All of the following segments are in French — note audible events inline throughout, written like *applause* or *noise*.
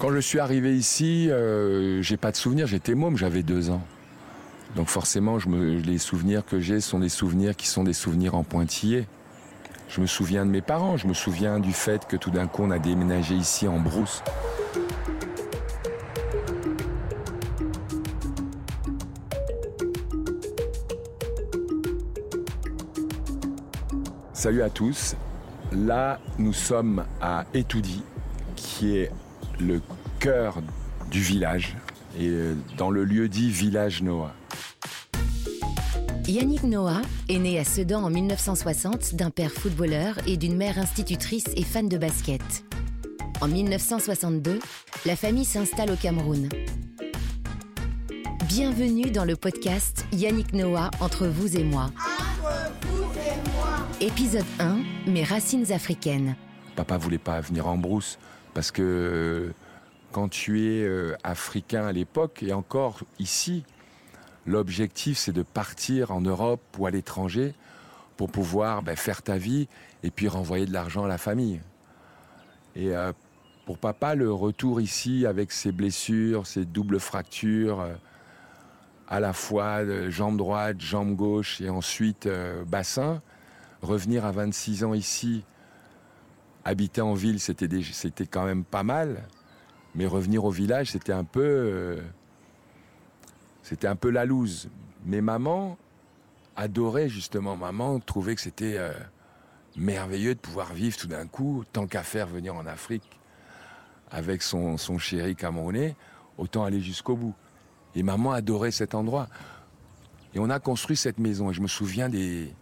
Quand je suis arrivé ici, euh, j'ai pas de souvenirs, j'étais môme, j'avais deux ans. Donc forcément, les souvenirs que j'ai sont des souvenirs qui sont des souvenirs en pointillés. Je me souviens de mes parents, je me souviens du fait que tout d'un coup on a déménagé ici en brousse. Salut à tous. Là, nous sommes à Etoudi, qui est le cœur du village, et euh, dans le lieu dit Village Noah. Yannick Noah est né à Sedan en 1960 d'un père footballeur et d'une mère institutrice et fan de basket. En 1962, la famille s'installe au Cameroun. Bienvenue dans le podcast Yannick Noah entre vous et moi. Épisode 1 Mes racines africaines. Papa voulait pas venir en brousse parce que euh, quand tu es euh, africain à l'époque et encore ici, l'objectif c'est de partir en Europe ou à l'étranger pour pouvoir ben, faire ta vie et puis renvoyer de l'argent à la famille. Et euh, pour papa, le retour ici avec ses blessures, ses doubles fractures, à la fois jambe droite, jambe gauche et ensuite bassin, revenir à 26 ans ici, habiter en ville, c'était, quand même pas mal. Mais revenir au village, c'était un peu, euh, c'était un peu la loose. Mais maman adorait justement. Maman trouvait que c'était euh, merveilleux de pouvoir vivre tout d'un coup, tant qu'à faire venir en Afrique avec son, son chéri camerounais, autant aller jusqu'au bout. Et maman adorait cet endroit. Et on a construit cette maison. Et je me souviens des,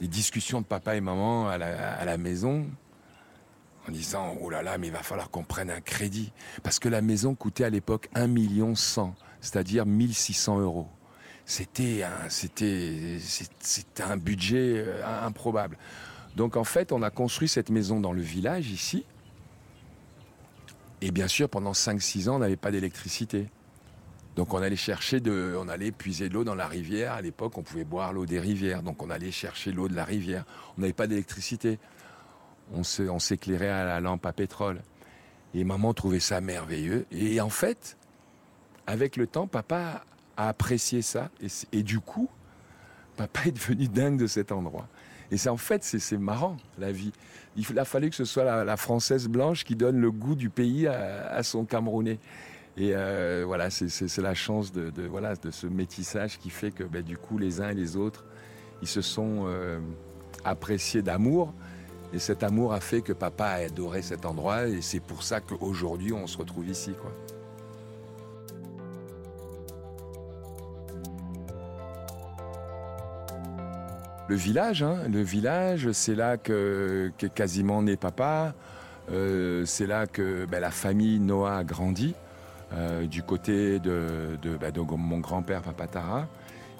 des discussions de papa et maman à la, maison en disant oh là là mais il va falloir qu'on prenne un crédit. Parce que la maison coûtait à l'époque 1 million 100 c'est-à-dire 1600 euros. C'était un c'était c'était un budget euh, improbable. Donc en fait on a construit cette maison dans le village ici. Et bien sûr pendant 5-6 ans on n'avait pas d'électricité donc on allait chercher de, on allait puiser de l'eau dans la rivière. À l'époque, on pouvait boire l'eau des rivières. Donc on allait chercher l'eau de la rivière. On n'avait pas d'électricité. On s'éclairait à la lampe à pétrole. Et maman trouvait ça merveilleux. Et en fait, avec le temps, papa a apprécié ça. Et, du coup, papa est devenu dingue de cet endroit. Et c'est en fait, c'est marrant, la vie. Il a fallu que ce soit la, française blanche qui donne le goût du pays à, à son Camerounais. Et euh, voilà, c'est la chance de, voilà, de ce métissage qui fait que ben, du coup, les uns et les autres, ils se sont euh, appréciés d'amour. Et cet amour a fait que papa a adoré cet endroit. Et c'est pour ça qu'aujourd'hui, on se retrouve ici. Le village, hein, le village, c'est là que, que, quasiment né papa. Euh, c'est là que ben, la famille Noah a grandi. Euh, du côté de, bah, mon grand-père Papatara.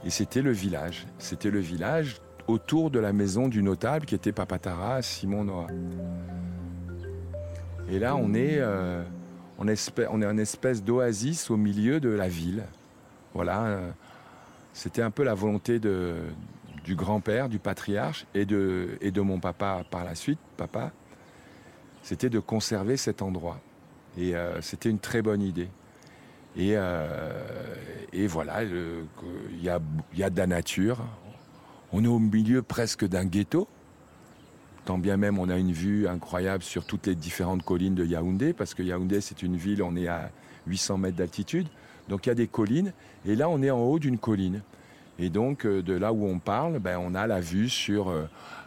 Et c'était le village. C'était le village autour de la maison du notable qui était Papatara, Simon Noah. Et là, on est, euh, on, espèce, est une espèce d'oasis au milieu de la ville. Voilà. Euh, c'était un peu la volonté du grand-père, du patriarche et de, et de mon papa par la suite, papa. C'était de conserver cet endroit. Et c'était une très bonne idée. Et, euh, et voilà, il y a, de la nature. On est au milieu presque d'un ghetto. Tant bien même on a une vue incroyable sur toutes les différentes collines de Yaoundé, parce que Yaoundé c'est une ville, on est à 800 mètres d'altitude. Donc il y a des collines, et là on est en haut d'une colline. Et donc euh, de là où on parle, ben, on a la vue sur, euh,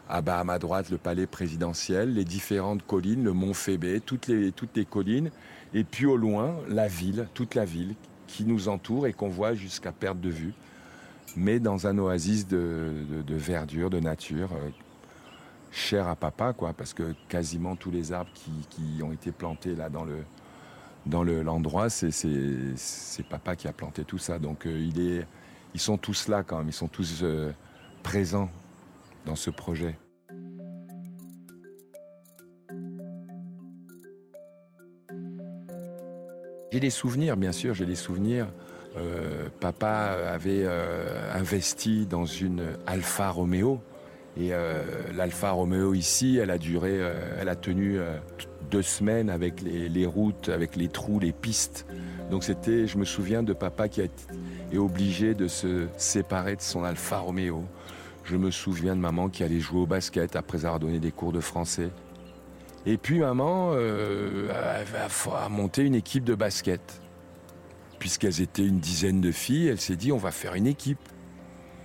à, ma droite, le palais présidentiel, les différentes collines, le mont Fébé, toutes les collines, et puis au loin, la ville, toute la ville qui nous entoure et qu'on voit jusqu'à perte de vue, mais dans un oasis de, verdure, de nature, euh, cher à papa, quoi, parce que quasiment tous les arbres qui, ont été plantés là dans le dans l'endroit, c'est papa qui a planté tout ça. Donc est ils sont tous là quand même, ils sont tous euh, présents dans ce projet. J'ai des souvenirs, bien sûr, j'ai des souvenirs. Euh, papa avait euh, investi dans une Alfa Romeo Et l'Alfa Romeo ici, elle a duré, elle a tenu deux semaines avec les, routes, avec les trous, les pistes. Donc c'était, je me souviens de papa qui été obligé de se séparer de son Alfa Romeo. Je me souviens de maman qui allait jouer au basket après avoir donné des cours de français. Et puis maman euh, a, monté une équipe de basket. Puisqu'elles étaient une dizaine de filles, elle s'est dit on va faire une équipe.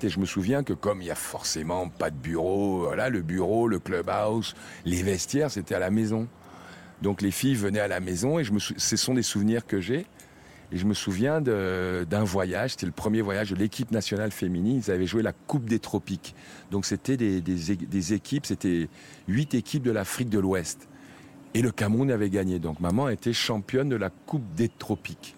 Et je me souviens que comme il n'y a forcément pas de bureau, voilà, le bureau, le clubhouse, les vestiaires, c'était à la maison. Donc les filles venaient à la maison et je me ce sont des souvenirs que j'ai. Et je me souviens d'un voyage, c'était le premier voyage de l'équipe nationale féminine. Ils avaient joué la Coupe des Tropiques. Donc c'était des, des, équipes, c'était huit équipes de l'Afrique de l'Ouest. Et le Cameroun avait gagné. Donc maman était championne de la Coupe des Tropiques.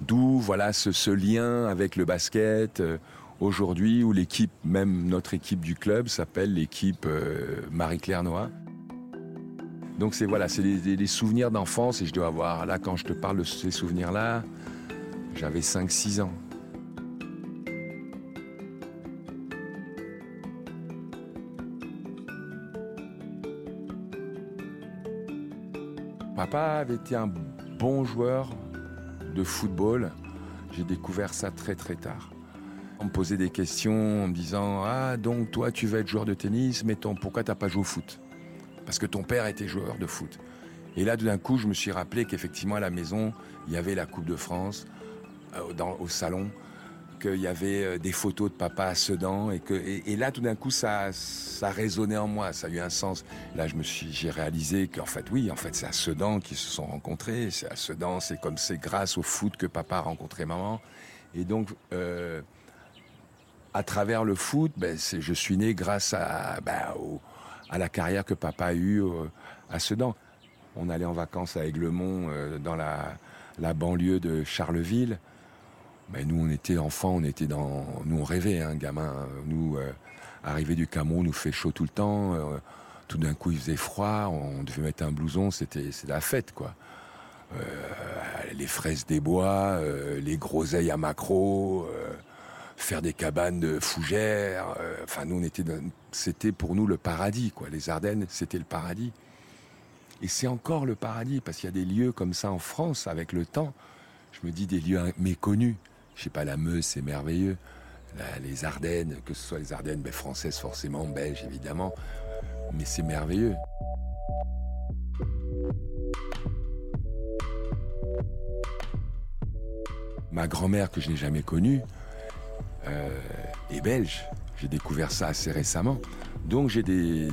D'où voilà ce, lien avec le basket. Euh, aujourd'hui, où l'équipe, même notre équipe du club, s'appelle l'équipe euh, Marie-Claire Noah. Donc c'est voilà, c'est des, souvenirs d'enfance et je dois avoir, là quand je te parle de ces souvenirs-là, j'avais 5-6 ans. Papa avait été un bon joueur de football. J'ai découvert ça très très tard. On me posait des questions en me disant Ah, donc toi tu vas être joueur de tennis, mais ton, pourquoi t'as pas joué au foot? Parce que ton père était joueur de foot. Et là, d'un coup, je me suis rappelé qu'effectivement, à la maison, il y avait la Coupe de France euh, au salon, qu'il y avait euh, des photos de papa à Sedan, et, que, et, là, tout d'un coup, ça, ça résonnait en moi, ça a eu un sens. Là, je me suis, j'ai réalisé qu'en fait, oui, en fait, c'est à Sedan qu'ils se sont rencontrés. C'est à Sedan, c'est comme c'est grâce au foot que papa a rencontré maman. Et donc, euh, à travers le foot, ben, je suis né grâce à, ben, à la carrière que papa a eue euh, à Sedan. On allait en vacances à Aiglemont, euh, dans la, banlieue de Charleville. Mais nous, on était enfants, on était dans, nous on rêvait, hein, gamin. Nous, euh, arriver du Cameroun, nous fait chaud tout le temps. tout d'un coup, il faisait froid. On devait mettre un blouson. C'était, la fête, quoi. les fraises des bois, les groseilles à macro faire des cabanes de fougères. Euh, enfin, nous, on était, c'était pour nous le paradis, quoi. Les Ardennes, c'était le paradis. Et c'est encore le paradis parce qu'il y a des lieux comme ça en France avec le temps. Je me dis des lieux méconnus. Je sais pas, la Meuse, c'est merveilleux. les Ardennes, que ce soit les Ardennes ben, françaises forcément, belges évidemment, mais c'est merveilleux. Ma grand-mère que je n'ai jamais connue, euh, et belge. J'ai découvert ça assez récemment. Donc j'ai des,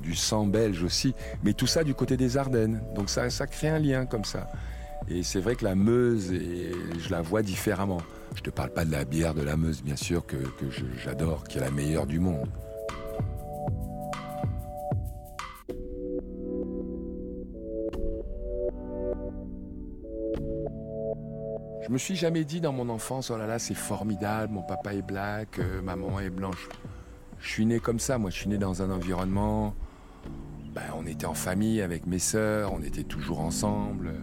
du sang belge aussi. Mais tout ça du côté des Ardennes. Donc ça crée un lien comme ça. Et c'est vrai que la Meuse, je la vois différemment. Je te parle pas de la bière de la Meuse, bien sûr, que, que j'adore, qui est la meilleure du monde. Je me suis jamais dit dans mon enfance, oh là là, c'est formidable, mon papa est black, euh, maman est blanche. Je suis né comme ça, moi, je suis né dans un environnement. Ben, on était en famille avec mes sœurs, on était toujours ensemble.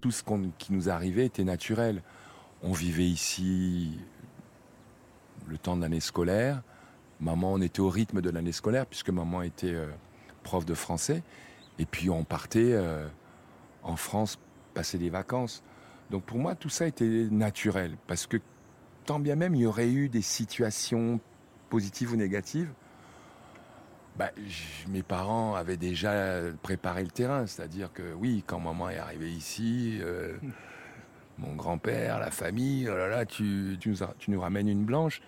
Tout ce qui nous arrivait était naturel. On vivait ici le temps de l'année scolaire. Maman, on était au rythme de l'année scolaire puisque maman était euh, prof de français. Et puis on partait euh, en France passer des vacances. Donc pour moi, tout ça était naturel, parce que tant bien même il y aurait eu des situations positives ou négatives, bah, mes parents avaient déjà préparé le terrain, c'est-à-dire que oui, quand maman est arrivée ici, euh, mon grand-père, la famille, oh là là, tu, nous ramènes une blanche,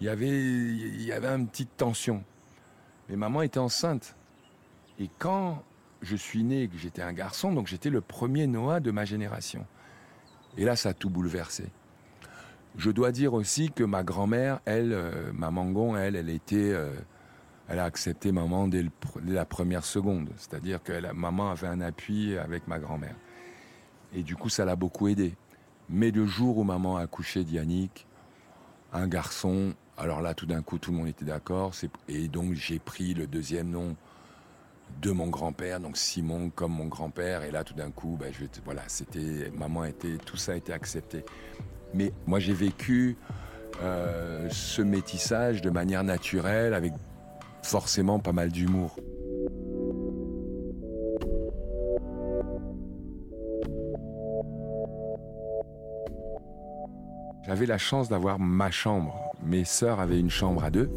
il y avait, y une petite tension. Mais maman était enceinte. Et quand je suis né que j'étais un garçon, donc j'étais le premier Noah de ma génération. Et là, ça a tout bouleversé. Je dois dire aussi que ma grand-mère, elle, euh, ma elle, elle était, euh, elle a accepté maman dès, la première seconde. C'est-à-dire que maman avait un appui avec ma grand-mère. Et du coup, ça l'a beaucoup aidé. Mais le jour où maman a accouché d'Yannick, un garçon, alors là, tout d'un coup, tout le monde était d'accord. Et donc, j'ai pris le deuxième nom de mon grand-père, donc Simon comme mon grand-père. Et là, tout d'un coup, ben, voilà, c'était, maman était, tout ça a été accepté. Mais moi, j'ai vécu euh, ce métissage de manière naturelle, avec forcément pas mal d'humour. J'avais la chance d'avoir ma chambre. Mes sœurs avaient une chambre à deux.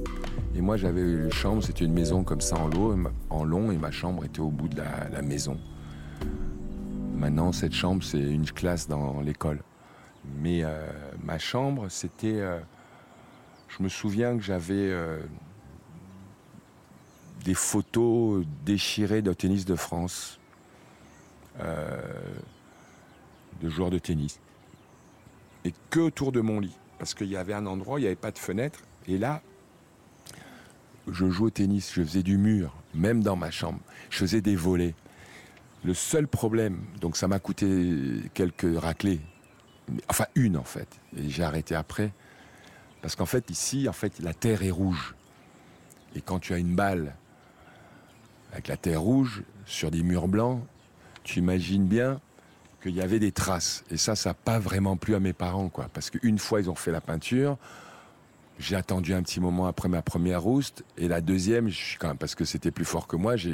Et moi, j'avais une chambre, c'était une maison comme ça en, long, et ma chambre était au bout de la, maison. Maintenant, cette chambre, c'est une classe dans l'école. Mais euh, ma chambre, c'était. Euh, je me souviens que j'avais euh, des photos déchirées de tennis de France, de joueurs de tennis et que autour de mon lit. Parce qu'il y avait un endroit, il n'y avait pas de fenêtre. Et là, je jouais au tennis, je faisais du mur, même dans ma chambre. Je faisais des volets. Le seul problème, donc ça m'a coûté quelques raclées. Enfin, une en fait. Et j'ai arrêté après. Parce qu'en fait, ici, en fait, la terre est rouge. Et quand tu as une balle avec la terre rouge sur des murs blancs, tu imagines bien qu'il y avait des traces. Et ça, ça n'a pas vraiment plu à mes parents, quoi. Parce qu'une fois, ils ont fait la peinture. J'ai attendu un petit moment après ma première rouste. Et la deuxième, parce que c'était plus fort que moi, je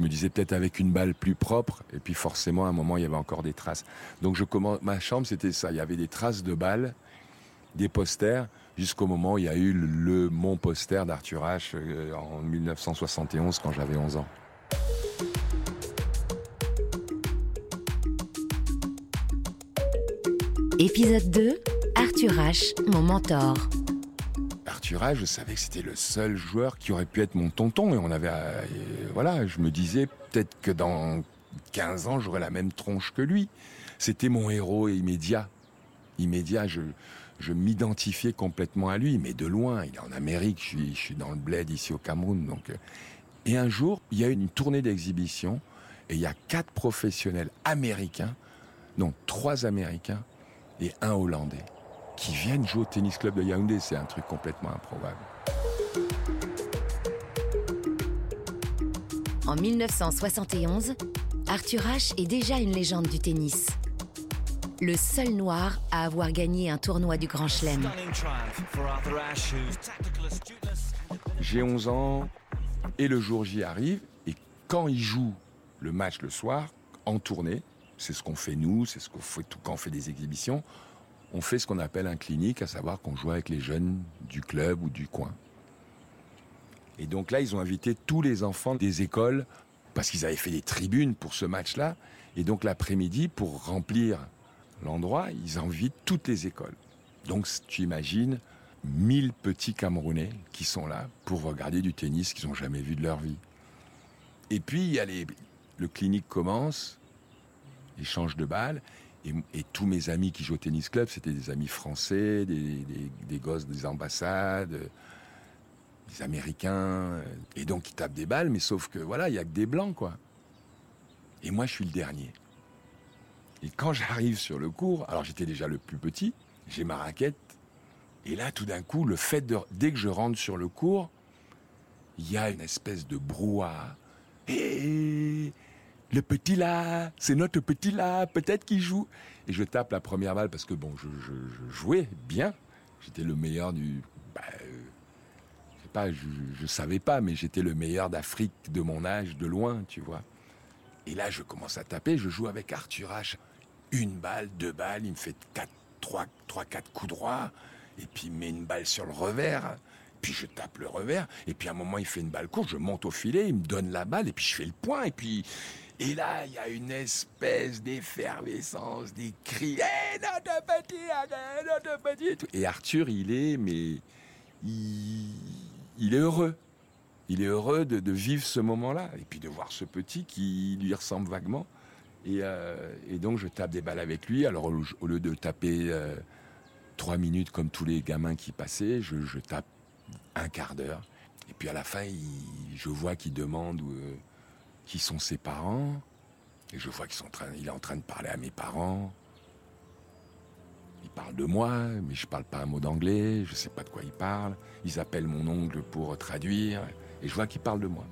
me disais peut-être avec une balle plus propre. Et puis forcément, à un moment, il y avait encore des traces. Donc je ma chambre, c'était ça. Il y avait des traces de balles, des posters, jusqu'au moment où il y a eu le, mon poster d'Arthur H euh, en 1971 quand j'avais 11 ans. Épisode 2, Arthur H, mon mentor. Arthur H, je savais que c'était le seul joueur qui aurait pu être mon tonton. Et on avait. Euh, voilà, je me disais peut-être que dans 15 ans, j'aurais la même tronche que lui. C'était mon héros immédiat. Immédiat, je, je m'identifiais complètement à lui, mais de loin. Il est en Amérique, je suis, dans le bled ici au Cameroun. Donc, euh. et un jour, il y a une tournée d'exhibition et il y a quatre professionnels américains, non, trois américains et un Hollandais qui viennent jouer au tennis club de Yaoundé. C'est un truc complètement improbable. En 1971, Arthur Ashe est déjà une légende du tennis. Le seul noir à avoir gagné un tournoi du Grand Chelem. J'ai 11 ans et le jour J arrive et quand il joue le match le soir en tournée, c'est ce qu'on fait nous, c'est ce qu'on fait tout quand on fait des exhibitions. On fait ce qu'on appelle un clinique, à savoir qu'on joue avec les jeunes du club ou du coin. Et donc là, ils ont invité tous les enfants des écoles parce qu'ils avaient fait des tribunes pour ce match-là. Et donc l'après-midi, pour remplir l'endroit, ils invitent toutes les écoles. Donc tu imagines 1000 petits Camerounais qui sont là pour regarder du tennis qu'ils n'ont jamais vu de leur vie. Et puis y le clinique commence, échange de balles. Et, tous mes amis qui jouent au tennis club, c'était des amis français, des, gosses des ambassades, des Américains. Et donc ils tapent des balles, mais sauf que voilà, il n'y a que des blancs, quoi. Et moi, je suis le dernier. Et quand j'arrive sur le cours, alors j'étais déjà le plus petit, j'ai ma raquette. Et là, tout d'un coup, le fait de, dès que je rentre sur le cours, il y a une espèce de brouhaha. Et le petit là, c'est notre petit là, peut-être qu'il joue. Et je tape la première balle parce que bon, je, jouais bien. J'étais le meilleur du. Bah, euh, je sais pas, je, savais pas, mais j'étais le meilleur d'Afrique de mon âge, de loin, tu vois. Et là, je commence à taper, je joue avec Arthur H. Une balle, deux balles, il me fait quatre, trois, trois, quatre coups droits, et puis il met une balle sur le revers. Puis je tape le revers, et puis à un moment il fait une balle courte, je monte au filet, il me donne la balle, et puis je fais le point, et puis et là, il y a une espèce d'effervescence, des cris notre petit Et Arthur, il est, mais il, est heureux. Il est heureux de, vivre ce moment-là. Et puis de voir ce petit qui lui ressemble vaguement. Et, euh, donc, je tape des balles avec lui. Alors, au, lieu de taper euh, trois minutes comme tous les gamins qui passaient, je, tape un quart d'heure. Et puis à la fin, je vois qu'il demande. Euh, qui sont ses parents. Et je vois qu'il est en train de parler à mes parents. Il parle de moi, mais je parle pas un mot d'anglais, je sais pas de quoi il parle. Ils appellent mon oncle pour traduire, et je vois qu'il parle de moi.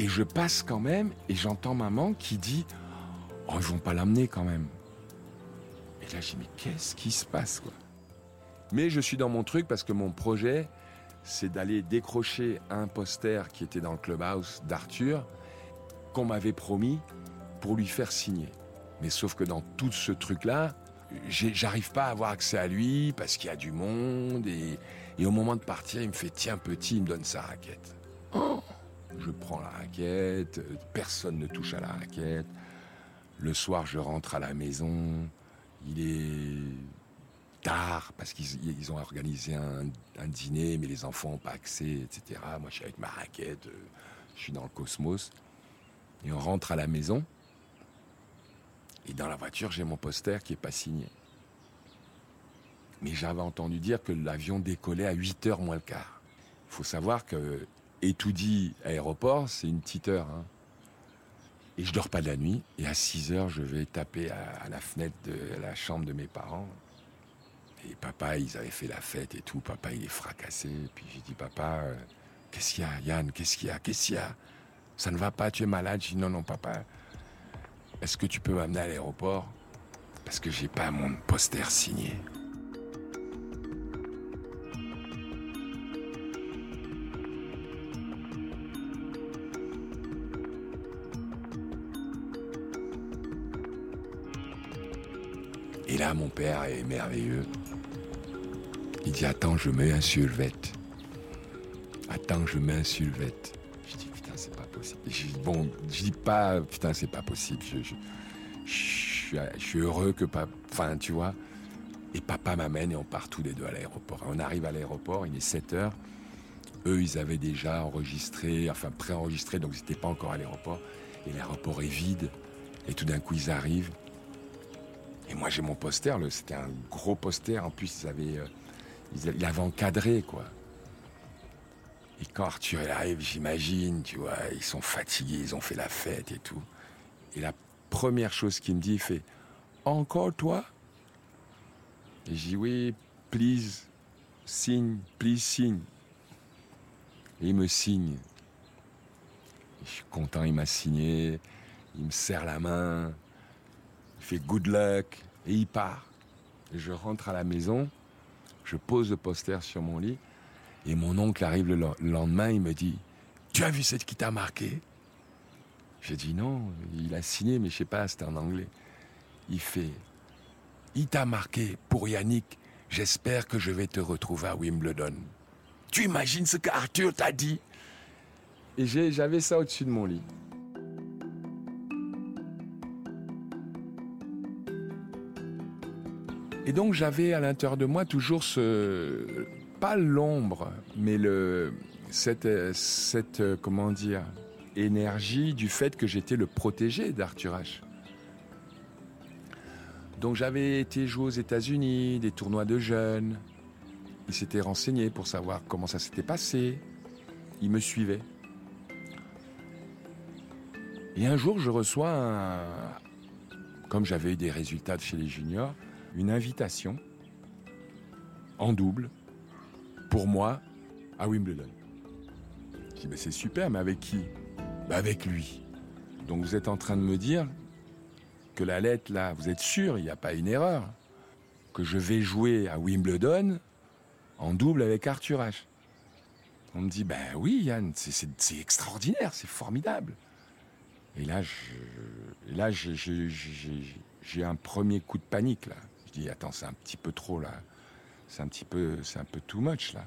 Et je passe quand même, et j'entends maman qui dit Oh, ils vont pas l'amener quand même. Et là, dis Mais qu'est-ce qui se passe, quoi? Mais je suis dans mon truc parce que mon projet, c'est d'aller décrocher un poster qui était dans le clubhouse d'Arthur, qu'on m'avait promis pour lui faire signer. Mais sauf que dans tout ce truc-là, j'arrive pas à avoir accès à lui parce qu'il y a du monde et, au moment de partir, il me fait tiens petit, il me donne sa raquette. Oh je prends la raquette, personne ne touche à la raquette. Le soir, je rentre à la maison, il est tard parce qu'ils ont organisé un, dîner, mais les enfants n'ont pas accès, etc. Moi, je suis avec ma raquette, euh, je suis dans le cosmos. Et on rentre à la maison. Et dans la voiture, j'ai mon poster qui n'est pas signé. Mais j'avais entendu dire que l'avion décollait à 8h moins le quart. Il faut savoir que Etoudi aéroport, c'est une petite heure. Hein. Et je dors pas de la nuit. Et à 6 h je vais taper à, la fenêtre de la chambre de mes parents. Et papa, ils avaient fait la fête et tout. Papa, il est fracassé. Puis j'ai dit, papa, euh, qu'est-ce qu'il y a, Yann? Qu'est-ce qu'il y a? Qu'est-ce qu'il y a? Ça ne va pas, tu es malade? J'ai dit, non, non, papa. Est-ce que tu peux m'amener à l'aéroport? Parce que j'ai pas mon poster signé. Là, mon père est merveilleux. Il dit Attends, je mets un sulvette. Attends, je mets un sulvette. Je dis Putain, c'est pas possible. Je, bon, je dis pas Putain, c'est pas possible. Je, suis heureux que pas. Enfin, tu vois. Et papa m'amène et on part tous les deux à l'aéroport. On arrive à l'aéroport, il est 7 heures. Eux, ils avaient déjà enregistré, enfin pré-enregistré, donc ils n'étaient pas encore à l'aéroport. Et l'aéroport est vide. Et tout d'un coup, ils arrivent. Et moi, j'ai mon poster. C'était un gros poster. En plus, ils avaient, euh, ils avaient encadré, quoi. Et quand Arthur arrive, j'imagine, tu vois, ils sont fatigués, ils ont fait la fête et tout. Et la première chose qu'il me dit, il fait Encore toi? Et je dis Oui, please, signe, please, signe. Et il me signe. je suis content, il m'a signé. Il me serre la main. Good luck et il part. je rentre à la maison, je pose le poster sur mon lit et mon oncle arrive le, lendemain, il me dit Tu as vu cette qui t'a marqué? J'ai dit non, il a signé, mais je sais pas, c'était en anglais. Il fait Il t'a marqué pour Yannick, j'espère que je vais te retrouver à Wimbledon. Tu imagines ce qu'Arthur t'a dit? Et j'avais ça au-dessus de mon lit. Et donc j'avais à l'intérieur de moi toujours ce, pas l'ombre, mais le, cette, cette, comment dire, énergie du fait que j'étais le protégé d'Arthur H. Donc j'avais été jouer aux États-Unis, des tournois de jeunes. Il s'était renseigné pour savoir comment ça s'était passé. Il me suivait. Et un jour, je reçois un... Comme j'avais eu des résultats chez les juniors, une invitation en double pour moi à Wimbledon. Je dis, mais c'est super, mais avec qui? Bah Avec lui. Donc vous êtes en train de me dire que la lettre là, vous êtes sûr, il n'y a pas une erreur, que je vais jouer à Wimbledon en double avec Arthur H. On me dit, ben oui Yann, c'est extraordinaire, c'est formidable. Et là j'ai un premier coup de panique là. Je dis, attends, c'est un petit peu trop là. C'est un petit peu, c'est un peu too much là.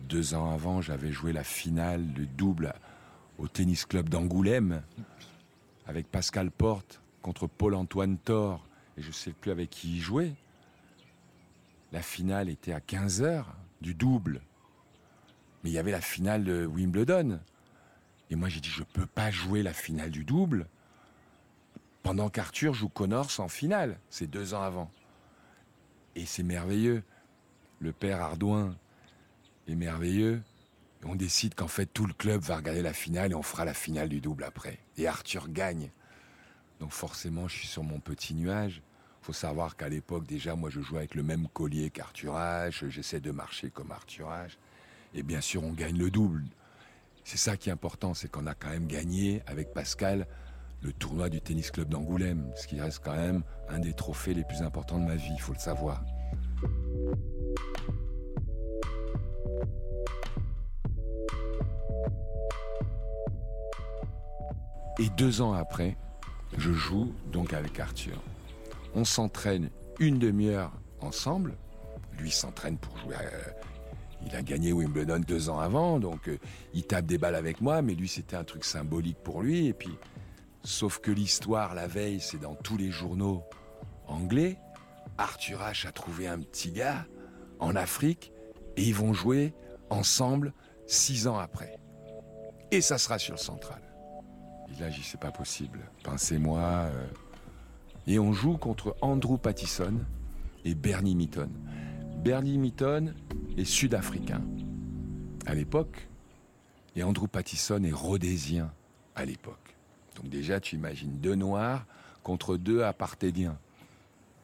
Deux ans avant, j'avais joué la finale de double au tennis club d'Angoulême avec Pascal Porte contre Paul-Antoine Thor et je ne sais plus avec qui il jouait. La finale était à 15 h du double. Mais il y avait la finale de Wimbledon. Et moi j'ai dit je peux pas jouer la finale du double pendant qu'Arthur joue Connors en finale, c'est deux ans avant. Et c'est merveilleux. Le père Ardouin est merveilleux. On décide qu'en fait tout le club va regarder la finale et on fera la finale du double après. Et Arthur gagne. Donc forcément, je suis sur mon petit nuage. Faut savoir qu'à l'époque, déjà, moi, je jouais avec le même collier qu'Arthur H. J'essaie de marcher comme Arthur H. Et bien sûr, on gagne le double. C'est ça qui est important, c'est qu'on a quand même gagné avec Pascal le tournoi du tennis club d'Angoulême, ce qui reste quand même un des trophées les plus importants de ma vie, il faut le savoir. Et deux ans après, je joue donc avec Arthur. On s'entraîne une demi-heure ensemble. Lui s'entraîne pour jouer. Euh, il a gagné Wimbledon deux ans avant, donc euh, il tape des balles avec moi, mais lui c'était un truc symbolique pour lui sauf que l'histoire la veille, c'est dans tous les journaux anglais. Arthur H a trouvé un petit gars en Afrique et ils vont jouer ensemble six ans après. Et ça sera sur le central. Et là, j'y c'est pas possible. Pensez-moi. Euh, et on joue contre Andrew Pattison et Bernie Mitton. Bernie Mitton est sud-africain à l'époque et Andrew Pattison est rhodésien à l'époque. Donc déjà, tu imagines deux noirs contre deux aparthédiens.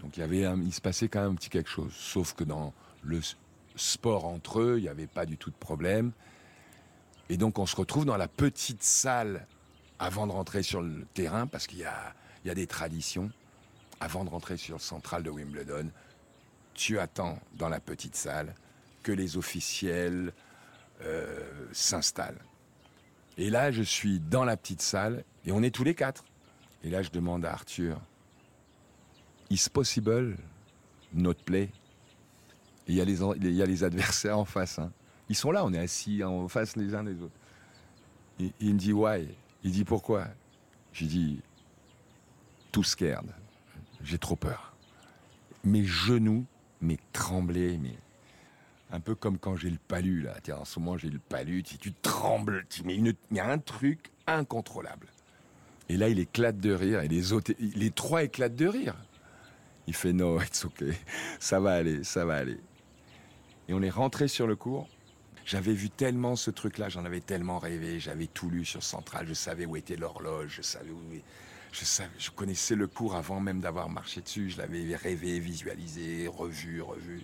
Donc il y avait, il se passait quand même un petit quelque chose. Sauf que dans le sport entre eux, il n'y avait pas du tout de problème. Et donc on se retrouve dans la petite salle avant de rentrer sur le terrain, parce qu'il y a, il y a des traditions. Avant de rentrer sur le central de Wimbledon, tu attends dans la petite salle que les officiels euh, s'installent. Et là, je suis dans la petite salle et on est tous les quatre. Et là, je demande à Arthur, Is possible notre play? Il y, a les, adversaires en face. Hein. Ils sont là, on est assis en face les uns des autres. Il me dit why? Il dit pourquoi? J'ai dit tout scared. J'ai trop peur. Mes genoux, mes tremblés, mais un peu comme quand j'ai le palu là. En ce moment j'ai le palu, tu, trembles, tu, il y a un truc incontrôlable. Et là il éclate de rire et les autres, les trois éclatent de rire. Il fait no, it's okay, ça va aller, ça va aller. Et on est rentré sur le cours. J'avais vu tellement ce truc-là, j'en avais tellement rêvé, j'avais tout lu sur Central, je savais où était l'horloge, je savais où... Je connaissais le cours avant même d'avoir marché dessus, je l'avais rêvé, visualisé, revu, revu.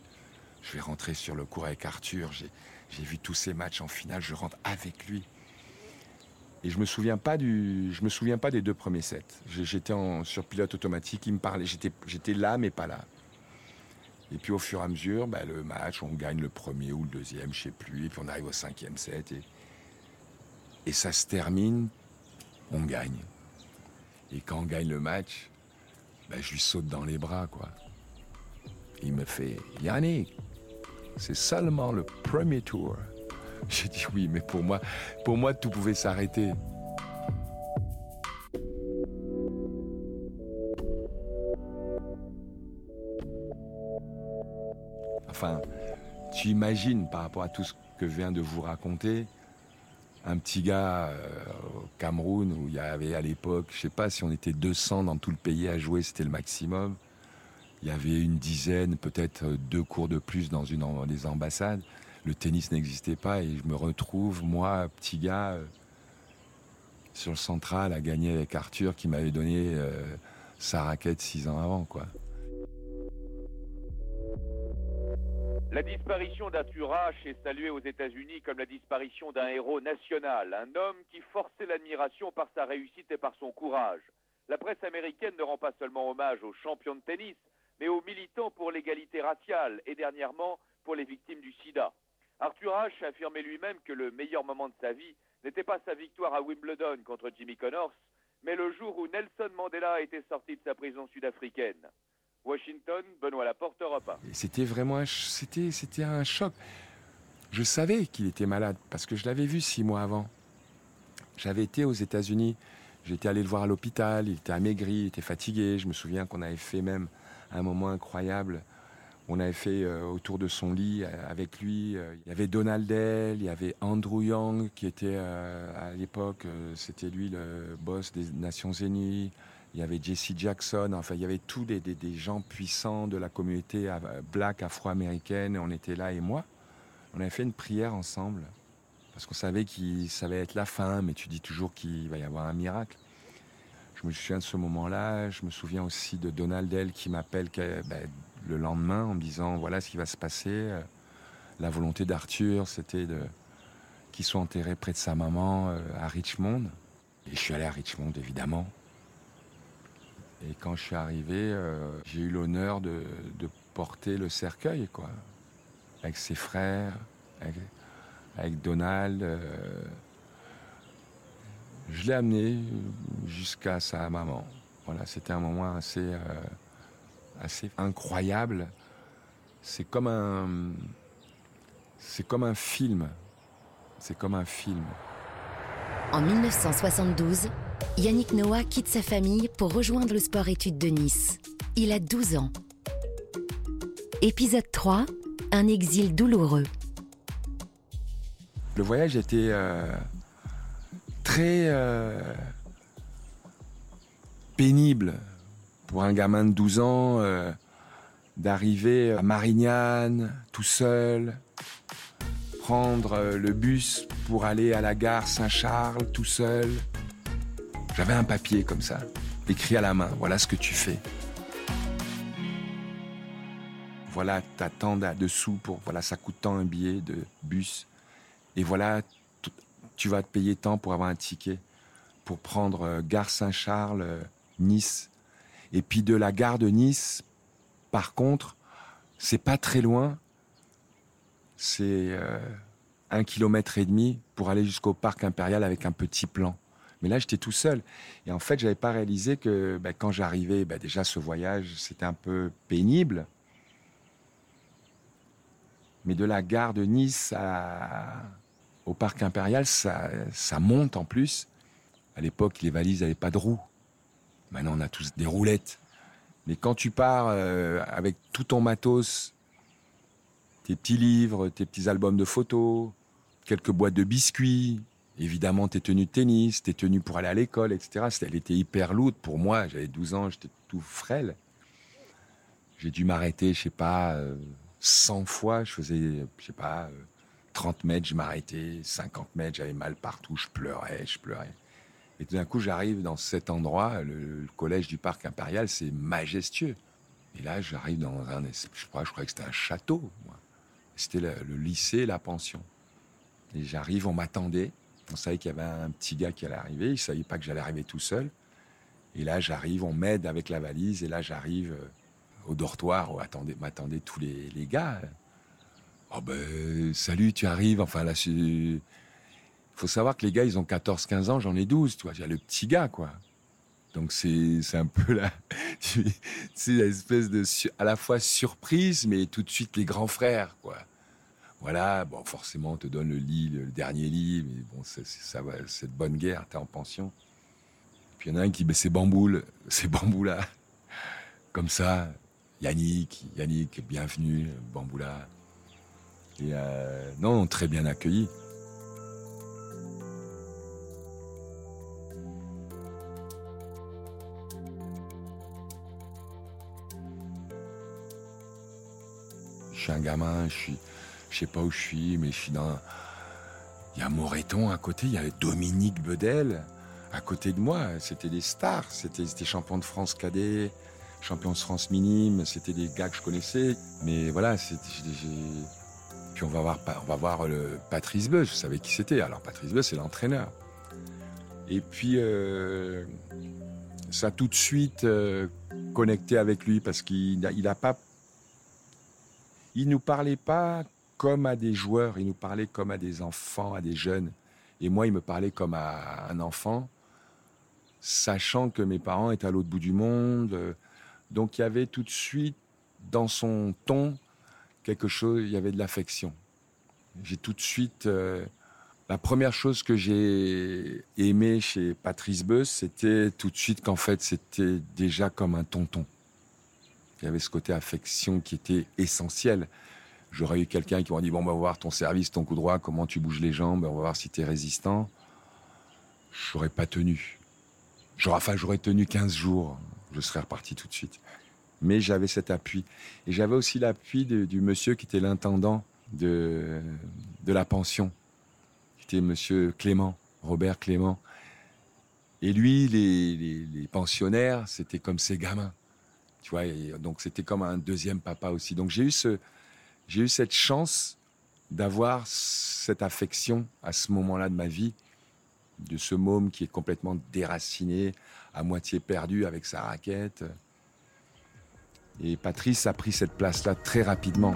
Je vais rentrer sur le cours avec Arthur, j'ai vu tous ces matchs en finale, je rentre avec lui. Et je me souviens pas du, je me souviens pas des deux premiers sets. J'étais sur pilote automatique, il me parlait, j'étais là mais pas là. Et puis au fur et à mesure, bah, le match, on gagne le premier ou le deuxième, je sais plus. Et puis on arrive au cinquième set. Et, ça se termine, on gagne. Et quand on gagne le match, bah, je lui saute dans les bras, quoi. Il me fait Yannick, c'est seulement le premier tour. *laughs* J'ai dit oui, mais pour moi, pour moi, tout pouvait s'arrêter. Enfin, tu imagines par rapport à tout ce que je viens de vous raconter, un petit gars euh, au Cameroun où il y avait à l'époque, je sais pas si on était 200 dans tout le pays à jouer, c'était le maximum. Il y avait une dizaine, peut-être deux cours de plus dans une des ambassades. Le tennis n'existait pas et je me retrouve, moi, petit gars, euh, sur le central à gagner avec Arthur qui m'avait donné euh, sa raquette six ans avant, quoi. La disparition d'Arthur H est saluée aux États-Unis comme la disparition d'un héros national, un homme qui forçait l'admiration par sa réussite et par son courage. La presse américaine ne rend pas seulement hommage aux champions de tennis, mais aux militants pour l'égalité raciale et dernièrement pour les victimes du sida. Arthur H affirmait lui-même que le meilleur moment de sa vie n'était pas sa victoire à Wimbledon contre Jimmy Connors, mais le jour où Nelson Mandela était sorti de sa prison sud-africaine. Washington, Benoît Laporte, Europe 1. C'était vraiment c'était, c'était un choc. Je savais qu'il était malade parce que je l'avais vu six mois avant. J'avais été aux États-Unis, j'étais allé le voir à l'hôpital, il était amaigri, il était fatigué. Je me souviens qu'on avait fait même un moment incroyable. On avait fait euh, autour de son lit euh, avec lui. Euh, il y avait Donald Dell, il y avait Andrew Young qui était à l'époque, c'était lui le boss des Nations Unies il y avait Jesse Jackson, enfin il y avait tous des, des, gens puissants de la communauté black afro-américaine, on était là et moi. On avait fait une prière ensemble, parce qu'on savait qu'il ça allait être la fin, mais tu dis toujours qu'il va y avoir un miracle. Je me souviens de ce moment-là, je me souviens aussi de Donald Dell qui m'appelle ben, le lendemain en me disant voilà ce qui va se passer. La volonté d'Arthur, c'était qu'il soit enterré près de sa maman euh, à Richmond. Et je suis allé à Richmond, évidemment. Et quand je suis arrivé, euh, j'ai eu l'honneur de, porter le cercueil, quoi. Avec ses frères, avec, Donald. Euh. Je l'ai amené, jusqu'à sa maman. Voilà, c'était un moment assez, euh, assez incroyable. C'est comme un, c'est comme un film. C'est comme un film. En 1972, Yannick Noah quitte sa famille pour rejoindre le sport-études de Nice. Il a 12 ans. Épisode 3, un exil douloureux. Le voyage était euh, très euh, pénible pour un gamin de 12 ans euh, d'arriver à Marignane tout seul, prendre le bus pour aller à la gare Saint-Charles tout seul. J'avais un papier comme ça, écrit à la main, voilà ce que tu fais. Voilà, t'attends dessous pour, voilà, ça coûte tant un billet de bus. Et voilà, tu vas te payer tant pour avoir un ticket, pour prendre euh, gare Saint-Charles, euh, Nice. Et puis de la gare de Nice, par contre, c'est pas très loin. C'est euh, un kilomètre et demi pour aller jusqu'au parc impérial avec un petit plan. Mais là, j'étais tout seul. Et en fait, j'avais pas réalisé que ben, quand j'arrivais, ben, déjà ce voyage, c'était un peu pénible. Mais de la gare de Nice à, au parc impérial, ça, monte en plus. À l'époque, les valises n'avaient pas de roues. Maintenant, on a tous des roulettes. Mais quand tu pars euh, avec tout ton matos, tes petits livres, tes petits albums de photos, quelques boîtes de biscuits, évidemment tes tenues de tennis, tes tenues pour aller à l'école, etc. Elle était hyper lourde pour moi. J'avais 12 ans, j'étais tout frêle. J'ai dû m'arrêter, je sais pas, 100 euh, fois. Je faisais, je sais pas, 30 euh, mètres, je m'arrêtais. 50 mètres, j'avais mal partout. Je pleurais, je pleurais. Et tout d'un coup, j'arrive dans cet endroit, le, collège du parc impérial, c'est majestueux. Et là, j'arrive dans un, je crois, je crois que c'était un château. C'était le, lycée, la pension. Et j'arrive, on m'attendait. On savait qu'il y avait un petit gars qui allait arriver. Il ne savait pas que j'allais arriver tout seul. Et là, j'arrive, on m'aide avec la valise. Et là, j'arrive euh, au dortoir où m'attendaient tous les, les, gars. Oh ben, salut, tu arrives. Enfin, là, il faut savoir que les gars, ils ont 14-15 ans, j'en ai 12. Toi, j'ai le petit gars, quoi. Donc, c'est un peu là. c'est l'espèce de. à la fois surprise, mais tout de suite les grands frères, quoi. Voilà, bon, forcément, on te donne le lit, le dernier lit, mais bon, ça va, c'est de bonne guerre, t'es en pension. Puis il y en a un qui, ben, c'est Bamboul, *laughs* c'est Bamboula. Comme ça, Yannick, Yannick, bienvenue, Bamboula. Et non, très bien accueilli. Je suis un gamin, je suis, sais pas où je suis, mais je suis dans. Il y a Moreton à côté, il y a Dominique Bedel à côté de moi. C'était des stars, c'était des champions de France cadet, champions de France minime, c'était des gars que je connaissais. Mais voilà, puis on va voir, le Patrice Beus, je savais qui c'était. Alors Patrice Beus, c'est l'entraîneur. Et puis euh, ça a tout de suite euh, connecté avec lui parce qu'il n'a pas, il nous parlait pas comme à des joueurs, il nous parlait comme à des enfants, à des jeunes. Et moi, il me parlait comme à un enfant, sachant que mes parents étaient à l'autre bout du monde. Donc il y avait tout de suite dans son ton quelque chose, il y avait de l'affection. J'ai tout de suite... Euh, la première chose que j'ai aimé chez Patrice Beus, c'était tout de suite qu'en fait, c'était déjà comme un tonton. Il y avait ce côté affection qui était essentiel. J'aurais eu quelqu'un qui m'aurait dit Bon, on va voir ton service, ton coup droit, comment tu bouges les jambes, on va voir si tu es résistant. J'aurais pas tenu. J'aurais, enfin, j'aurais tenu 15 jours. Je serais reparti tout de suite. Mais j'avais cet appui. Et j'avais aussi l'appui du monsieur qui était l'intendant de, de la pension, qui était monsieur Clément, Robert Clément. Et lui, les, les, pensionnaires, c'était comme ses gamins. Tu vois, donc c'était comme un deuxième papa aussi. Donc j'ai eu ce, j'ai eu cette chance d'avoir cette affection à ce moment-là de ma vie, de ce môme qui est complètement déraciné, à moitié perdu avec sa raquette. Et Patrice a pris cette place-là très rapidement.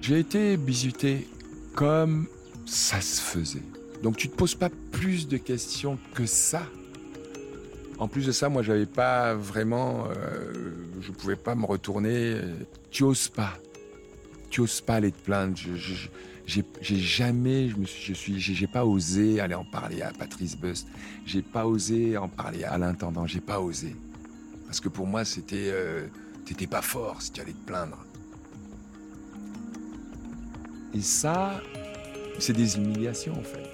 J'ai été bisuté comme ça se faisait. Donc tu te poses pas plus de questions que ça. En plus de ça, moi, j'avais pas vraiment, euh, je pouvais pas me retourner. Tu oses pas, tu oses pas aller te plaindre. Je, j'ai jamais, je me suis, je suis, j'ai pas osé aller en parler à Patrice Bust. J'ai pas osé en parler à l'intendant. J'ai pas osé parce que pour moi, c'était, euh, t'étais pas fort si tu allais te plaindre. Et ça, c'est des humiliations en fait.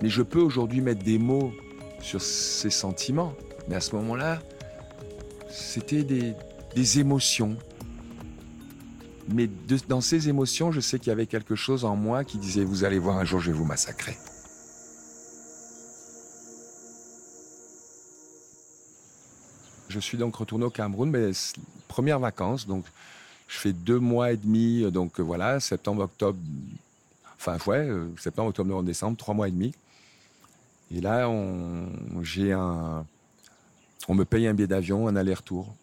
Mais je peux aujourd'hui mettre des mots sur ces sentiments. Mais à ce moment-là, c'était des, émotions. Mais dans ces émotions, je sais qu'il y avait quelque chose en moi qui disait, vous allez voir un jour, je vais vous massacrer. Je suis donc retourné au Cameroun, mais première vacances, donc je fais deux mois et demi, donc voilà, septembre, octobre, enfin ouais, euh, septembre, octobre, novembre, décembre, trois mois et demi. Et là, on, j'ai un, on me paye un billet d'avion, un aller-retour.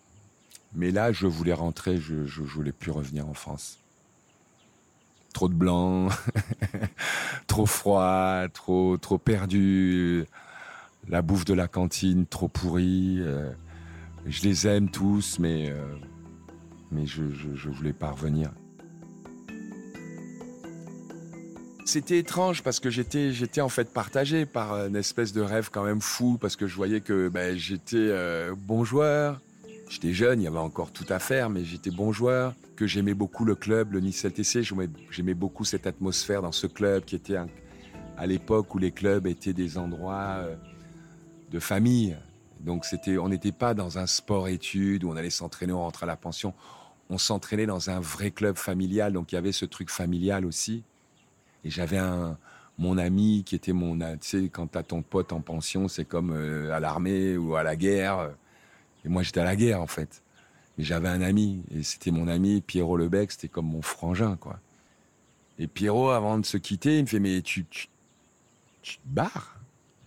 Mais là, je voulais rentrer, je, ne voulais plus revenir en France. Trop de blanc, *laughs* trop froid, trop, trop perdu. La bouffe de la cantine, trop pourrie. Euh, je les aime tous, mais, euh, mais je, je, voulais pas revenir. C'était étrange parce que j'étais, j'étais en fait partagé par une espèce de rêve quand même fou parce que je voyais que ben, j'étais euh, bon joueur. J'étais jeune, il y avait encore tout à faire, mais j'étais bon joueur. Que j'aimais beaucoup le club, le Nice LTC. J'aimais beaucoup cette atmosphère dans ce club qui était à l'époque où les clubs étaient des endroits euh, de famille. Donc c'était, on n'était pas dans un sport-études où on allait s'entraîner, on rentrait à la pension. On s'entraînait dans un vrai club familial, donc il y avait ce truc familial aussi. Et j'avais mon ami qui était mon, tu sais, quand t'as ton pote en pension, c'est comme euh, à l'armée ou à la guerre. Et moi, j'étais à la guerre, en fait. Mais j'avais un ami, et c'était mon ami, Pierrot Lebec, c'était comme mon frangin, quoi. Et Pierrot, avant de se quitter, il me fait, mais tu, tu, tu te barres?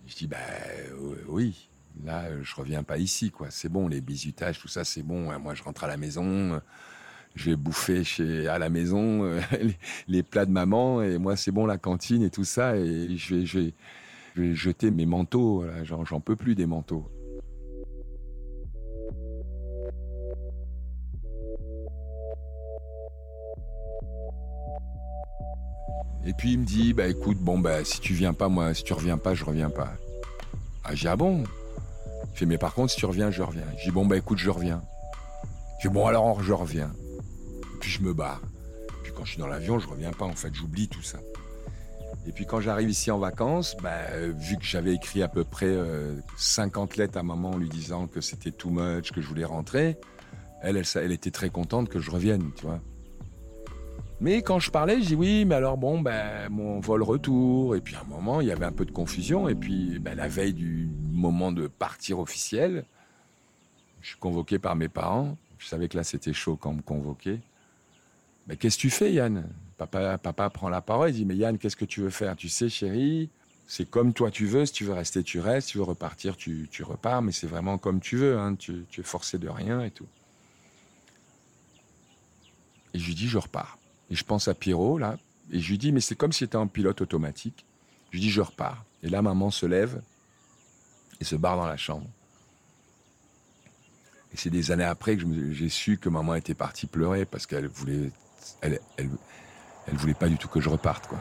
Je dis, bah oui, là, je reviens pas ici, quoi. C'est bon, les bisutages, tout ça, c'est bon. Moi, je rentre à la maison, je vais bouffer chez, à la maison euh, *laughs* les, plats de maman et moi c'est bon la cantine et tout ça et je vais, jeter mes manteaux, j'en peux plus des manteaux. Et puis il me dit bah écoute bon bah si tu viens pas moi si tu reviens pas je reviens pas. Ah j'ai ah bon? Je fais mais par contre si tu reviens je reviens. J'ai bon bah écoute je reviens. Je bon alors je reviens puis je me barre. Puis quand je suis dans l'avion, je reviens pas, en fait, j'oublie tout ça. Et puis quand j'arrive ici en vacances, bah, vu que j'avais écrit à peu près 50 euh, lettres à maman lui disant que c'était too much, que je voulais rentrer, elle, elle, elle, était très contente que je revienne, tu vois. Mais quand je parlais, je dis oui, mais alors bon, ben, mon vol retour. Et puis à un moment, il y avait un peu de confusion. Et puis ben, la veille du moment de partir officiel, je suis convoqué par mes parents. Je savais que là, c'était chaud quand on me convoquait. Mais qu'est-ce que tu fais, Yann? Papa, papa prend la parole, il dit, mais Yann, qu'est-ce que tu veux faire? Tu sais, chérie, c'est comme toi tu veux. Si tu veux rester, tu restes. Si tu veux repartir, tu, repars. Mais c'est vraiment comme tu veux. Hein. Tu, es forcé de rien et tout. Et je lui dis, je repars. Et je pense à Pierrot, là. Et je lui dis, mais c'est comme si c'était en pilote automatique. Je lui dis, je repars. Et là, maman se lève et se barre dans la chambre. Et c'est des années après que j'ai su que maman était partie pleurer parce qu'elle voulait elle, elle, voulait pas du tout que je reparte, quoi.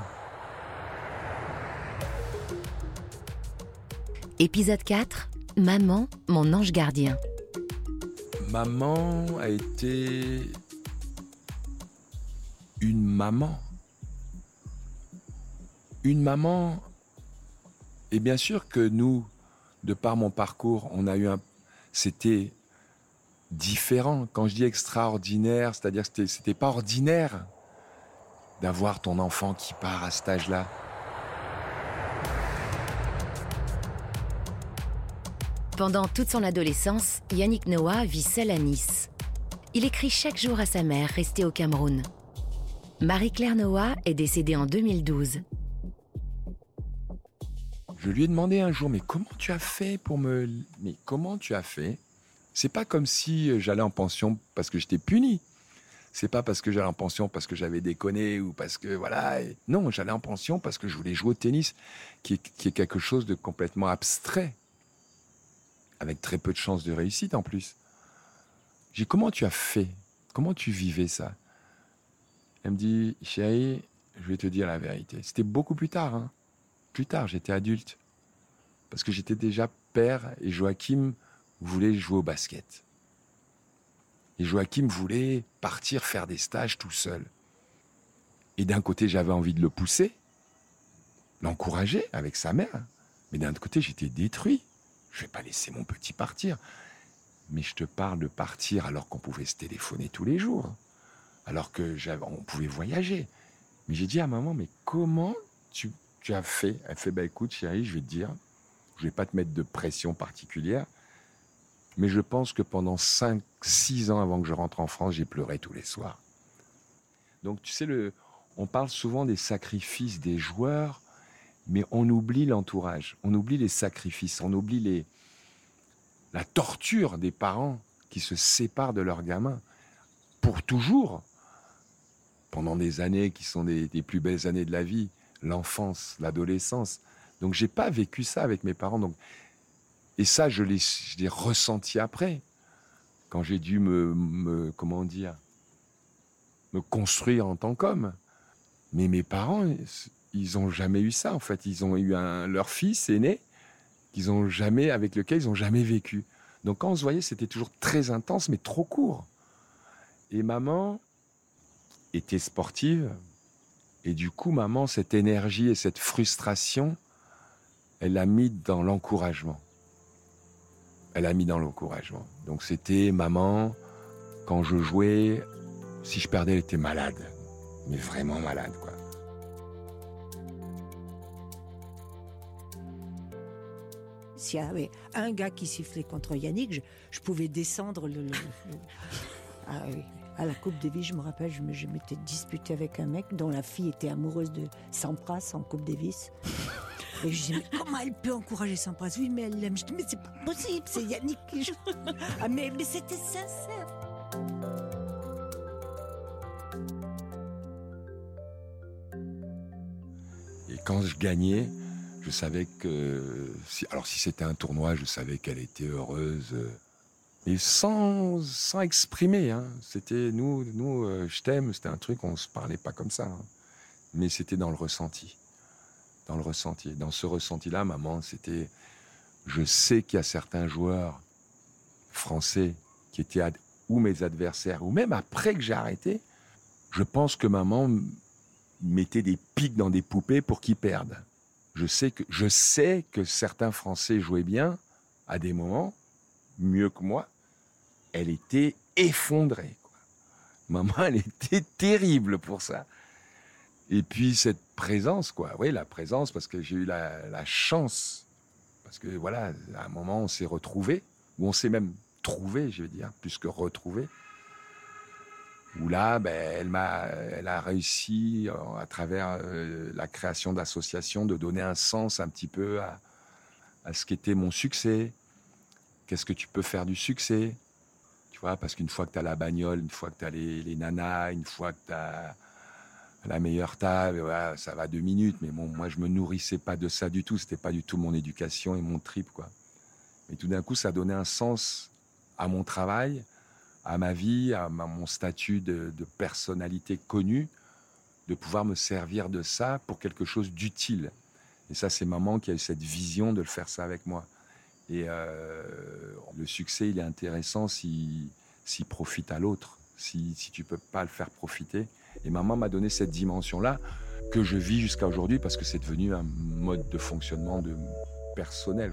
Épisode 4 Maman, mon ange gardien. Maman a été une maman. Une maman. Et bien sûr que nous, de par mon parcours, on a eu un. C'était différent. Quand je dis extraordinaire, c'est-à-dire que c'était pas ordinaire d'avoir ton enfant qui part à cet âge-là. Pendant toute son adolescence, Yannick Noah vit seul à Nice. Il écrit chaque jour à sa mère, restée au Cameroun. Marie-Claire Noah est décédée en 2012. Je lui ai demandé un jour, mais comment tu as fait pour me... Mais comment tu as fait? C'est pas comme si euh, j'allais en pension parce que j'étais puni. C'est pas parce que j'allais en pension parce que j'avais déconné ou parce que voilà. Non, j'allais en pension parce que je voulais jouer au tennis, qui est, qui est quelque chose de complètement abstrait, avec très peu de chances de réussite en plus. J'ai comment tu as fait? Comment tu vivais ça? Elle me dit, chérie, je vais te dire la vérité. C'était beaucoup plus tard. Hein. Plus tard, j'étais adulte. Parce que j'étais déjà père et Joachim voulait jouer au basket. Et Joachim voulait partir faire des stages tout seul. Et d'un côté, j'avais envie de le pousser, l'encourager avec sa mère. Mais d'un autre côté, j'étais détruit. Je vais pas laisser mon petit partir. Mais je te parle de partir alors qu'on pouvait se téléphoner tous les jours, alors que on pouvait voyager. Mais j'ai dit à maman, mais comment tu, as fait? Elle fait, bah écoute chérie, je vais te dire, je vais pas te mettre de pression particulière, mais je pense que pendant 5, 6 ans avant que je rentre en France, j'ai pleuré tous les soirs. Donc tu sais, le, on parle souvent des sacrifices des joueurs, mais on oublie l'entourage, on oublie les sacrifices, on oublie les, la torture des parents qui se séparent de leurs gamins pour toujours, pendant des années qui sont des, plus belles années de la vie, l'enfance, l'adolescence. Donc j'ai pas vécu ça avec mes parents. Donc et ça je l'ai ressenti après quand j'ai dû me, comment dire me construire en tant qu'homme. Mais mes parents ils ont jamais eu ça en fait. Ils ont eu un leur fils aîné qu'ils ont jamais, avec lequel ils n'ont jamais vécu. Donc quand on se voyait, c'était toujours très intense, mais trop court. Et maman était sportive, et du coup, maman, cette énergie et cette frustration, elle l'a mis dans l'encouragement. Elle a mis dans l'encouragement. Donc c'était maman, quand je jouais, si je perdais, elle était malade. Mais vraiment malade, quoi. S'il y avait un gars qui sifflait contre Yannick, je, pouvais descendre le, *laughs* ah à la Coupe Davis, je me rappelle, je, m'étais disputé avec un mec dont la fille était amoureuse de Sampras en Coupe Davis. *laughs* Et je disais, mais comment elle peut encourager Sampras? Oui, mais elle l'aime. Je dis, mais c'est pas possible, c'est Yannick qui joue. Ah, mais, mais c'était sincère. Et quand je gagnais, je savais que, si, alors si c'était un tournoi, je savais qu'elle était heureuse, mais sans, sans exprimer. Hein. C'était nous, nous, euh, je t'aime, c'était un truc, on se parlait pas comme ça, hein. mais c'était dans le ressenti, dans le ressenti. Dans ce ressenti-là, maman, c'était, je sais qu'il y a certains joueurs français qui étaient ou mes adversaires, ou même après que j'ai arrêté, je pense que maman mettait des pics dans des poupées pour qu'ils perdent je sais que, je sais que certains Français jouaient bien à des moments, mieux que moi. Elle était effondrée. Maman, elle était terrible pour ça. Et puis cette présence, quoi. Oui, la présence, parce que j'ai eu la, chance, parce que voilà, à un moment, on s'est retrouvés, ou on s'est même trouvé, je veux dire, plus que retrouvé où là, ben, elle, m'a, elle a réussi, euh, à travers euh, la création d'associations, de donner un sens un petit peu à ce qu'était mon succès. Qu'est-ce que tu peux faire du succès? Parce qu'une fois que tu as la bagnole, une fois que tu as les, les, nanas, une fois que tu as la meilleure table, ça va deux minutes. Mais bon, moi, je me nourrissais pas de ça du tout. C'était pas du tout mon éducation et mon trip, quoi. Mais tout d'un coup, ça donnait un sens à mon travail, à ma vie, à, mon statut de, personnalité connue, de pouvoir me servir de ça pour quelque chose d'utile. Et ça, c'est maman qui a eu cette vision de le faire ça avec moi. Et euh, le succès, il est intéressant s'il si, profite à l'autre, si, si tu peux pas le faire profiter. Et maman m'a donné cette dimension-là que je vis jusqu'à aujourd'hui parce que c'est devenu un mode de fonctionnement de personnel.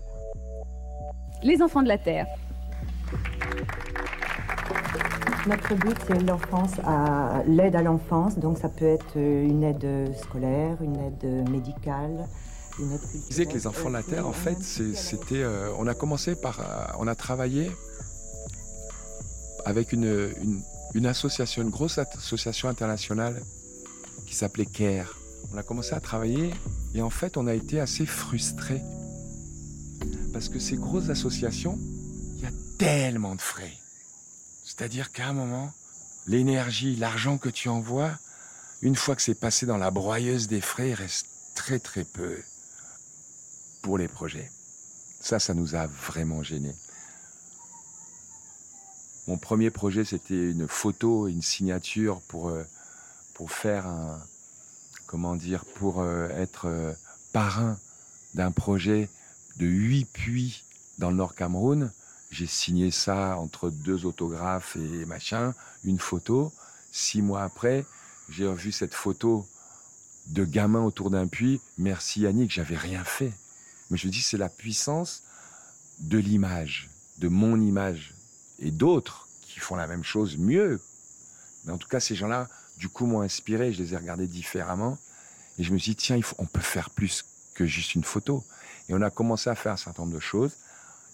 Les enfants de la Terre. Notre but, c'est l'enfance, à l'aide à l'enfance. Donc, ça peut être une aide scolaire, une aide médicale. Je disais que les enfants de la Terre, en fait, c'était. Euh, on a commencé par. Euh, on a travaillé avec une, une, association, une grosse association internationale qui s'appelait CARE. On a commencé à travailler et en fait, on a été assez frustrés. Parce que ces grosses associations, il y a tellement de frais c'est-à-dire qu'à un moment, l'énergie, l'argent que tu envoies, une fois que c'est passé dans la broyeuse des frais, il reste très très peu pour les projets. Ça, ça nous a vraiment gênés. Mon premier projet, c'était une photo, une signature pour, euh, pour faire un, comment dire, pour euh, être euh, parrain d'un projet de huit puits dans le Nord Cameroun. J'ai signé ça entre deux autographes et machin, une photo. Six mois après, j'ai revu cette photo de gamin autour d'un puits. Merci Yannick, j'avais rien fait. Mais je dis, c'est la puissance de l'image, de mon image et d'autres qui font la même chose mieux. Mais en tout cas, ces gens-là, du coup, m'ont inspiré. Je les ai regardés différemment. Et je me suis dit, tiens, il faut, on peut faire plus que juste une photo. Et on a commencé à faire un certain nombre de choses.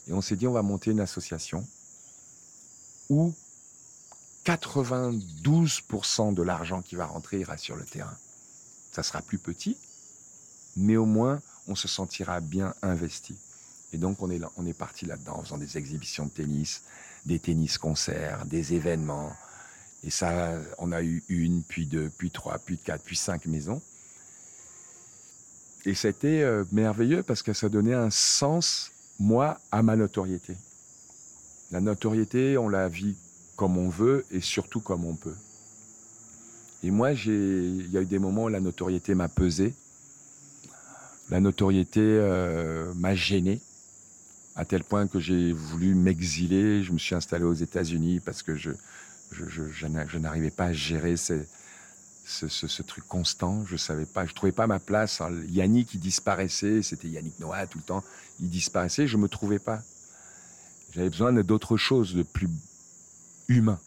Et on s'est dit, on va monter une association où 92% de l'argent qui va rentrer ira sur le terrain. Ça sera plus petit, mais au moins, on se sentira bien investi. Et donc, on est, là, on est parti là-dedans en faisant des exhibitions de tennis, des tennis-concerts, des événements. Et ça, on a eu une, puis deux, puis trois, puis quatre, puis cinq maisons. Et c'était euh, merveilleux parce que ça donnait un sens, moi, à ma notoriété. La notoriété, on la vit comme on veut et surtout comme on peut. Et moi, il y a eu des moments où la notoriété m'a pesé. La notoriété euh, m'a gêné à tel point que j'ai voulu m'exiler. Je me suis installé aux États-Unis parce que je, n'arrivais pas à gérer ce, truc constant. Je savais pas, je trouvais pas ma place. Yannick, il disparaissait. C'était Yannick Noah tout le temps. Il disparaissait. Je me trouvais pas. J'avais besoin d'autre chose, de plus humain.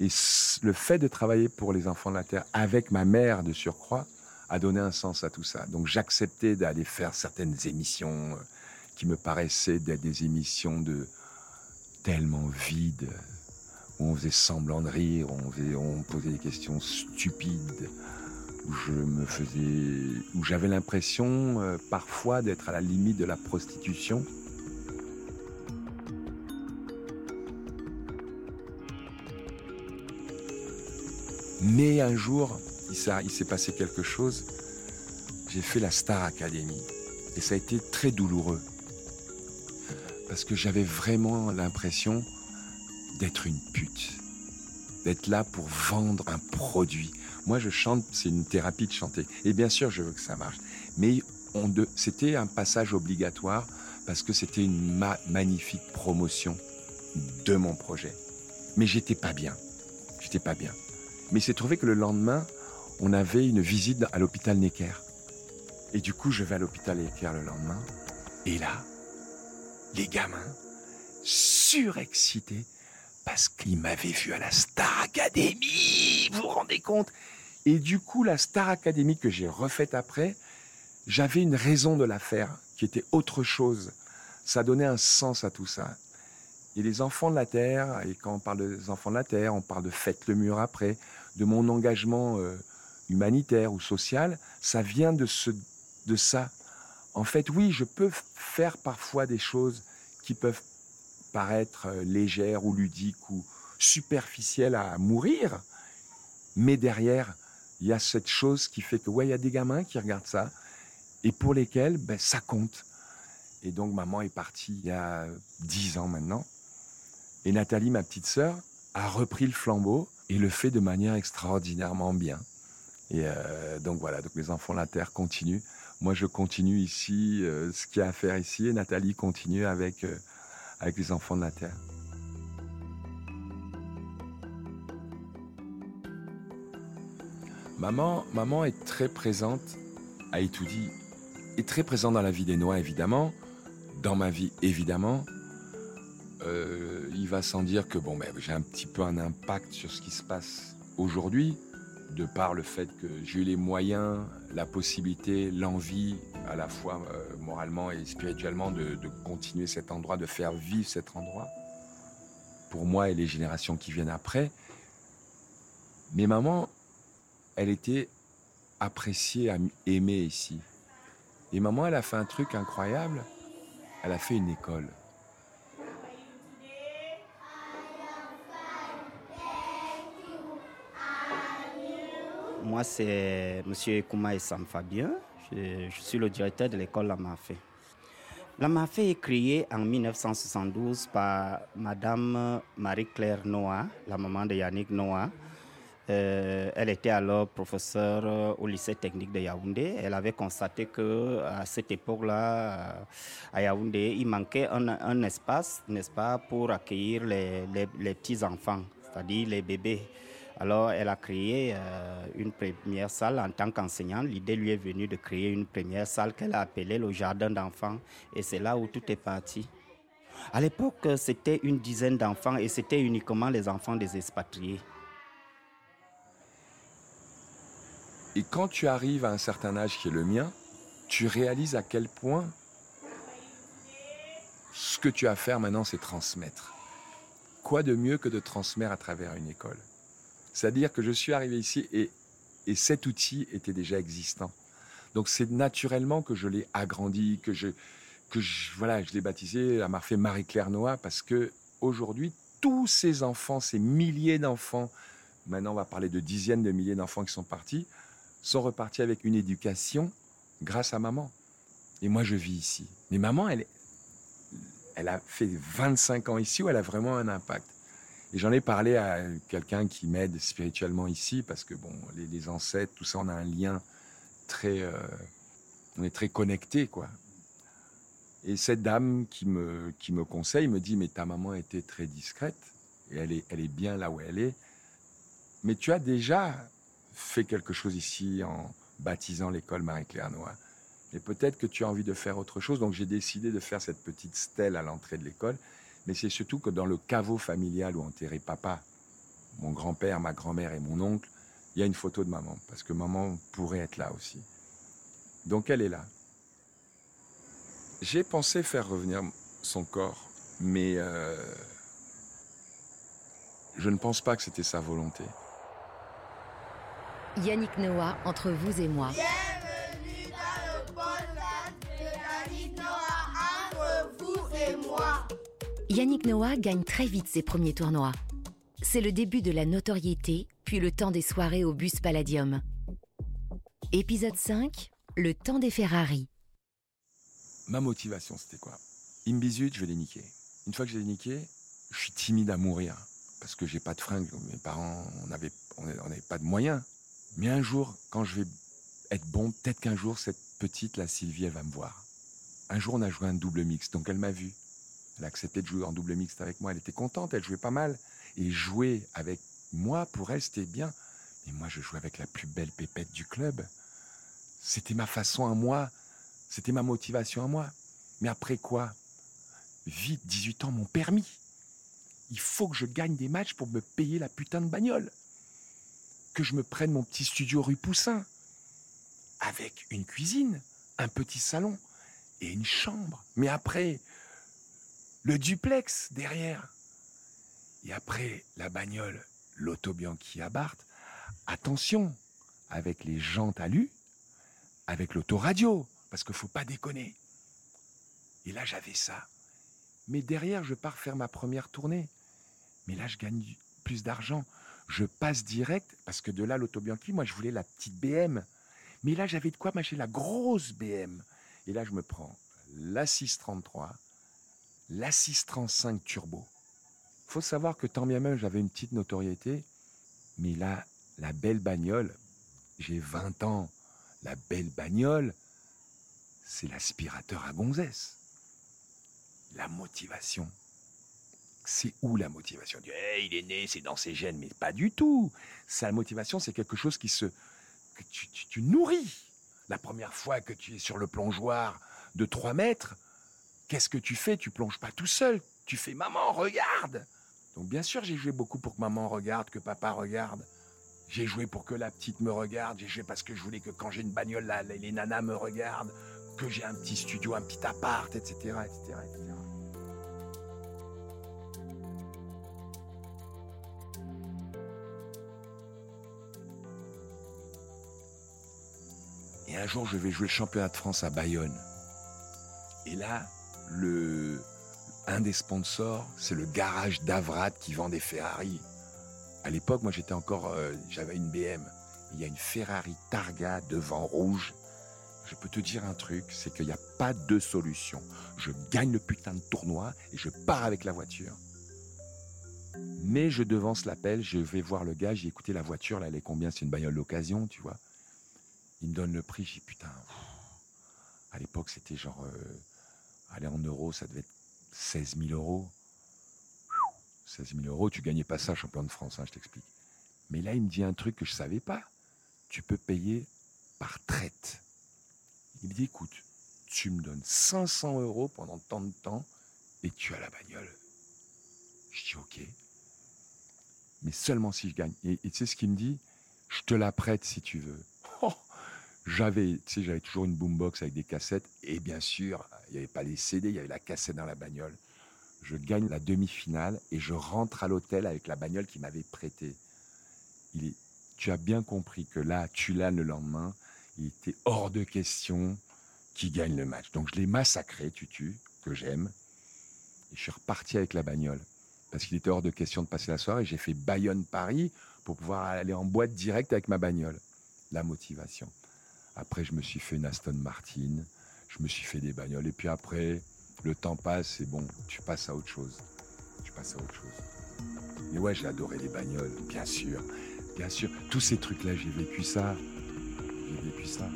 Et le fait de travailler pour les enfants de la Terre avec ma mère de surcroît a donné un sens à tout ça. Donc j'acceptais d'aller faire certaines émissions euh, qui me paraissaient des émissions de tellement vides, où on faisait semblant de rire, on, on posait des questions stupides, où j'avais l'impression euh, parfois d'être à la limite de la prostitution. Mais un jour, il s'est passé quelque chose. J'ai fait la Star Academy. Et ça a été très douloureux parce que j'avais vraiment l'impression d'être une pute, d'être là pour vendre un produit. Moi, je chante, c'est une thérapie de chanter. Et bien sûr, je veux que ça marche. Mais c'était un passage obligatoire parce que c'était une magnifique promotion de mon projet. Mais j'étais pas bien. J'étais pas bien. Mais c'est trouvé que le lendemain, on avait une visite à l'hôpital Necker. Et du coup, je vais à l'hôpital Necker le lendemain. Et là, les gamins, surexcités, parce qu'ils m'avaient vu à la Star Academy, vous vous rendez compte? Et du coup, la Star Academy que j'ai refaite après, j'avais une raison de la faire, qui était autre chose. Ça donnait un sens à tout ça. Et les enfants de la Terre, et quand on parle des enfants de la Terre, on parle de Faites le mur après, de mon engagement euh, humanitaire ou social, ça vient de, ce, de ça, en fait, oui, je peux faire parfois des choses qui peuvent paraître euh, légères ou ludiques ou superficielles à mourir, mais derrière, il y a cette chose qui fait que, ouais, il y a des gamins qui regardent ça et pour lesquels, ben, ça compte. Et donc, maman est partie il y a dix ans maintenant. Et Nathalie, ma petite sœur, a repris le flambeau et le fait de manière extraordinairement bien. Et euh, donc voilà, donc les enfants de la Terre continuent. Moi, je continue ici euh, ce qu'il y a à faire ici et Nathalie continue avec, euh, avec les enfants de la Terre. Maman, maman est très présente à Etoudi, est très présente dans la vie des Noix, évidemment, dans ma vie, évidemment. Il va sans dire que bon, ben, j'ai un petit peu un impact sur ce qui se passe aujourd'hui, de par le fait que j'ai eu les moyens, la possibilité, l'envie, à la fois euh, moralement et spirituellement, de, continuer cet endroit, de faire vivre cet endroit, pour moi et les générations qui viennent après. Mais maman, elle était appréciée, aimée ici. Et maman, elle a fait un truc incroyable. Elle a fait une école. Moi c'est M. Ekouma Sam Fabien. Je, suis le directeur de l'école La Mafé. La Mafé est créée en 1972 par Madame Marie-Claire Noah, la maman de Yannick Noah. Euh, elle était alors professeure au lycée technique de Yaoundé. Elle avait constaté que à cette époque-là, à Yaoundé, il manquait un, espace, n'est-ce pas, pour accueillir les petits enfants, c'est-à-dire les bébés. Alors, elle a créé euh, une première salle en tant qu'enseignante. L'idée lui est venue de créer une première salle qu'elle a appelée le jardin d'enfants. Et c'est là où tout est parti. À l'époque, c'était une dizaine d'enfants et c'était uniquement les enfants des expatriés. Et quand tu arrives à un certain âge qui est le mien, tu réalises à quel point ce que tu as à faire maintenant, c'est transmettre. Quoi de mieux que de transmettre à travers une école? C'est-à-dire que je suis arrivé ici et, et cet outil était déjà existant. Donc c'est naturellement que je l'ai agrandi, que je, que voilà, je l'ai baptisé, elle m'a fait Marie-Claire Noah parce que aujourd'hui, tous ces enfants, ces milliers d'enfants, maintenant on va parler de dizaines de milliers d'enfants qui sont partis, sont repartis avec une éducation grâce à maman. Et moi, je vis ici. Mais maman, elle, elle a fait 25 ans ici où elle a vraiment un impact. Et j'en ai parlé à quelqu'un qui m'aide spirituellement ici, parce que bon, les, ancêtres, tout ça, on a un lien très, euh, on est très connectés, quoi. Et cette dame qui me, qui me conseille me dit, mais ta maman était très discrète, et elle est, elle est bien là où elle est. Mais tu as déjà fait quelque chose ici en baptisant l'école Marie-Claire Noix. Et peut-être que tu as envie de faire autre chose. Donc j'ai décidé de faire cette petite stèle à l'entrée de l'école. Mais c'est surtout que dans le caveau familial où enterré papa, mon grand-père, ma grand-mère et mon oncle, il y a une photo de maman. Parce que maman pourrait être là aussi. Donc elle est là. J'ai pensé faire revenir son corps. Mais euh, je ne pense pas que c'était sa volonté. Yannick Noah, entre vous et moi. Yannick Noah gagne très vite ses premiers tournois. C'est le début de la notoriété, puis le temps des soirées au bus Palladium. Épisode 5, le temps des Ferrari. Ma motivation, c'était quoi? Bisute, je vais les niquer. Une fois que je les niqué, je suis timide à mourir. Parce que j'ai pas de fringues. Mes parents, on n'avait on avait pas de moyens. Mais un jour, quand je vais être bon, peut-être qu'un jour, cette petite, la Sylvie, elle va me voir. Un jour, on a joué un double mix, donc elle m'a vu. Elle a accepté de jouer en double mixte avec moi. Elle était contente, elle jouait pas mal. Et jouer avec moi, pour elle, c'était bien. Mais moi, je jouais avec la plus belle pépette du club. C'était ma façon à moi. C'était ma motivation à moi. Mais après quoi? Vite, 18 ans, mon permis. Il faut que je gagne des matchs pour me payer la putain de bagnole que je me prenne mon petit studio rue Poussin, avec une cuisine, un petit salon et une chambre. Mais après, le duplex derrière. Et après, la bagnole, l'auto Bianchi à Barthes. Attention, avec les jantes alu, avec l'autoradio, parce qu'il faut pas déconner. Et là, j'avais ça. Mais derrière, je pars faire ma première tournée. Mais là, je gagne plus d'argent je passe direct, parce que de là, l'auto Bianchi, moi, je voulais la petite BM. Mais là, j'avais de quoi m'acheter la grosse BM. Et là, je me prends la 633, la 635 Turbo. faut savoir que tant bien même j'avais une petite notoriété, mais là, la belle bagnole, j'ai 20 ans, la belle bagnole, c'est l'aspirateur à gonzesse. La motivation c'est où la motivation? Hey, Il est né, c'est dans ses gènes, mais pas du tout. Sa motivation, c'est quelque chose qui se que tu, tu, tu, nourris. La première fois que tu es sur le plongeoir de 3 mètres, qu'est-ce que tu fais? Tu plonges pas tout seul. Tu fais maman, regarde. Donc bien sûr, j'ai joué beaucoup pour que maman regarde, que papa regarde. J'ai joué pour que la petite me regarde. J'ai joué parce que je voulais que quand j'ai une bagnole, les nanas me regardent, que j'ai un petit studio, un petit appart, etc., etc., etc. Et un jour, je vais jouer le championnat de France à Bayonne. Et là, un des sponsors, c'est le garage d'Avrad qui vend des Ferrari. À l'époque, moi, j'étais encore, euh, j'avais une BM. Il y a une Ferrari Targa devant rouge. Je peux te dire un truc, c'est qu'il n'y a pas de solution. Je gagne le putain de tournoi et je pars avec la voiture. Mais je devance l'appel, je vais voir le gars, j'ai écouté la voiture, là, elle est combien? C'est une bagnole d'occasion, tu vois. Il me donne le prix, j'ai putain. À l'époque, c'était genre. euh, aller en euros, ça devait être 16 000 euros. 16 000 euros, tu gagnais pas ça, champion de France, hein, je t'explique. Mais là, il me dit un truc que je savais pas. Tu peux payer par traite. Il me dit écoute, tu me donnes 500 euros pendant tant de temps et tu as la bagnole. Je dis ok. Mais seulement si je gagne. Et tu sais ce qu'il me dit? Je te la prête si tu veux. J'avais, tu sais, j'avais toujours une boombox avec des cassettes. Et bien sûr, il n'y avait pas les CD, il y avait la cassette dans la bagnole. Je gagne la demi-finale et je rentre à l'hôtel avec la bagnole qu'il m'avait prêtée. Tu as bien compris que là, tu l'as le lendemain. Il était hors de question qu'il gagne le match. Donc je l'ai massacré, Tutu, que j'aime. Et je suis reparti avec la bagnole. Parce qu'il était hors de question de passer la soirée. J'ai fait Bayonne-Paris pour pouvoir aller en boîte direct avec ma bagnole. La motivation. Après, je me suis fait une Aston Martin. Je me suis fait des bagnoles. Et puis après, le temps passe et bon, tu passes à autre chose. Tu passes à autre chose. Mais ouais, j'ai adoré les bagnoles, bien sûr. Bien sûr. Tous ces trucs-là, j'ai vécu ça. J'ai vécu ça.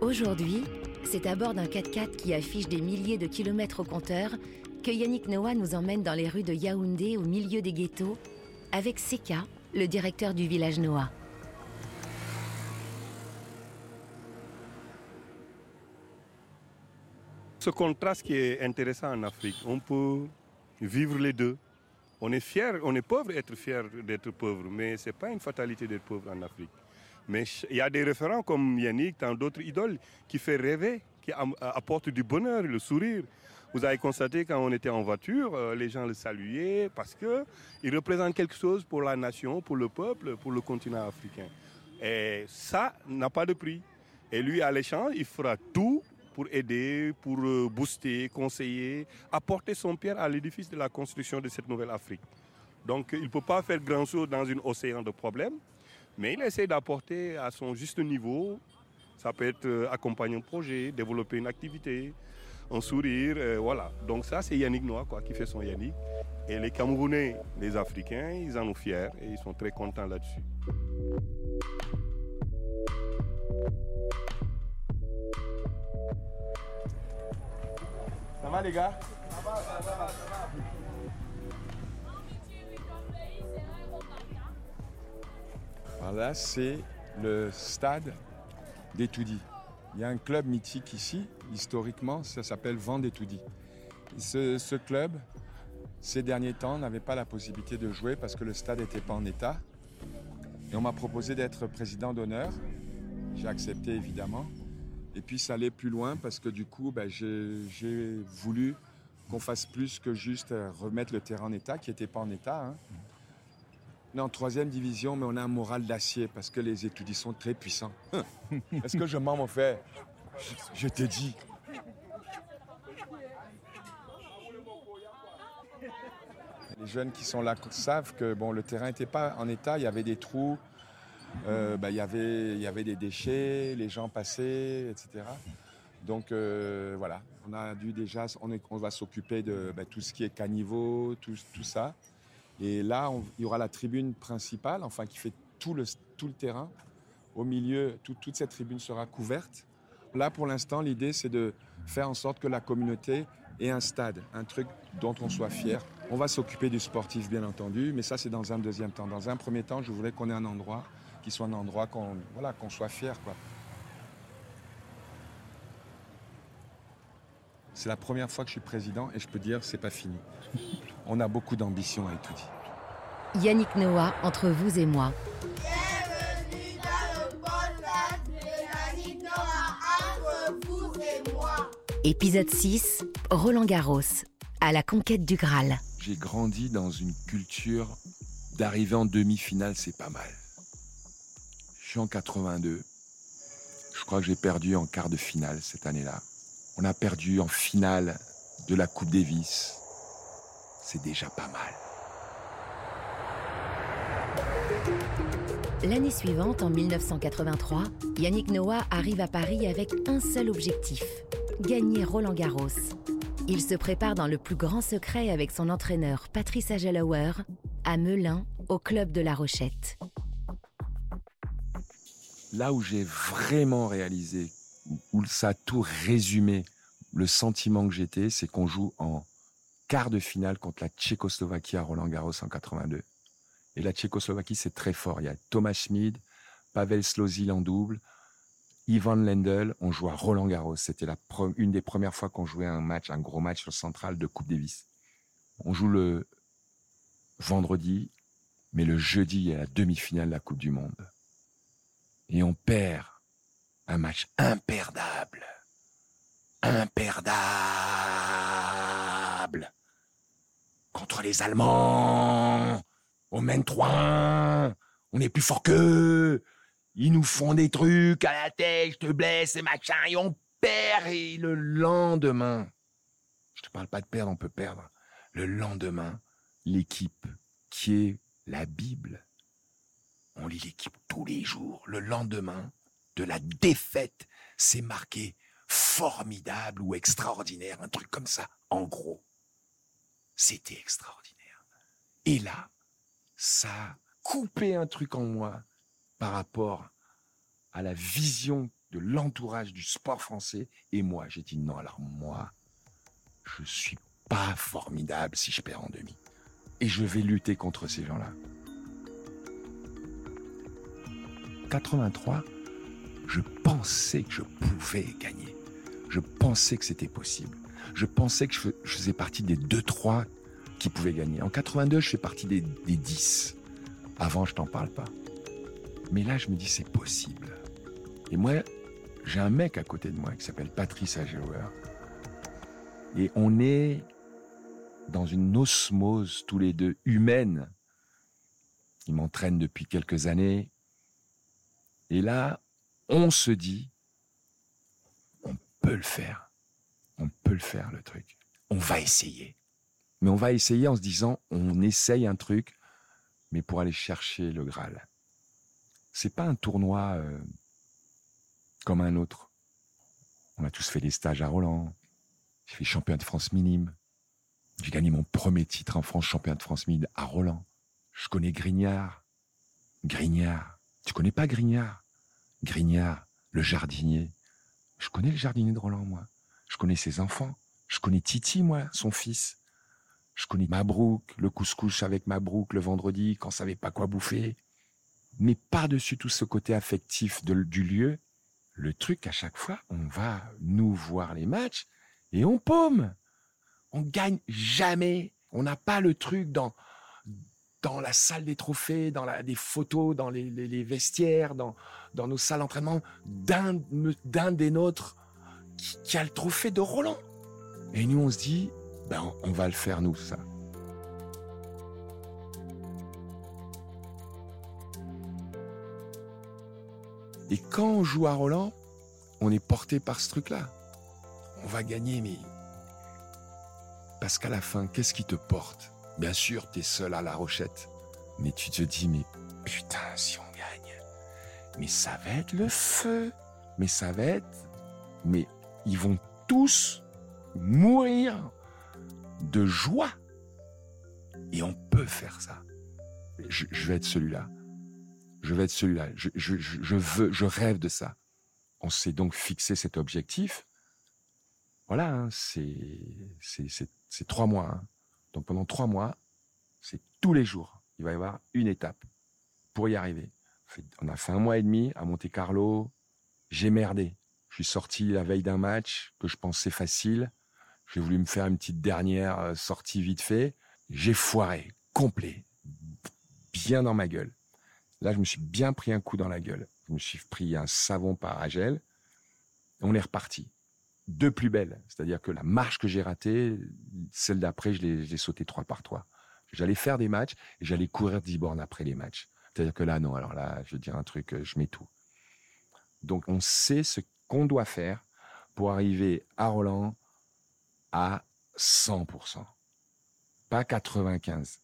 Aujourd'hui, c'est à bord d'un 4x4 qui affiche des milliers de kilomètres au compteur que Yannick Noah nous emmène dans les rues de Yaoundé au milieu des ghettos avec Seka, le directeur du village Noah. Ce contraste qui est intéressant en Afrique, on peut vivre les deux. On est fier, on est pauvre être fier d'être pauvre, mais ce n'est pas une fatalité d'être pauvre en Afrique. Mais il y a des référents comme Yannick, tant d'autres idoles qui fait rêver, qui apportent du bonheur, le sourire. Vous avez constaté quand on était en voiture, euh, les gens le saluaient parce qu'il représente quelque chose pour la nation, pour le peuple, pour le continent africain. Et ça n'a pas de prix. Et lui, à l'échange, il fera tout pour aider, pour euh, booster, conseiller, apporter son pierre à l'édifice de la construction de cette nouvelle Afrique. Donc il ne peut pas faire grand-chose dans un océan de problèmes, mais il essaie d'apporter à son juste niveau. Ça peut être euh, accompagner un projet, développer une activité, un sourire, euh, voilà. Donc ça, c'est Yannick Noah qui fait son Yannick. Et les Camerounais, les Africains, ils en sont fiers et ils sont très contents là-dessus. Ça va les gars? Alors là, c'est le stade d'Etoudi. Il y a un club mythique ici, historiquement, ça s'appelle Vendétoudi. Ce, ce club, ces derniers temps, n'avait pas la possibilité de jouer parce que le stade n'était pas en état. Et on m'a proposé d'être président d'honneur. J'ai accepté évidemment. Et puis ça allait plus loin parce que du coup, ben, j'ai voulu qu'on fasse plus que juste euh, remettre le terrain en état, qui n'était pas en état. hein. On est en troisième division, mais on a un moral d'acier parce que les étudiants sont très puissants. *laughs* Est-ce que je mens, mon frère Je- t'ai dit. Les jeunes qui sont là savent que bon, le terrain n'était pas en état, il y avait des trous, euh, bah, il, y avait, il y avait des déchets, les gens passaient, etc. Donc euh, voilà, on a dû déjà, on, est- on va s'occuper de bah, tout ce qui est caniveau, tout, tout ça. Et là, il y aura la tribune principale, enfin qui fait tout le, tout le terrain. Au milieu, tout- toute cette tribune sera couverte. Là, pour l'instant, l'idée, c'est de faire en sorte que la communauté ait un stade, un truc dont on soit fier. On va s'occuper du sportif, bien entendu, mais ça, c'est dans un deuxième temps. Dans un premier temps, je voulais qu'on ait un endroit qui soit un endroit qu'on voilà, qu'on soit fier. C'est la première fois que je suis président et je peux dire c'est pas fini. *laughs* On a beaucoup d'ambition tout dit. Yannick Noah, entre vous et moi. Bienvenue dans le podcast de Yannick Noah entre vous et moi. Épisode 6, Roland Garros, à la conquête du Graal. J'ai grandi dans une culture d'arriver en demi-finale, c'est pas mal. Je suis en 82. Je crois que j'ai perdu en quart de finale cette année-là. On a perdu en finale de la Coupe Davis. C'est déjà pas mal. L'année suivante, en 1983, Yannick Noah arrive à Paris avec un seul objectif, gagner Roland Garros. Il se prépare dans le plus grand secret avec son entraîneur Patrice Agelauer à Melun, au club de La Rochette. Là où j'ai vraiment réalisé, où ça a tout résumé, le sentiment que j'étais, c'est qu'on joue en quart de finale contre la Tchécoslovaquie à Roland Garros en 82. Et la Tchécoslovaquie, c'est très fort. Il y a Thomas Schmid, Pavel Slozil en double, Ivan Lendl. On joue à Roland Garros. C'était la une des premières fois qu'on jouait un match, un gros match sur central de Coupe Davis. On joue le vendredi, mais le jeudi, il y a la demi-finale de la Coupe du Monde. Et on perd un match imperdable. Imperdable. Contre les Allemands. On mène 3 On est plus fort qu'eux. Ils nous font des trucs à la tête, je te blesse et machin, et on perd. Et le lendemain, je te parle pas de perdre, on peut perdre. Le lendemain, l'équipe qui est la Bible, on lit l'équipe tous les jours. Le lendemain de la défaite, c'est marqué formidable ou extraordinaire, un truc comme ça. En gros, c'était extraordinaire. Et là, ça a coupé un truc en moi par rapport à la vision de l'entourage du sport français. Et moi, j'ai dit non, alors moi, je suis pas formidable si je perds en demi. Et je vais lutter contre ces gens-là. 83, je pensais que je pouvais gagner. Je pensais que c'était possible. Je pensais que je faisais partie des 2-3 qui pouvaient gagner. En 82, je fais partie des, 10. Avant, je t'en parle pas. Mais là, je me dis, c'est possible. Et moi, j'ai un mec à côté de moi qui s'appelle Patrice Agelower. Et on est dans une osmose tous les deux humaine. Il m'entraîne depuis quelques années. Et là, on se dit, on peut le faire. On peut le faire, le truc. On va essayer. Mais on va essayer en se disant, on essaye un truc, mais pour aller chercher le Graal. C'est pas un tournoi euh, comme un autre. On a tous fait des stages à Roland. J'ai fait champion de France minime. J'ai gagné mon premier titre en France, champion de France minime à Roland. Je connais Grignard. Grignard. Tu connais pas Grignard? Grignard, le jardinier. Je connais le jardinier de Roland, moi. Je connais ses enfants. Je connais Titi, moi, son fils. Je connais Mabrouk, le couscous avec Mabrouk le vendredi quand on savait pas quoi bouffer. Mais par-dessus tout ce côté affectif du lieu, le truc à chaque fois, on va nous voir les matchs et on paume. On gagne jamais. On n'a pas le truc dans dans la salle des trophées, dans la, des photos, dans les, vestiaires, dans, dans nos salles d'entraînement, d'un, d'un des nôtres qui, a le trophée de Roland. Et nous, on se dit, ben, on va le faire, nous, ça. Et quand on joue à Roland, on est porté par ce truc-là. On va gagner, mais... Parce qu'à la fin, qu'est-ce qui te porte? Bien sûr, tu es seul à la rochette. Mais tu te dis, mais putain, si on gagne, mais ça va être le feu. Mais ça va être... Mais ils vont tous mourir de joie. Et on peut faire ça. Je, vais être celui-là. Je vais être celui-là. Je, veux, je rêve de ça. On s'est donc fixé cet objectif. Voilà, hein, c'est trois mois. Hein. Donc pendant trois mois, c'est tous les jours. Il va y avoir une étape pour y arriver. On a fait un mois et demi à Monte Carlo. J'ai merdé. Je suis sorti la veille d'un match que je pensais facile. J'ai voulu me faire une petite dernière euh, sortie vite fait. J'ai foiré, complet, bien dans ma gueule. Là, je me suis bien pris un coup dans la gueule. Je me suis pris un savon par Agel. On est reparti deux plus belles. C'est-à-dire que la marche que j'ai ratée, celle d'après, je l'ai sautée trois par trois. J'allais faire des matchs et j'allais courir dix bornes après les matchs. C'est-à-dire que là, non, alors là, je veux dire un truc, euh, je mets tout. Donc, on sait ce qu'on doit faire pour arriver à Roland à 100%. Pas 95.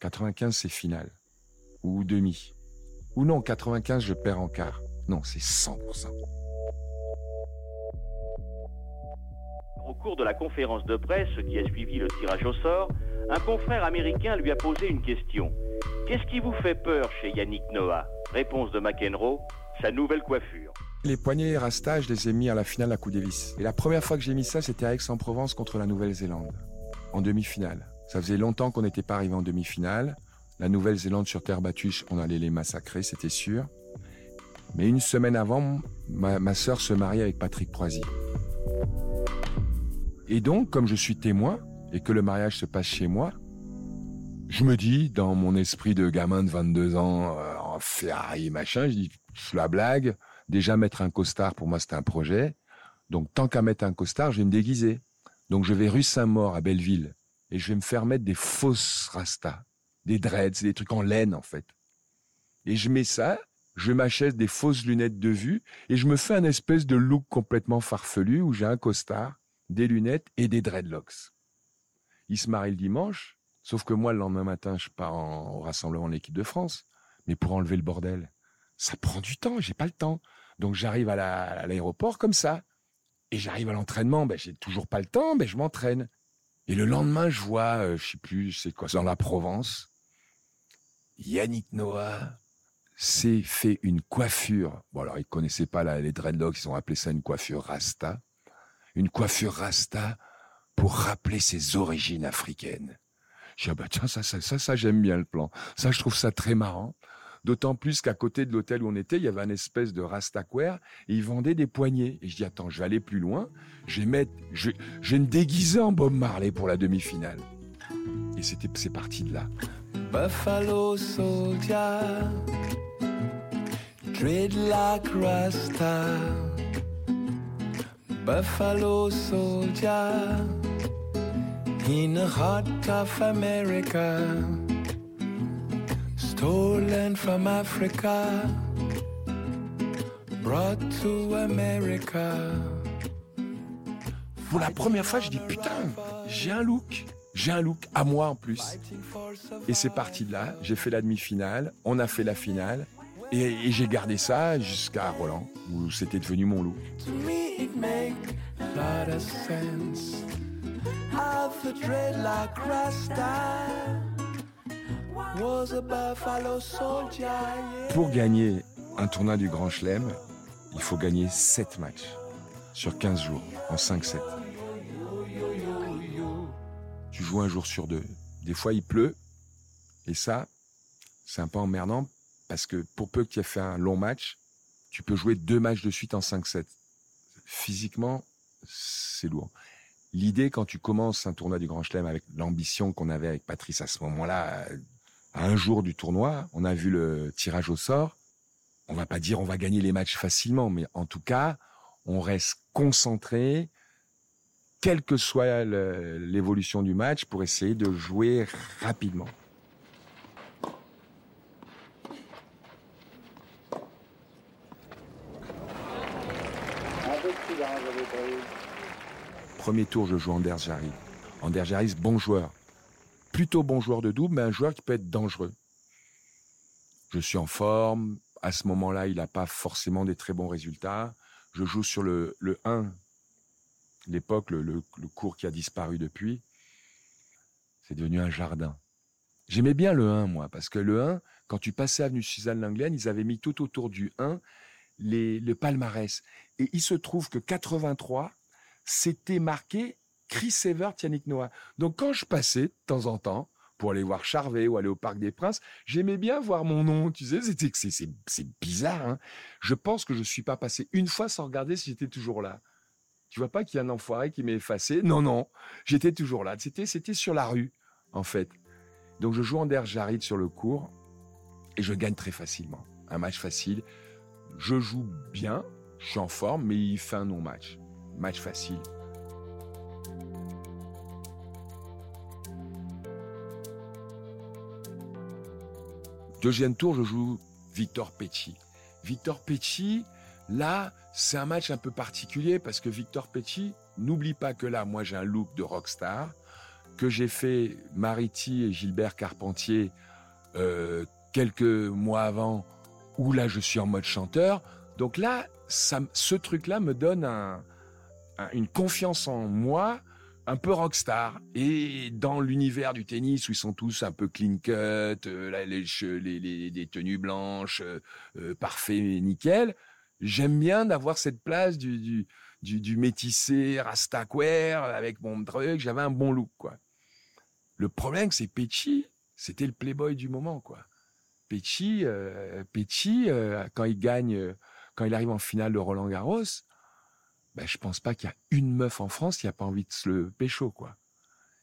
95, c'est finale. Ou demi. Ou non, 95, je perds en quart. Non, c'est 100%. Au cours de la conférence de presse qui a suivi le tirage au sort, un confrère américain lui a posé une question. Qu'est-ce qui vous fait peur chez Yannick Noah? Réponse de McEnroe, sa nouvelle coiffure. Les poignets Rasta, je les ai mis à la finale à coup Davis. Et la première fois que j'ai mis ça, c'était à Aix-en-Provence contre la Nouvelle-Zélande, en demi-finale. Ça faisait longtemps qu'on n'était pas arrivé en demi-finale. La Nouvelle-Zélande sur terre battue, on allait les massacrer, c'était sûr. Mais une semaine avant, ma, ma sœur se marie avec Patrick Proisy. Et donc, comme je suis témoin et que le mariage se passe chez moi, je me dis, dans mon esprit de gamin de 22 ans, euh, en Ferrari, machin, je dis, je la blague. Déjà, mettre un costard, pour moi, c'était un projet. Donc, tant qu'à mettre un costard, je vais me déguiser. Donc, je vais rue Saint-Maur à Belleville et je vais me faire mettre des fausses rastas, des dreads, des trucs en laine, en fait. Et je mets ça, je m'achète des fausses lunettes de vue et je me fais un espèce de look complètement farfelu où j'ai un costard, des lunettes et des dreadlocks. Il se marie le dimanche, sauf que moi, le lendemain matin, je pars en, au rassemblement de l'équipe de France. Mais pour enlever le bordel, ça prend du temps, j'ai pas le temps. Donc j'arrive à la- à l'aéroport comme ça. Et j'arrive à l'entraînement, ben j'ai toujours pas le temps, ben je m'entraîne. Et le lendemain, je vois, euh, je sais plus, c'est quoi, dans la Provence, Yannick Noah s'est fait une coiffure. Bon alors, ils connaissaient pas les dreadlocks, ils ont appelé ça une coiffure rasta. Une coiffure rasta pour rappeler ses origines africaines. Je dis, ah bah tiens, ça, ça, ça, ça, j'aime bien le plan. Ça, je trouve ça très marrant. D'autant plus qu'à côté de l'hôtel où on était, il y avait un espèce de rastaquaire et ils vendaient des poignets. Et je dis, attends, je vais aller plus loin. Je vais je, me déguiser en Bob Marley pour la demi-finale. Et c'était, c'est parti de là. Buffalo soldier, dreadlock rasta. Buffalo soldier, in the heart of America, stolen from Africa, brought to America. Pour la première fois, je dis, putain, j'ai un look. J'ai un look à moi en plus. Et c'est parti de là. J'ai fait la demi-finale. On a fait la finale. Et, et j'ai gardé ça jusqu'à Roland, où c'était devenu mon look. To Pour gagner un tournoi du Grand Chelem, il faut gagner 7 matchs sur 15 jours, en 5-7. Tu joues un jour sur deux. Des fois, il pleut. Et ça, c'est un peu emmerdant parce que pour peu que tu aies fait un long match, tu peux jouer deux matchs de suite en 5-7. Physiquement, c'est lourd. L'idée, quand tu commences un tournoi du Grand Chelem avec l'ambition qu'on avait avec Patrice à ce moment-là, à un jour du tournoi, on a vu le tirage au sort. On va pas dire on va gagner les matchs facilement, mais en tout cas, on reste concentré, quelle que soit l'évolution du match, pour essayer de jouer rapidement. Premier tour, je joue Anders Jarry. Anders Jarry, bon joueur. Plutôt bon joueur de double, mais un joueur qui peut être dangereux. Je suis en forme. À ce moment-là, il n'a pas forcément des très bons résultats. Je joue sur le, le 1, l'époque, le, le- cours qui a disparu depuis. C'est devenu un jardin. J'aimais bien le 1, moi, parce que le 1, quand tu passais avenue Suzanne Lenglen, ils avaient mis tout autour du 1 les, le palmarès. Et il se trouve que 83, c'était marqué Chris Evert, Yannick Noah. Donc quand je passais de temps en temps pour aller voir Charvet ou aller au Parc des Princes, j'aimais bien voir mon nom. Tu sais, c'est bizarre. Hein je pense que je suis pas passé une fois sans regarder si j'étais toujours là. Tu vois pas qu'il y a un enfoiré qui m'est effacé? Non, non, j'étais toujours là. C'était c'était sur la rue en fait. Donc je joue Anders Jarid sur le court et je gagne très facilement. Un match facile. Je joue bien, je suis en forme, mais il fait un non-match. Match facile. Deuxième tour, je joue Victor Pecci. Victor Pecci, là, c'est un match un peu particulier parce que Victor Pecci, n'oublie pas que là, moi, j'ai un look de rockstar. que j'ai fait Mariti et Gilbert Carpentier euh, quelques mois avant, où là je suis en mode chanteur. Donc là, ça, ce truc-là me donne un- une confiance en moi, un peu rockstar. Et dans l'univers du tennis, où ils sont tous un peu clean cut, euh, les, les, les- tenues blanches, euh, euh, parfait, nickel, j'aime bien d'avoir cette place du, du, du, du métissé rastaquaire avec mon truc. J'avais un bon look, quoi. Le problème, c'est Pecci, c'était le playboy du moment, quoi. Pecci, euh, euh, quand il gagne, quand il arrive en finale de Roland Garros, ben, je pense pas qu'il y a une meuf en France qui a pas envie de se le pécho, quoi.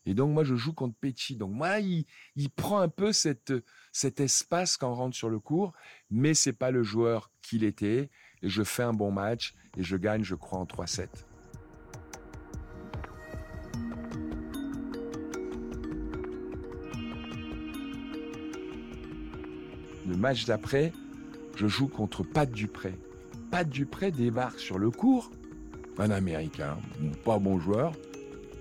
Et donc, moi, je joue contre Pecci. Donc, moi, il, prend un peu cette, cet espace quand on rentre sur le court, mais c'est pas le joueur qu'il était. Et je fais un bon match et je gagne, je crois, en 3-7. Le match d'après, je joue contre Pat Dupré. Pat Dupré débarque sur le court, un Américain, pas bon joueur,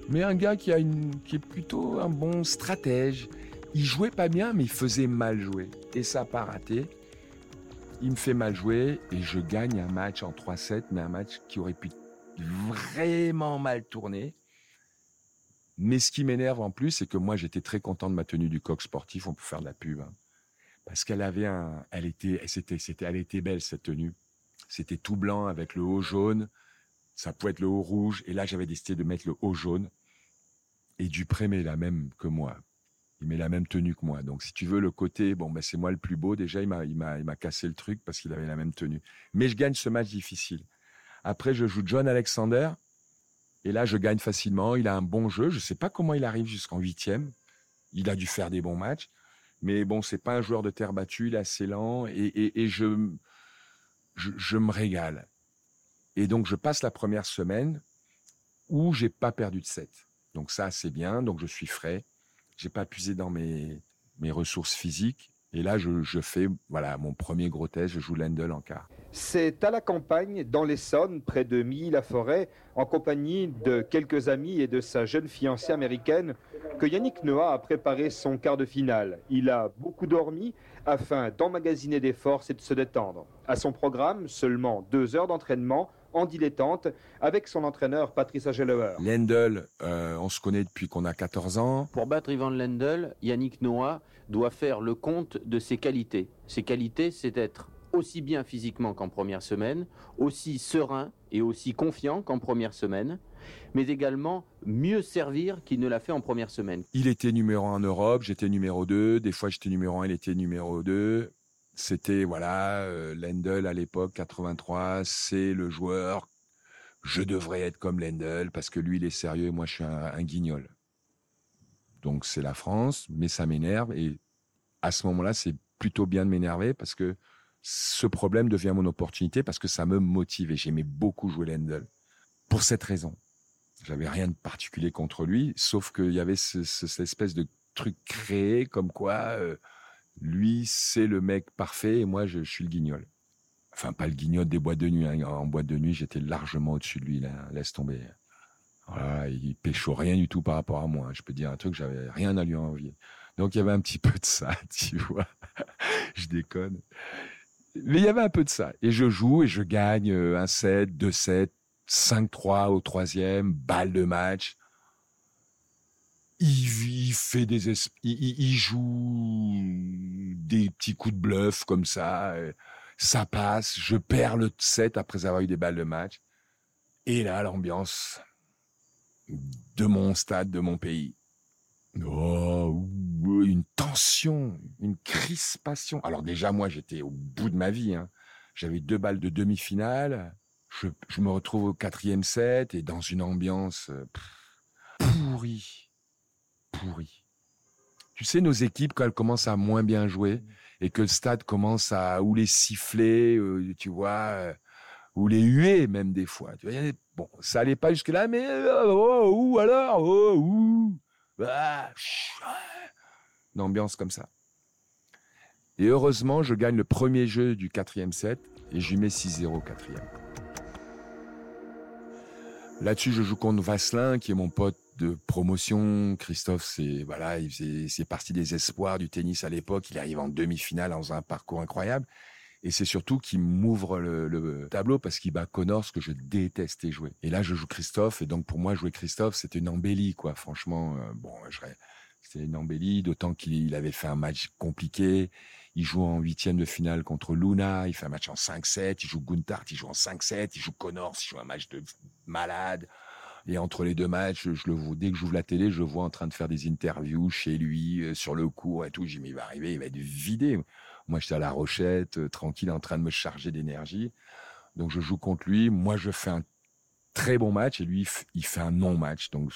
mais un gars qui, a une, qui est plutôt un bon stratège. Il jouait pas bien, mais il faisait mal jouer. Et ça pas raté. Il me fait mal jouer et je gagne un match en 3-7, mais un match qui aurait pu vraiment mal tourner. Mais ce qui m'énerve en plus, c'est que moi, j'étais très content de ma tenue du coq sportif. On peut faire de la pub. hein. Parce qu'elle avait un, elle était, c'était, c'était, elle était belle, cette tenue. C'était tout blanc avec le haut jaune. Ça pouvait être le haut rouge. Et là, j'avais décidé de mettre le haut jaune. Et Dupré met la même que moi. Il met la même tenue que moi. Donc, si tu veux, le côté, bon, ben, c'est moi le plus beau. Déjà, il m'a, il m'a, il m'a cassé le truc parce qu'il avait la même tenue. Mais je gagne ce match difficile. Après, je joue John Alexander. Et là, je gagne facilement. Il a un bon jeu. Je sais pas comment il arrive jusqu'en huitième. Il a dû faire des bons matchs. Mais bon, c'est pas un joueur de terre battue. Il est assez lent. Et, et, et je, je, je me régale. Et donc, je passe la première semaine où j'ai pas perdu de 7. Donc ça, c'est bien. Donc, je suis frais. J'ai pas puisé dans mes, mes ressources physiques. Et là, je, je fais voilà mon premier gros test. Je joue Lendl en quart. C'est à la campagne, dans l'Essonne, près de Milly-la-Forêt, en compagnie de quelques amis et de sa jeune fiancée américaine, que Yannick Noah a préparé son quart de finale. Il a beaucoup dormi afin d'emmagasiner des forces et de se détendre. À son programme, seulement deux heures d'entraînement en dilettante avec son entraîneur Patrice Agelower. Lendl, euh, on se connaît depuis qu'on a 14 ans. Pour battre Ivan Lendl, Yannick Noah doit faire le compte de ses qualités. Ses qualités, c'est d'être aussi bien physiquement qu'en première semaine, aussi serein et aussi confiant qu'en première semaine, mais également mieux servir qu'il ne l'a fait en première semaine. Il était numéro 1 en Europe, j'étais numéro 2. Des fois, j'étais numéro 1, il était numéro 2. C'était, voilà, euh, Lendl à l'époque, 83, c'est le joueur. Je devrais être comme Lendl parce que lui, il est sérieux et moi, je suis un, guignol. Donc, c'est la France, mais ça m'énerve. Et à ce moment-là, c'est plutôt bien de m'énerver parce que ce problème devient mon opportunité parce que ça me motive et j'aimais beaucoup jouer Lendl. Pour cette raison. J'avais rien de particulier contre lui, sauf qu'il y avait ce- ce- cette espèce de truc créé comme quoi euh, lui, c'est le mec parfait et moi, je, suis le guignol. Enfin, pas le guignol des boîtes de nuit. hein. En boîte de nuit, j'étais largement au-dessus de lui. Là. Laisse tomber. Voilà, il pécho rien du tout par rapport à moi. Je peux dire un truc, j'avais rien à lui envier. Donc, il y avait un petit *laughs* peu de ça, tu vois. *laughs* je déconne. Mais il y avait un peu de ça. Et je joue et je gagne euh, un 7, 2 7, 5-3 au troisième, balle de match. Il, fait des es- il, joue des petits coups de bluff comme ça. euh, Ça passe. Je perds le 7 après avoir eu des balles de match. Et là, l'ambiance de mon stade, de mon pays. Oh, une tension, une crispation. Alors déjà, moi, j'étais au bout de ma vie. hein. J'avais deux balles de demi-finale. Je, me retrouve au quatrième set et dans une ambiance euh, pourrie, pourrie. Tu sais, nos équipes, quand elles commencent à moins bien jouer et que le stade commence à ou les siffler, euh, tu vois, euh, ou les huer même des fois. Tu vois, bon, ça allait pas jusque là, mais euh, oh, ou alors, oh, ouh, ah, une ambiance comme ça. Et heureusement, je gagne le premier jeu du quatrième set et je lui mets 6-0 au quatrième. Là-dessus, je joue contre Vasselin, qui est mon pote de promotion. Christophe, c'est voilà, il faisait, c'est parti des espoirs du tennis à l'époque. Il arrive en demi-finale dans un parcours incroyable. Et c'est surtout qu'il m'ouvre le, le tableau parce qu'il bat Connors que je détestais jouer. Et là, je joue Christophe. Et donc, pour moi, jouer Christophe, c'était une embellie, quoi. Franchement, euh, bon, je, c'était une embellie, d'autant qu'il avait fait un match compliqué. Il joue en huitième de finale contre Luna. Il fait un match en 5-7. Il joue Guntart. Il joue en 5-7. Il joue Connors. Il joue un match de malade. Et entre les deux matchs, je le vois, dès que j'ouvre la télé, je le vois en train de faire des interviews chez lui, euh, sur le cours et tout. J'ai mais il va arriver, il va être vidé. Moi, j'étais à la Rochette, euh, tranquille, en train de me charger d'énergie. Donc, je joue contre lui. Moi, je fais un très bon match et lui, il fait un non-match. Donc,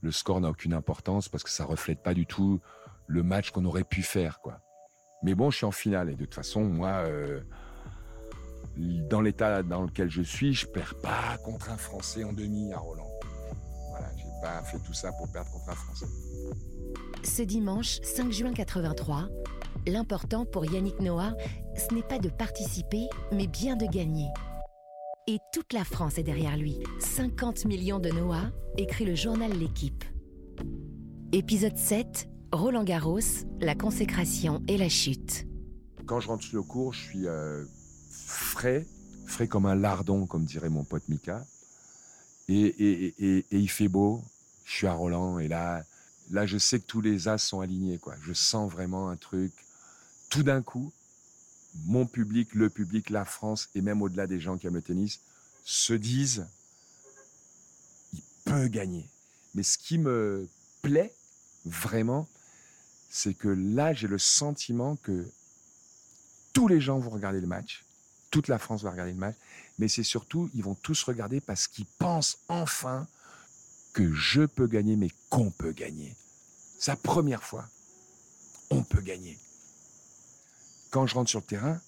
le score n'a aucune importance parce que ça reflète pas du tout le match qu'on aurait pu faire, quoi. Mais bon, je suis en finale et de toute façon, moi, euh, dans l'état dans lequel je suis, je perds pas contre un Français en demi à Roland. Voilà, j'ai pas fait tout ça pour perdre contre un Français. Ce dimanche 5 juin 83, l'important pour Yannick Noah, ce n'est pas de participer, mais bien de gagner. Et toute la France est derrière lui. 50 millions de Noah, écrit le journal L'équipe. Épisode 7, Roland Garros, la consécration et la chute. Quand je rentre sur le cours, je suis euh, frais, frais comme un lardon, comme dirait mon pote Mika. Et, et, il fait beau. Je suis à Roland et là, là, je sais que tous les as sont alignés. Quoi. Je sens vraiment un truc. Tout d'un coup, mon public, le public, la France et même au-delà des gens qui aiment le tennis se disent, il peut gagner. Mais ce qui me plaît vraiment, c'est que là, j'ai le sentiment que tous les gens vont regarder le match, toute la France va regarder le match, mais c'est surtout, ils vont tous regarder parce qu'ils pensent enfin que je peux gagner, mais qu'on peut gagner. La première fois. On peut gagner. Quand je rentre sur le terrain,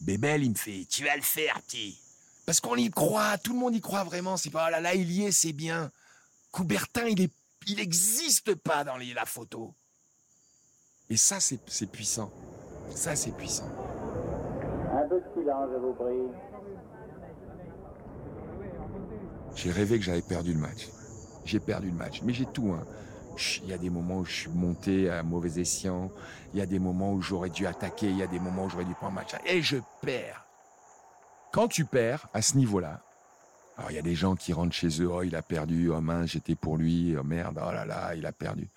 Bébel, il me fait Tu vas le faire, petit. Parce qu'on y croit, tout le monde y croit vraiment. C'est pas oh là là, il y est, c'est bien. Coubertin, il il n'existe pas dans la photo. Et ça, c'est puissant. Ça, c'est puissant. J'ai rêvé que j'avais perdu le match. J'ai perdu le match. Mais j'ai tout, hein. Il y a des moments où je suis monté à mauvais escient. Il y a des moments où j'aurais dû attaquer. Il y a des moments où j'aurais dû prendre match. Et je perds. Quand tu perds à ce niveau-là, alors il y a des gens qui rentrent chez eux. Oh, il a perdu. Oh mince, j'étais pour lui. Oh merde. Oh là là, il a perdu.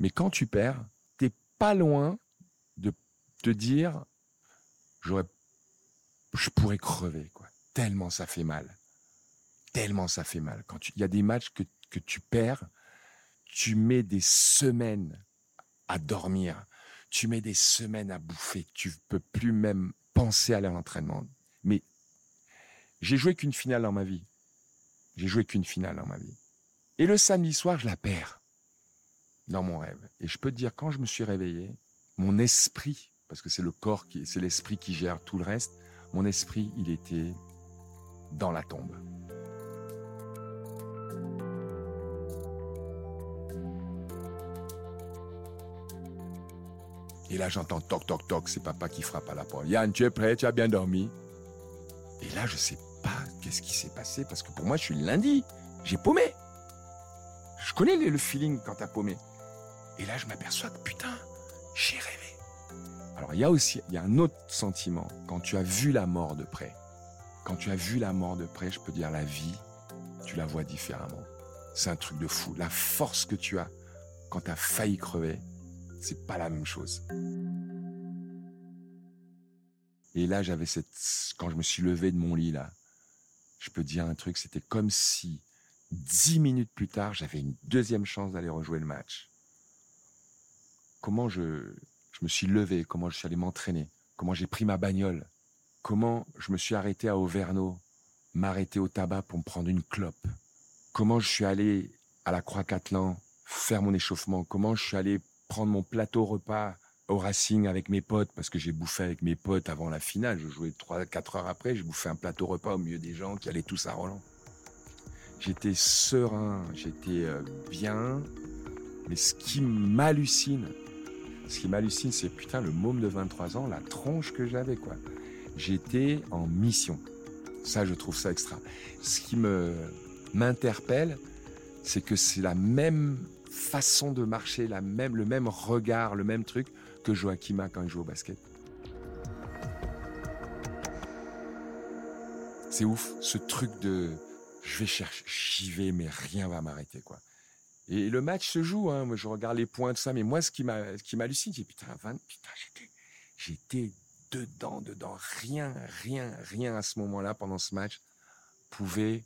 Mais quand tu perds, t'es pas loin de te dire, j'aurais, je pourrais crever, quoi. Tellement ça fait mal. Tellement ça fait mal. Quand il y a des matchs que, que tu perds, tu mets des semaines à dormir, tu mets des semaines à bouffer, tu peux plus même penser à l'entraînement. Mais j'ai joué qu'une finale dans ma vie. J'ai joué qu'une finale dans ma vie. Et le samedi soir, je la perds dans mon rêve. Et je peux te dire, quand je me suis réveillé, mon esprit, parce que c'est le corps qui, c'est l'esprit qui gère tout le reste, mon esprit, il était dans la tombe. Et là, j'entends toc, toc, toc, c'est papa qui frappe à la porte. Yann, tu es prêt, tu as bien dormi? Et là, je sais pas qu'est-ce qui s'est passé, parce que pour moi, je suis lundi. J'ai paumé. Je connais le feeling quand t'as paumé. Et là, je m'aperçois que putain, j'ai rêvé. Il y a aussi, il y a un autre sentiment. Quand tu as vu la mort de près, quand tu as vu la mort de près, je peux dire la vie, tu la vois différemment. C'est un truc de fou. La force que tu as quand tu as failli crever, c'est pas la même chose. Et là, j'avais cette, quand je me suis levé de mon lit, là, je peux dire un truc, c'était comme si dix minutes plus tard, j'avais une deuxième chance d'aller rejouer le match. Comment je, je me suis levé, comment je suis allé m'entraîner, comment j'ai pris ma bagnole, comment je me suis arrêté à Auvergnat, m'arrêter au tabac pour me prendre une clope, comment je suis allé à la Croix-Catlan faire mon échauffement, comment je suis allé prendre mon plateau repas au Racing avec mes potes, parce que j'ai bouffé avec mes potes avant la finale. Je jouais 3-4 heures après, j'ai bouffé un plateau repas au milieu des gens qui allaient tous à Roland. J'étais serein, j'étais euh, bien. Mais ce qui m'hallucine, ce qui m'hallucine, c'est putain, le môme de 23 ans, la tronche que j'avais, quoi. J'étais en mission. Ça, je trouve ça extra. Ce qui me m'interpelle, c'est que c'est la même façon de marcher, la même, le même regard, le même truc que Joachim a quand il joue au basket. C'est ouf, ce truc de je vais chercher, j'y vais, mais rien va m'arrêter, quoi. Et le match se joue, hein. Je regarde les points, tout ça, mais moi, ce qui m'a, ce qui m'hallucine, c'est putain, 20, putain, j'étais, j'étais dedans, dedans. Rien, rien, rien à ce moment-là, pendant ce match, pouvait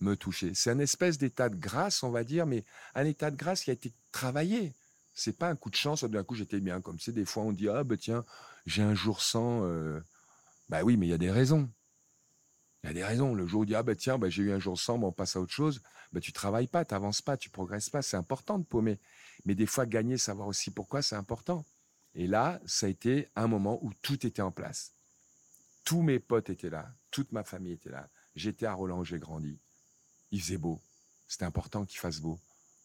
me toucher. C'est un espèce d'état de grâce, on va dire, mais un état de grâce qui a été travaillé. C'est pas un coup de chance, d'un coup j'étais bien comme c'est. Des fois on dit ah ben tiens j'ai un jour sans. Euh... Bah oui, mais il y a des raisons. Il y a des raisons. Le jour où on dit ah ben tiens ben, j'ai eu un jour sans, on passe à autre chose. Ben tu travailles pas, tu avances pas, tu progresses pas. C'est important de paumer. Mais des fois gagner, savoir aussi pourquoi, c'est important. Et là, ça a été un moment où tout était en place. Tous mes potes étaient là, toute ma famille était là. J'étais à Roland j'ai grandi. Il faisait beau. C'était important qu'il fasse beau.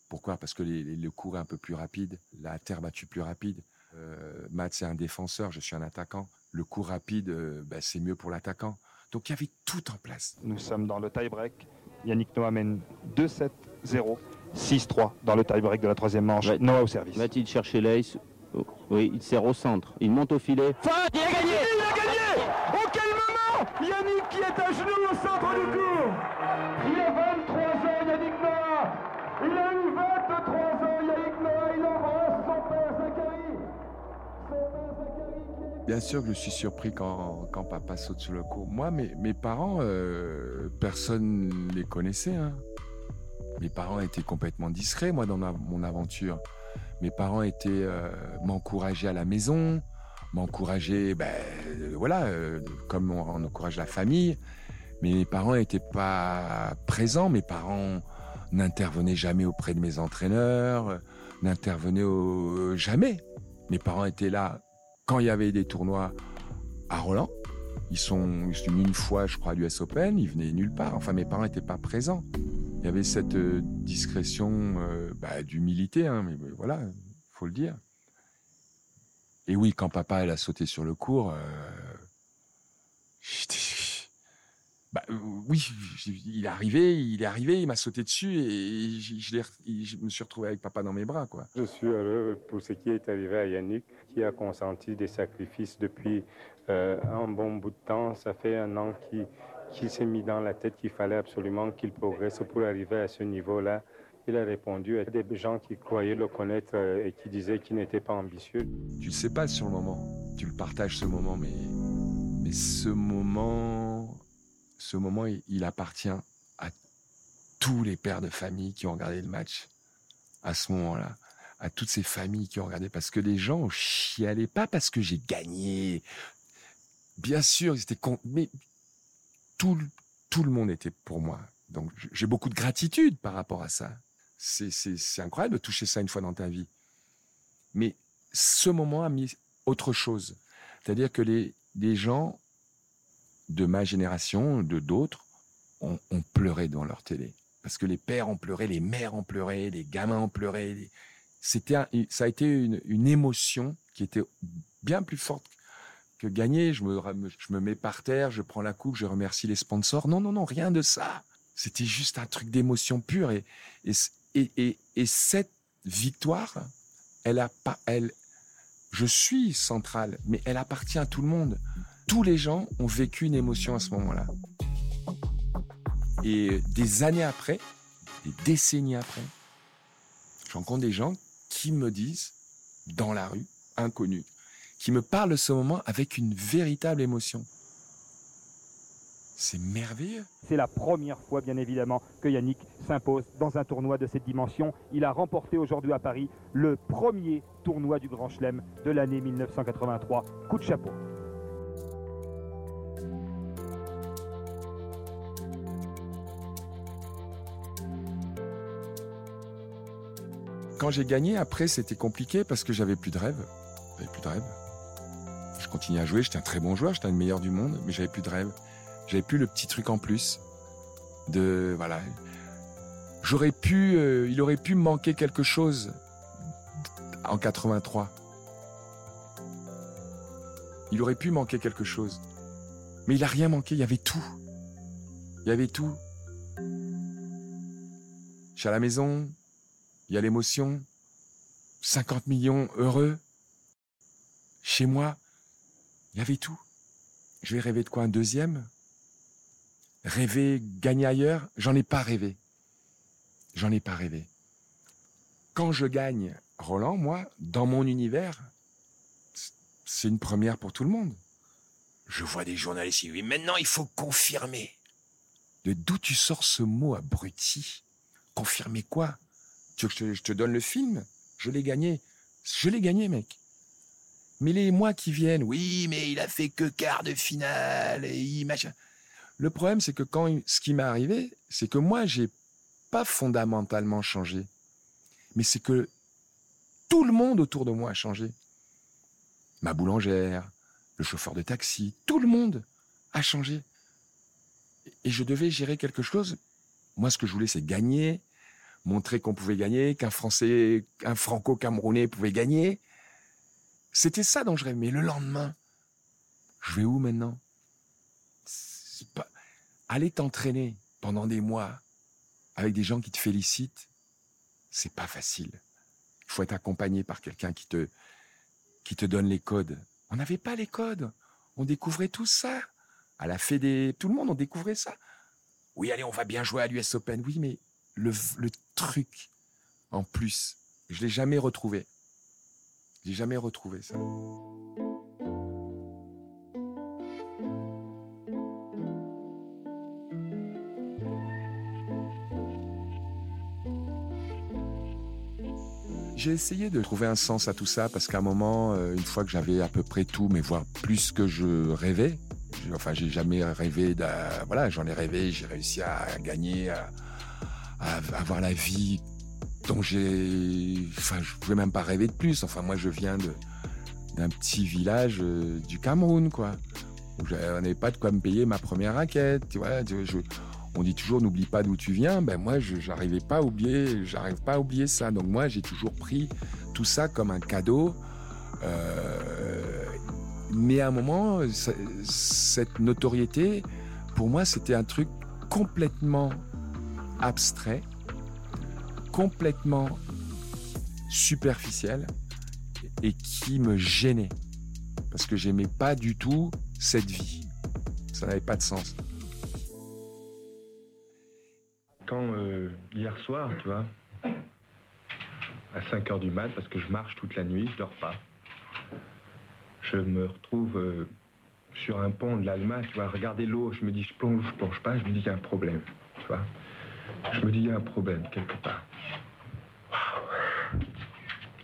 Pourquoi? Parce que les, les, le cours est un peu plus rapide, la terre battue plus rapide. Euh, Matt, c'est un défenseur, je suis un attaquant. Le cours rapide, euh, c'est mieux pour l'attaquant. Donc il y avait tout en place. Nous sommes dans le tie-break. Yannick Noah mène 2-7-0, 6-3 dans le tie-break de la troisième manche. Noah au service. Va-t-il chercher l'ace Oh, Oui, il sert au centre. Il monte au filet. Fin, il a gagné Il a gagné Au quel moment Yannick qui est à genoux au centre du cours Bien sûr que je suis surpris quand, quand papa saute sur le cours. Moi, mes, mes parents, euh, personne ne les connaissait. hein. Mes parents étaient complètement discrets, moi, dans mon aventure. Mes parents étaient euh, à la maison, m'encourager, ben, voilà, euh, comme on, encourage la famille. Mais mes parents n'étaient pas présents. Mes parents n'intervenaient jamais auprès de mes entraîneurs, n'intervenaient jamais. Mes parents étaient là quand il y avait des tournois à Roland. Ils sont, une fois, je crois, à l'US Open. Ils venaient nulle part. Enfin, mes parents n'étaient pas présents. Il y avait cette euh, discrétion euh, bah, d'humilité, hein, mais, mais voilà, faut le dire. Et oui, quand papa elle a sauté sur le cours, euh, *laughs* bah, oui, il est arrivé, il est arrivé, il m'a sauté dessus et je me suis retrouvé avec papa dans mes bras, quoi. Je suis heureux pour ce qui est arrivé à Yannick, qui a consenti des sacrifices depuis euh, un bon bout de temps. Ça fait un an qu'il s'est mis dans la tête qu'il fallait absolument qu'il progresse pour arriver à ce niveau-là. Il a répondu à des gens qui croyaient le connaître euh, et qui disaient qu'il n'était pas ambitieux. Tu le sais pas sur le moment. Tu le partages ce moment, mais, mais ce moment, ce moment, il, il appartient à tous les pères de famille qui ont regardé le match à ce moment-là. À toutes ces familles qui ont regardé. Parce que les gens chialaient pas parce que j'ai gagné. Bien sûr, ils étaient con... mais tout, le- tout le monde était pour moi. Donc j'ai beaucoup de gratitude par rapport à ça. C'est, c'est, incroyable de toucher ça une fois dans ta vie. Mais ce moment a mis autre chose. C'est-à-dire que les, les gens de ma génération, de d'autres, ont, pleuré dans leur télé. Parce que les pères ont pleuré, les mères ont pleuré, les gamins ont pleuré. C'était ça a été une, émotion qui était bien plus forte que gagner. Je me, je me mets par terre, je prends la coupe, je remercie les sponsors. Non, non, non, rien de ça. C'était juste un truc d'émotion pure. Et, et, et, et, et cette victoire, elle a pas, elle, je suis centrale, mais elle appartient à tout le monde. Tous les gens ont vécu une émotion à ce moment-là. Et des années après, des décennies après, je rencontre des gens qui me disent, dans la rue, inconnus, qui me parlent de ce moment avec une véritable émotion. C'est merveilleux. C'est la première fois, bien évidemment, que Yannick s'impose dans un tournoi de cette dimension. Il a remporté aujourd'hui à Paris le premier tournoi du Grand Chelem de l'année 1983. Coup de chapeau. Quand j'ai gagné, après, c'était compliqué parce que j'avais plus de rêve. J'avais plus de rêve. Je continuais à jouer, j'étais un très bon joueur, j'étais le meilleur du monde, mais j'avais plus de rêve. J'avais plus le petit truc en plus. De, voilà. J'aurais pu, euh, il aurait pu manquer quelque chose en 83. Il aurait pu manquer quelque chose. Mais il a rien manqué, il y avait tout. Il y avait tout. Je suis à la maison, il y a l'émotion, 50 millions heureux. Chez moi, il y avait tout. Je vais rêver de quoi Un deuxième? Rêver gagner ailleurs? J'en ai pas rêvé. J'en ai pas rêvé. Quand je gagne Roland, moi, dans mon univers, c'est une première pour tout le monde. Je vois des journalistes disent, maintenant il faut confirmer. De d'où tu sors ce mot abruti? Confirmer quoi? Tu veux que je te, donne le film? Je l'ai gagné. Je l'ai gagné, mec. Mais les mois qui viennent, oui, mais il a fait que quart de finale et il. Le problème, c'est que quand ce qui m'est arrivé, c'est que moi, j'ai pas fondamentalement changé. Mais c'est que tout le monde autour de moi a changé. Ma boulangère, le chauffeur de taxi, tout le monde a changé. Et je devais gérer quelque chose. Moi, ce que je voulais, c'est gagner, montrer qu'on pouvait gagner, qu'un Français, un Franco-Camerounais pouvait gagner. C'était ça dont je rêvais. Mais le lendemain, je vais où maintenant? Pas... Aller t'entraîner pendant des mois avec des gens qui te félicitent, c'est pas facile. Il faut être accompagné par quelqu'un qui te, qui te donne les codes. On n'avait pas les codes. On découvrait tout ça. À la Fédé, tout le monde, on découvrait ça. Oui, allez, on va bien jouer à l'US Open. Oui, mais le, truc, en plus, je l'ai jamais retrouvé. J'ai jamais retrouvé ça. J'ai essayé de trouver un sens à tout ça parce qu'à un moment, euh, une fois que j'avais à peu près tout, mais voire plus que je rêvais, enfin, j'ai jamais rêvé d'un. Voilà, j'en ai rêvé, j'ai réussi à gagner, à, avoir la vie dont j'ai. Enfin, je pouvais même pas rêver de plus. Enfin, moi, je viens d'un petit village euh, du Cameroun, quoi. On n'avait pas de quoi me payer ma première raquette. On dit toujours n'oublie pas d'où tu viens. Ben moi, je j'arrivais pas à oublier, j'arrive pas à oublier ça. Donc moi, j'ai toujours pris tout ça comme un cadeau. Euh, mais à un moment, ce- cette notoriété, pour moi, c'était un truc complètement abstrait, complètement superficiel et qui me gênait parce que j'aimais pas du tout cette vie. Ça n'avait pas de sens. Quand euh, hier soir, tu vois, à 5 heures du mat, parce que je marche toute la nuit, je dors pas, je me retrouve euh, sur un pont de l'Alma, tu vois, regarder l'eau, je me dis je plonge, je plonge pas, je me dis il y a un problème, tu vois. Je me dis il y a un problème quelque part.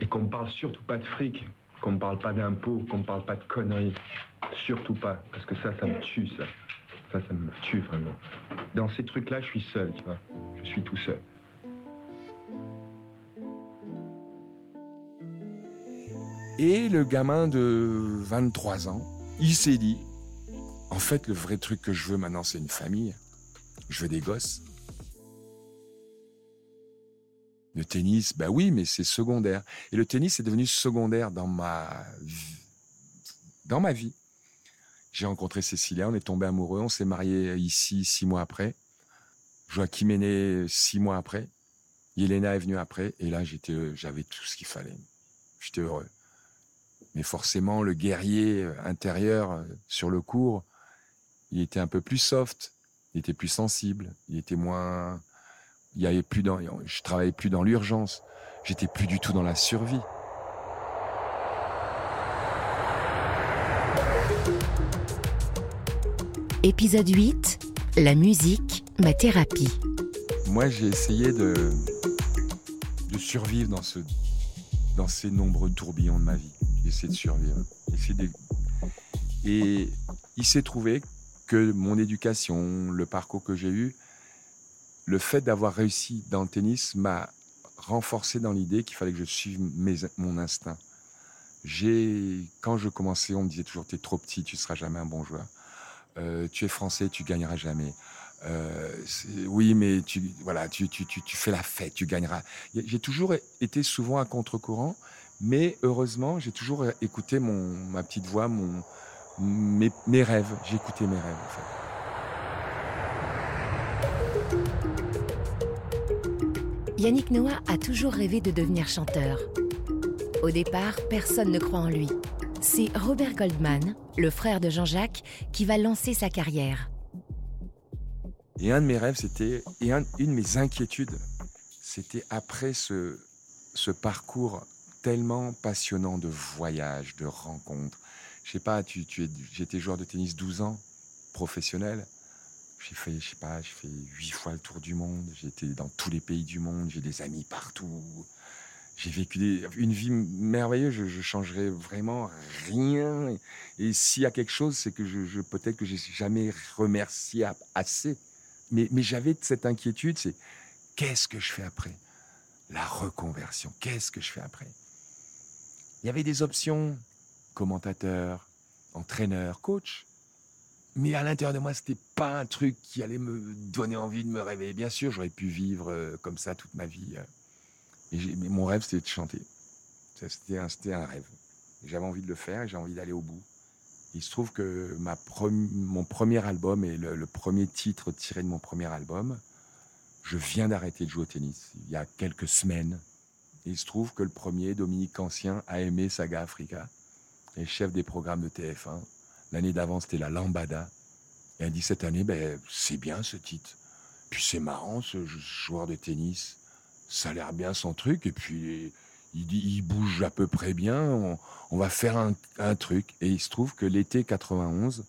Et qu'on me parle surtout pas de fric, qu'on me parle pas d'impôts, qu'on me parle pas de conneries. Surtout pas, parce que ça, ça me tue, ça. Ça, ça me tue vraiment. Dans ces trucs-là, je suis seul, tu vois. Je suis tout seul. Et le gamin de 23 ans, il s'est dit, en fait, le vrai truc que je veux maintenant, c'est une famille. Je veux des gosses. Le tennis, bah oui, mais c'est secondaire. Et le tennis est devenu secondaire dans ma vie. J'ai rencontré Cécilia, on est tombé amoureux, on s'est marié ici six mois après. Joachim est né six mois après. Yelena est venue après. Et là, j'étais, j'avais tout ce qu'il fallait. J'étais heureux. Mais forcément, le guerrier intérieur euh, sur le cours, il était un peu plus soft, il était plus sensible, il était moins, il y avait plus dans, je travaillais plus dans l'urgence, j'étais plus du tout dans la survie. Épisode 8. La musique, ma thérapie. Moi, j'ai essayé de, de survivre dans, ce, dans ces nombreux tourbillons de ma vie. J'ai essayé de survivre. De- Et il s'est trouvé que mon éducation, le parcours que j'ai eu, le fait d'avoir réussi dans le tennis m'a renforcé dans l'idée qu'il fallait que je suive mon instinct. J'ai, quand je commençais, on me disait toujours t'es trop petit, tu seras jamais un bon joueur. Euh, tu es français, tu gagneras jamais. Euh, oui, mais tu, voilà, tu, tu, tu, tu fais la fête, tu gagneras. J'ai toujours été souvent à contre-courant, mais heureusement, j'ai toujours écouté mon, ma petite voix, mon, mes, mes rêves. J'ai écouté mes rêves, en fait. Yannick Noah a toujours rêvé de devenir chanteur. Au départ, personne ne croit en lui. C'est Robert Goldman, le frère de Jean-Jacques, qui va lancer sa carrière. Et un de mes rêves, c'était, et un- une de mes inquiétudes, c'était après ce, ce parcours tellement passionnant de voyages, de rencontres. Je sais pas, tu, tu j'étais joueur de tennis 12 ans, professionnel. J'ai fait, je sais pas, j'ai fait huit fois le tour du monde. J'ai été dans tous les pays du monde. J'ai des amis partout. J'ai vécu une vie merveilleuse. Je, je changerais vraiment rien. Et, s'il y a quelque chose, c'est que je, je- peut-être que j'ai jamais remercié assez. Mais j'avais cette inquiétude, c'est qu'est-ce que je fais après? La reconversion. Qu'est-ce que je fais après? Il y avait des options commentateur, entraîneur, coach. Mais à l'intérieur de moi, c'était pas un truc qui allait me donner envie de me réveiller. Bien sûr, j'aurais pu vivre euh, comme ça toute ma vie. euh. Mais mon rêve, c'était de chanter. C'était un, rêve. J'avais envie de le faire et j'ai envie d'aller au bout. Il se trouve que mon premier album et le, premier titre tiré de mon premier album, je viens d'arrêter de jouer au tennis il y a quelques semaines. Il se trouve que le premier, Dominique Ancien, a aimé Saga Africa, et chef des programmes de TF1. L'année d'avant, c'était la Lambada. Et elle dit cette année, ben, c'est bien ce titre. Puis c'est marrant, ce joueur de tennis. Ça a l'air bien son truc. Et puis, il, bouge à peu près bien. On, va faire un, truc. Et il se trouve que l'été 91,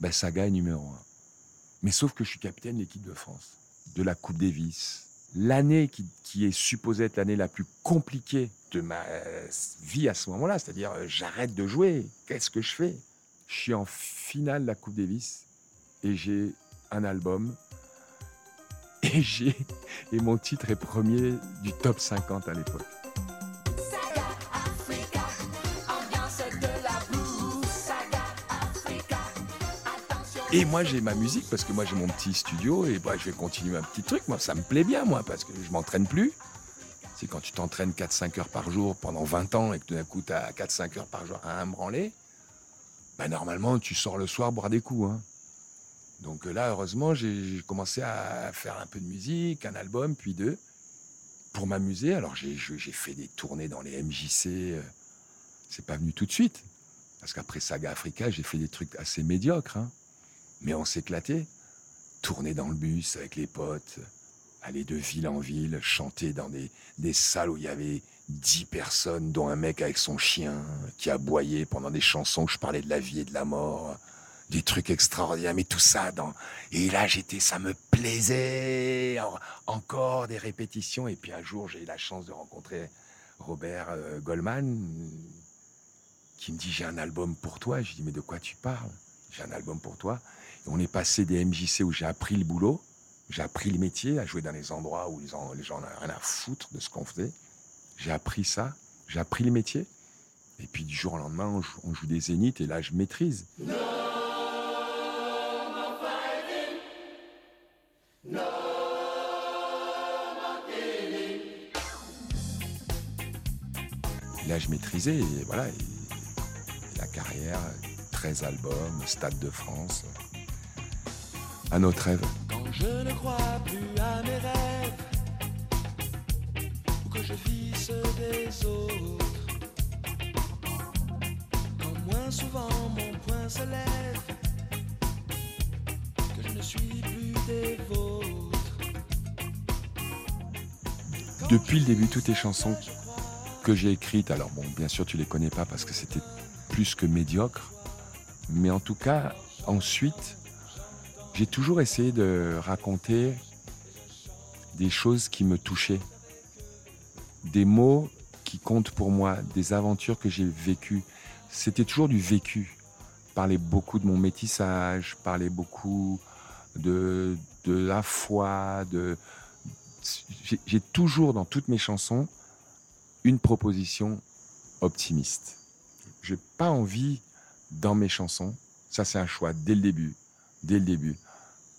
ben, Saga est numéro un. Mais sauf que je suis capitaine de l'équipe de France, de la Coupe Davis. L'année qui, qui est supposée être l'année la plus compliquée de ma euh, vie à ce moment-là, c'est-à-dire euh, j'arrête de jouer, qu'est-ce que je fais? Je suis en finale de la Coupe Davis et j'ai un album *laughs* et j'ai et mon titre est premier du top 50 à l'époque. Et moi j'ai ma musique parce que moi j'ai mon petit studio et bah, je vais continuer un petit truc. Moi ça me plaît bien moi parce que je m'entraîne plus. C'est quand tu t'entraînes 4-5 heures par jour pendant 20 ans et que tout d'un coup tu as 4-5 heures par jour à un branler, bah, normalement tu sors le soir boire des coups. hein. Donc euh, là heureusement j'ai commencé à faire un peu de musique, un album puis deux pour m'amuser. Alors j'ai fait des tournées dans les MJC. euh, C'est pas venu tout de suite parce qu'après Saga Africa j'ai fait des trucs assez médiocres. hein. Mais on s'éclatait. Tourner dans le bus avec les potes, aller de ville en ville, chanter dans des, des salles où il y avait dix personnes, dont un mec avec son chien qui aboyait pendant des chansons où je parlais de la vie et de la mort. Des trucs extraordinaires, mais tout ça dans. Et là, j'étais, ça me plaisait. En- Encore des répétitions. Et puis un jour, j'ai eu la chance de rencontrer Robert euh, Goldman, qui me dit J'ai un album pour toi. Je dis Mais de quoi tu parles? J'ai un album pour toi. Et on est passé des MJC où j'ai appris le boulot, j'ai appris le métier, à jouer dans les endroits où les gens n'ont rien à foutre de ce qu'on faisait. J'ai appris ça, j'ai appris le métier. Et puis du jour au lendemain, on joue, des zéniths et là, je maîtrise. Là, je maîtrisais et voilà. La carrière, 13 albums, Stade de France. Un autre rêve. Quand je ne crois plus à mes rêves, que je vis ceux des autres, quand moins souvent mon poing se lève, que je ne suis plus des vôtres. Depuis le début, toutes les chansons que j'ai écrites, alors bon, bien sûr, tu les connais pas parce que c'était plus que médiocre, mais en tout cas, ensuite, j'ai toujours essayé de raconter des choses qui me touchaient, des mots qui comptent pour moi, des aventures que j'ai vécues. C'était toujours du vécu. Parler beaucoup de mon métissage, parler beaucoup de, la foi, j'ai- toujours dans toutes mes chansons une proposition optimiste. J'ai pas envie dans mes chansons, ça c'est un choix dès le début, dès le début,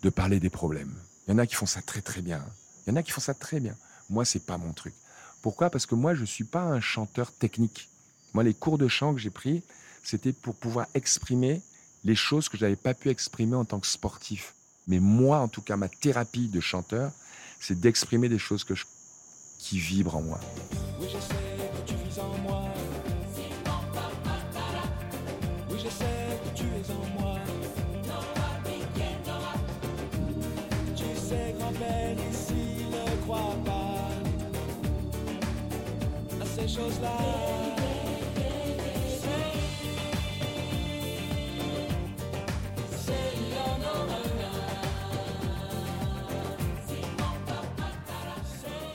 de parler des problèmes. Il y en a qui font ça très très bien. Il y en a qui font ça très bien. Moi c'est pas mon truc. Pourquoi? Parce que moi je suis pas un chanteur technique. Moi les cours de chant que j'ai pris, c'était pour pouvoir exprimer les choses que j'avais pas pu exprimer en tant que sportif. Mais moi en tout cas ma thérapie de chanteur, c'est d'exprimer des choses que je qui vibre en moi. Je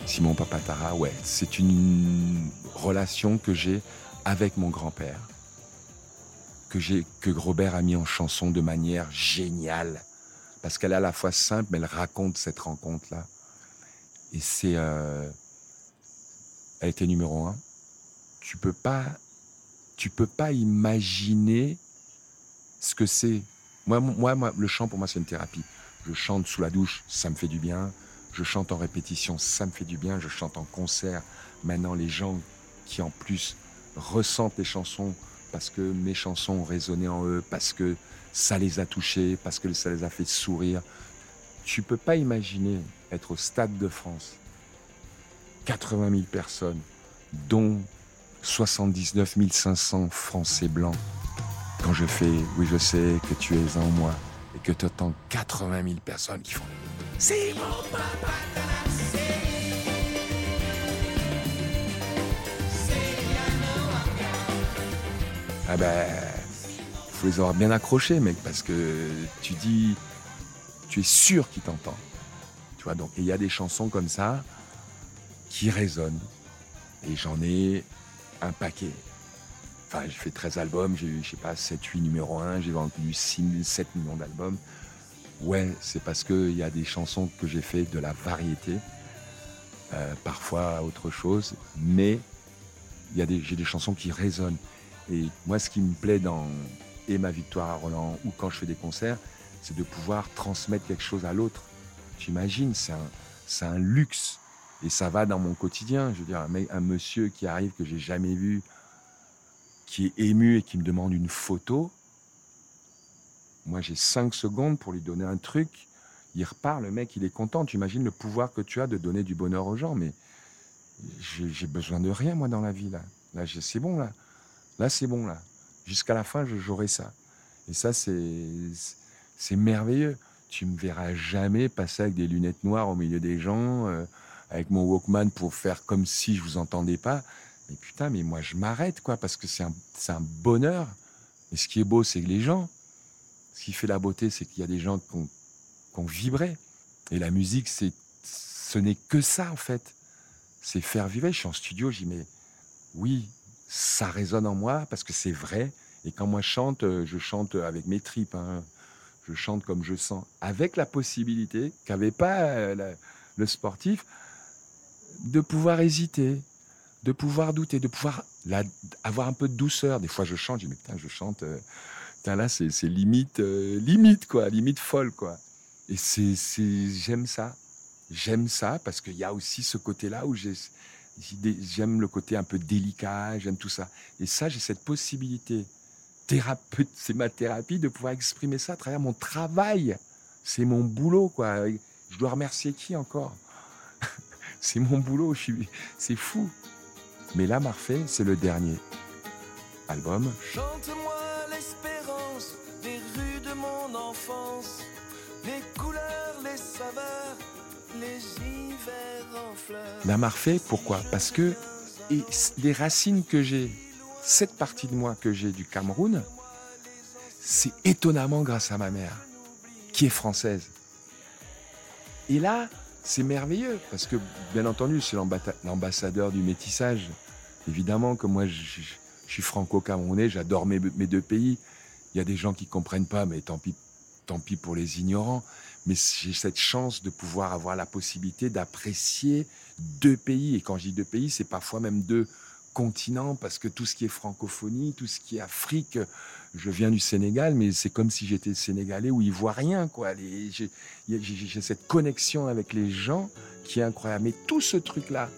Simon Papatara, ouais, c'est une relation que j'ai avec mon grand-père, que que Robert a mis en chanson de manière géniale, parce qu'elle est à la fois simple, mais elle raconte cette rencontre-là. Et c'est, euh, elle était numéro un. Tu peux pas, tu peux pas imaginer ce que c'est. Moi, le chant pour moi c'est une thérapie. Je chante sous la douche, ça me fait du bien. Je chante en répétition, ça me fait du bien. Je chante en concert. Maintenant, les gens qui en plus ressentent les chansons parce que mes chansons ont résonné en eux, parce que ça les a touchés, parce que ça les a fait sourire. Tu peux pas imaginer être au Stade de France, 80 000 personnes, dont 79 500 Français blancs. Quand je fais, oui, je sais que tu es en moi, et que tu entends 80 000 personnes qui font c'est mon papa Ah ben, faut les avoir bien accrochés, mec, parce que tu dis, tu es sûr qu'il t'entend. Tu vois, donc il y a des chansons comme ça qui résonnent. Et j'en ai un paquet. Enfin, j'ai fait 13 albums, j'ai eu, je sais pas, 7, 8 numéros 1, j'ai vendu 6 7 millions d'albums. Ouais, c'est parce qu'il y a des chansons que j'ai fait de la variété, euh, parfois autre chose, mais j'ai des chansons qui résonnent. Et moi, ce qui me plaît dans et ma victoire à Roland ou quand je fais des concerts, c'est de pouvoir transmettre quelque chose à l'autre. Tu imagines, c'est un, c'est un luxe et ça va dans mon quotidien. Je veux dire, un, monsieur qui arrive que j'ai jamais vu, qui est ému et qui me demande une photo. Moi, j'ai cinq secondes pour lui donner un truc. Il repart, le mec, il est content. Tu imagines le pouvoir que tu as de donner du bonheur aux gens. Mais j'ai besoin de rien, moi, dans la vie. Là, là c'est bon, là. Là, c'est bon, là. Jusqu'à la fin, j'aurai ça. Et ça, c'est merveilleux. Tu me verras jamais passer avec des lunettes noires au milieu des gens, euh, avec mon Walkman pour faire comme si je vous entendais pas. Mais putain, mais moi, je m'arrête, quoi, parce que c'est un, bonheur. Et ce qui est beau, c'est les gens, ce qui fait la beauté, c'est qu'il y a des gens qui ont, vibré. Et la musique, c'est, ce n'est que ça, en fait. C'est faire vivre. Je suis en studio, j'y mets, oui, ça résonne en moi parce que c'est vrai. Et quand moi je chante, je chante avec mes tripes. hein. Je chante comme je sens, avec la possibilité qu'avait pas euh, le sportif de pouvoir hésiter, de pouvoir douter, de pouvoir avoir un peu de douceur. Des fois, je chante, je dis, mais putain, je chante, euh, là, c'est limite, euh, limite, quoi, limite folle, quoi. Et c'est, j'aime ça. J'aime ça parce qu'il y a aussi ce côté-là où j'aime le côté un peu délicat, j'aime tout ça. Et ça, j'ai cette possibilité thérapeute, *laughs* c'est ma thérapie de pouvoir exprimer ça à travers mon travail. C'est mon boulot, quoi. Je dois remercier qui encore? C'est mon boulot, suis... c'est fou. Mais là, Marfait, c'est le dernier album. Chante-moi l'espérance des rues de mon enfance, les couleurs, les saveurs, les hivers en fleurs. La Marfait, pourquoi? Parce que et les racines que j'ai, cette partie de moi que j'ai du Cameroun, c'est étonnamment grâce à ma mère, qui est française. Et là, c'est merveilleux, parce que, bien entendu, c'est l'ambassadeur du métissage. Évidemment que moi, je, suis franco-camerounais, j'adore mes, mes deux pays. Il y a des gens qui comprennent pas, mais tant pis, tant pis pour les ignorants. Mais j'ai cette chance de pouvoir avoir la possibilité d'apprécier deux pays. Et quand je dis deux pays, c'est parfois même deux continents, parce que tout ce qui est francophonie, tout ce qui est Afrique, je viens du Sénégal, mais c'est comme si j'étais sénégalais ou ivoirien, quoi. J'ai cette connexion avec les gens qui est incroyable. Mais tout ce truc-là,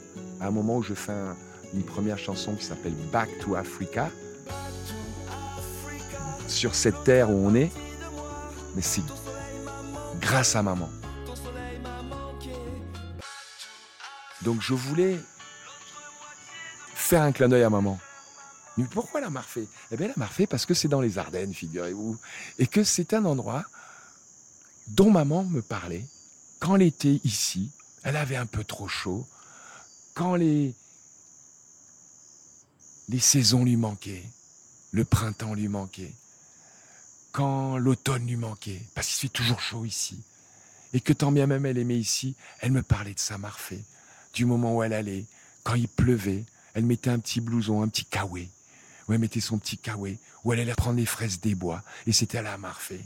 à un moment où je fais un- une première chanson qui s'appelle Back to Africa, sur cette terre où on est, mais c'est grâce à maman. Donc je voulais faire un clin d'œil à maman. Pourquoi la Marfée? Eh bien, la Marfée, parce que c'est dans les Ardennes, figurez-vous. Et que c'est un endroit dont maman me parlait quand était ici. Elle avait un peu trop chaud. Quand les, les saisons lui manquaient. Le printemps lui manquait. Quand l'automne lui manquait. Parce qu'il fait toujours chaud ici. Et que tant bien même elle aimait ici, elle me parlait de sa Marfée. Du moment où elle allait. Quand il pleuvait, elle mettait un petit blouson, un petit kawaii où elle mettait son petit kawaii, où elle allait prendre les fraises des bois, et c'était à la Marfée.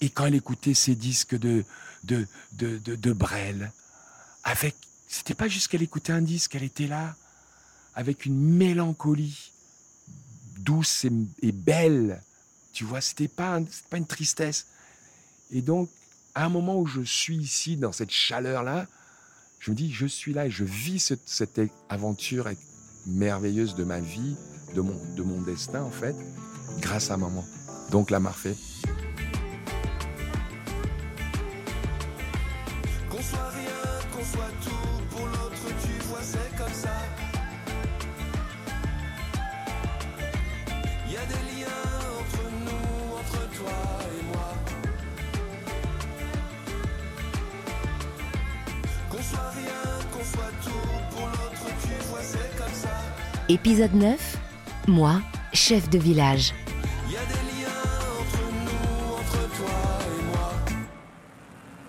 Et quand elle écoutait ses disques de, de, de, de, de Brel, avec, c'était pas juste qu'elle écoutait un disque, elle était là, avec une mélancolie douce et, belle. Tu vois, c'était pas, pas une tristesse. Et donc, à un moment où je suis ici, dans cette chaleur-là, je me dis, je suis là et je vis cette, cette aventure merveilleuse de ma vie, de mon, de mon destin en fait, grâce à maman. Donc la Marfée. Qu'on soit rien, qu'on soit tout, pour l'autre tu vois c'est comme ça. Il y a des liens entre nous, entre toi et moi. Qu'on soit rien, qu'on soit tout, pour l'autre tu vois c'est comme ça. Épisode 9 moi, chef de village.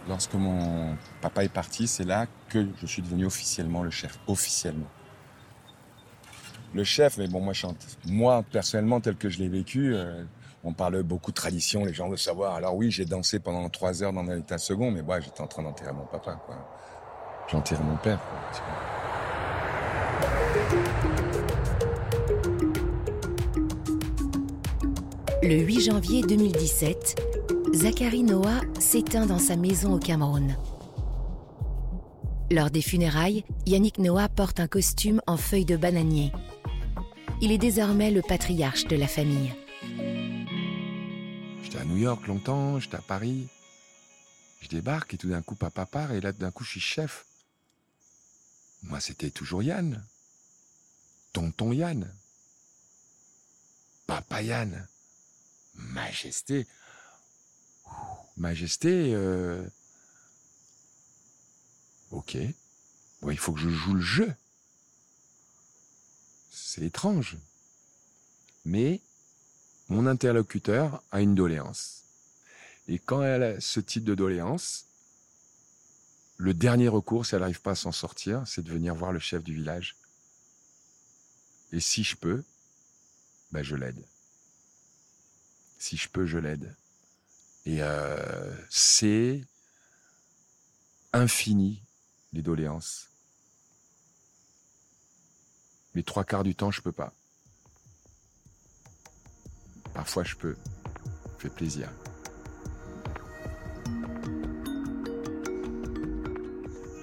Lorsque mon papa est parti, c'est là que je suis devenu officiellement le chef, officiellement. Le chef, mais bon, moi, chante. moi personnellement, tel que je l'ai vécu, euh, on parle beaucoup de tradition, les gens veulent savoir. Alors oui, j'ai dansé pendant trois heures dans un état second, mais moi, j'étais en train d'enterrer mon papa, quoi. J'enterrais mon père, quoi. Le 8 janvier 2017, Zachary Noah s'éteint dans sa maison au Cameroun. Lors des funérailles, Yannick Noah porte un costume en feuilles de bananier. Il est désormais le patriarche de la famille. J'étais à New York longtemps, j'étais à Paris. Je débarque et tout d'un coup papa part et là d'un coup je suis chef. Moi c'était toujours Yann. Tonton Yann. Papa Yann. Majesté. Majesté. Euh... Ok. Bon, il faut que je joue le jeu. C'est étrange. Mais mon interlocuteur a une doléance. Et quand elle a ce type de doléance, le dernier recours, si elle n'arrive pas à s'en sortir, c'est de venir voir le chef du village. Et si je peux, ben je l'aide si je peux, je l'aide. Et euh, c'est infini, les doléances. Mais trois quarts du temps, je peux pas. Parfois, je peux. Fait plaisir.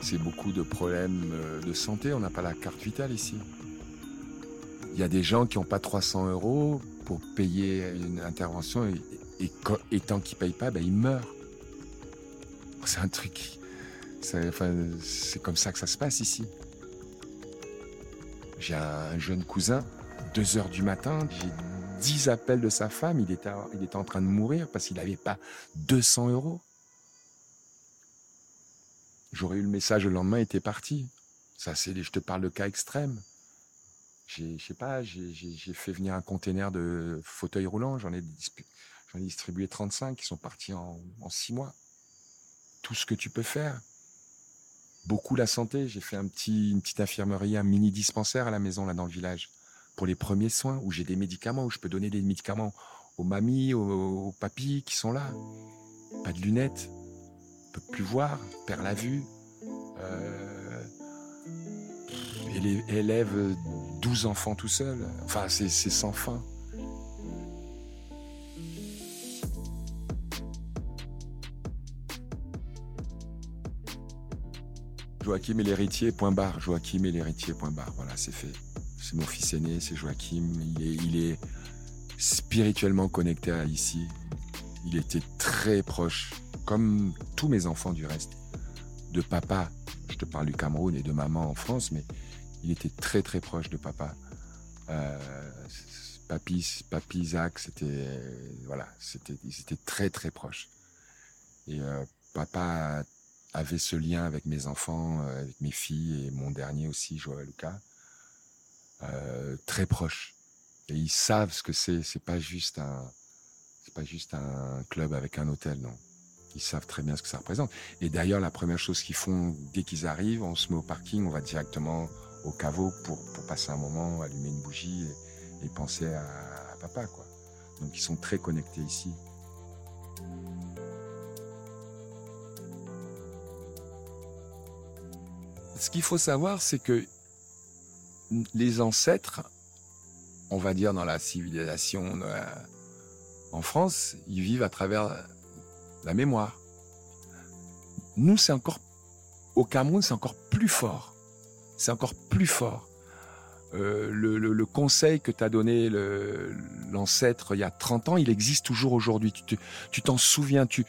C'est beaucoup de problèmes euh, de santé. On n'a pas la carte vitale ici. Il y a des gens qui n'ont pas 300 euros pour payer une intervention et, tant qu'ils ne payent pas, ben, ils meurent. C'est un truc. C'est comme ça que ça se passe ici. J'ai un jeune cousin, 2 heures du matin, j'ai 10 appels de sa femme, il était, il était en train de mourir parce qu'il n'avait pas 200 euros. J'aurais eu le message le lendemain, il était parti. Ça, c'est, je te parle de cas extrêmes j'ai, je sais pas, j'ai fait venir un container de fauteuils roulants, j'en ai, j'en ai distribué 35 qui sont partis en, en six mois. Tout ce que tu peux faire. Beaucoup la santé. J'ai fait un petit, une petite infirmerie, un mini dispensaire à la maison, là, dans le village, pour les premiers soins, où j'ai des médicaments, où je peux donner des médicaments aux mamies, aux, aux papis qui sont là. Pas de lunettes, peut plus voir, perd la vue. Euh, élève 12 enfants tout seul. Enfin, c'est sans fin. Joachim et l'héritier, point barre. Joachim et l'héritier, point barre. Voilà, c'est fait. C'est mon fils aîné, c'est Joachim. Il est, il est spirituellement connecté à ici. Il était très proche, comme tous mes enfants du reste, de papa. Je te parle du Cameroun et de maman en France, mais il était très très proche de papa. Euh, papy, Isaac, c'était voilà, c'était, ils étaient très très proches. Et euh, papa avait ce lien avec mes enfants, euh, avec mes filles et mon dernier aussi, Joël Lucas, euh, très proche. Et ils savent ce que c'est. C'est pas juste un, c'est pas juste un club avec un hôtel, non. Ils savent très bien ce que ça représente. Et d'ailleurs, la première chose qu'ils font dès qu'ils arrivent, on se met au parking, on va directement au caveau pour, passer un moment, allumer une bougie et, penser à, à papa, quoi. Donc ils sont très connectés ici. Ce qu'il faut savoir, c'est que les ancêtres, on va dire dans la civilisation euh, en France, ils vivent à travers la mémoire. Nous, c'est encore, au Cameroun, c'est encore plus fort. C'est encore plus fort. Euh, le, conseil que t'a donné l'ancêtre il y a 30 ans, il existe toujours aujourd'hui. Tu t'en souviens, tu,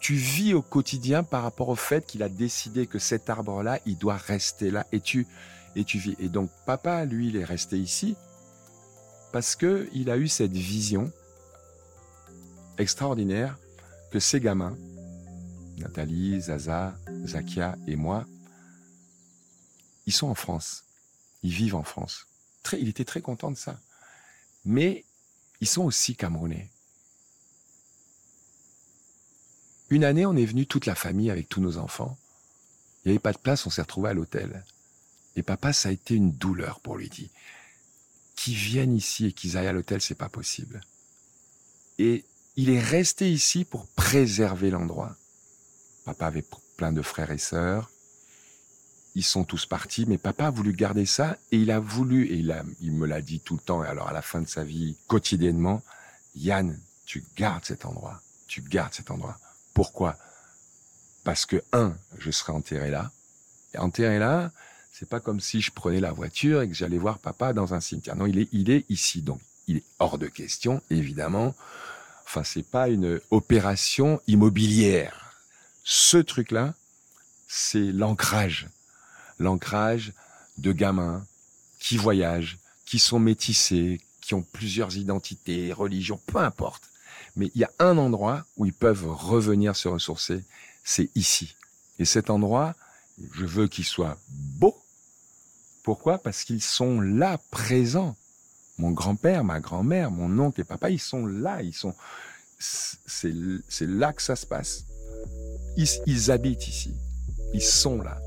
tu vis au quotidien par rapport au fait qu'il a décidé que cet arbre-là, il doit rester là. Et tu, et tu vis. Et donc, papa, lui, il est resté ici parce que il a eu cette vision extraordinaire que ces gamins, Nathalie, Zaza, Zakia et moi, ils sont en France. Ils vivent en France. Il était très content de ça. Mais ils sont aussi camerounais. Une année, on est venu toute la famille avec tous nos enfants. Il n'y avait pas de place, on s'est retrouvé à l'hôtel. Et papa, ça a été une douleur pour lui. dit, qu'ils viennent ici et qu'ils aillent à l'hôtel, c'est pas possible. Et il est resté ici pour préserver l'endroit. Papa avait plein de frères et sœurs. Ils sont tous partis, mais papa a voulu garder ça et il a voulu, et il, a, il me l'a dit tout le temps, et alors à la fin de sa vie, quotidiennement, Yann, tu gardes cet endroit. Tu gardes cet endroit. Pourquoi? Parce que, un, je serai enterré là. Et enterré là, c'est pas comme si je prenais la voiture et que j'allais voir papa dans un cimetière. Non, il est, il est ici. Donc, il est hors de question, évidemment. Enfin, c'est pas une opération immobilière. Ce truc-là, c'est l'ancrage. L'ancrage de gamins qui voyagent, qui sont métissés, qui ont plusieurs identités, religions, peu importe. Mais il y a un endroit où ils peuvent revenir se ressourcer, c'est ici. Et cet endroit, je veux qu'il soit beau, pourquoi? Parce qu'ils sont là, présents. Mon grand-père, ma grand-mère, mon oncle et papa, ils sont là, ils sont. C'est là que ça se passe. Ils, ils habitent ici. Ils sont là.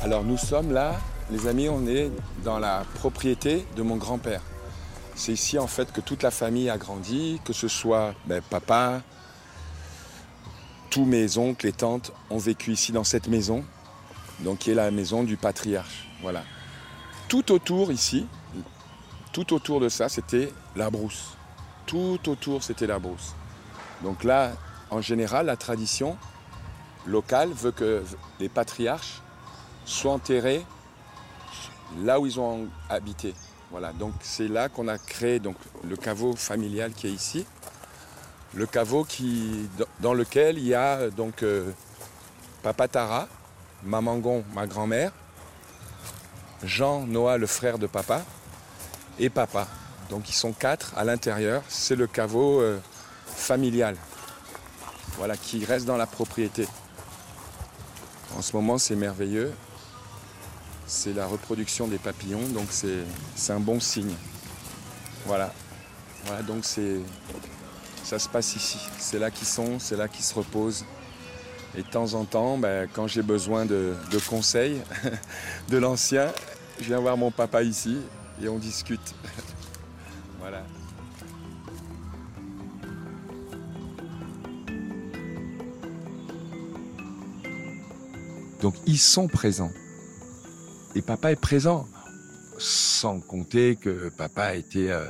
Alors nous sommes là, les amis, on est dans la propriété de mon grand-père. C'est ici en fait que toute la famille a grandi, que ce soit ben, papa, tous mes oncles et tantes ont vécu ici dans cette maison, donc qui est la maison du patriarche. Voilà. Tout autour ici, tout autour de ça, c'était la brousse. Tout autour, c'était la brousse. Donc là, en général, la tradition locale veut que les patriarches soient enterrés là où ils ont habité. Voilà, donc c'est là qu'on a créé donc, le caveau familial qui est ici. Le caveau qui, dans lequel il y a donc euh, Papa Tara, Mamangon, ma grand-mère, Jean, Noah, le frère de papa, et papa. Donc ils sont quatre à l'intérieur. C'est le caveau euh, familial. Voilà, qui reste dans la propriété. En ce moment, c'est merveilleux c'est la reproduction des papillons, donc c'est un bon signe. Voilà. Voilà, donc c'est ça se passe ici. C'est là qu'ils sont, c'est là qu'ils se reposent. Et de temps en temps, ben, quand j'ai besoin de, de conseils *laughs* de l'ancien, je viens voir mon papa ici et on discute. *laughs* voilà. Donc ils sont présents. Et papa est présent. Sans compter que papa était euh,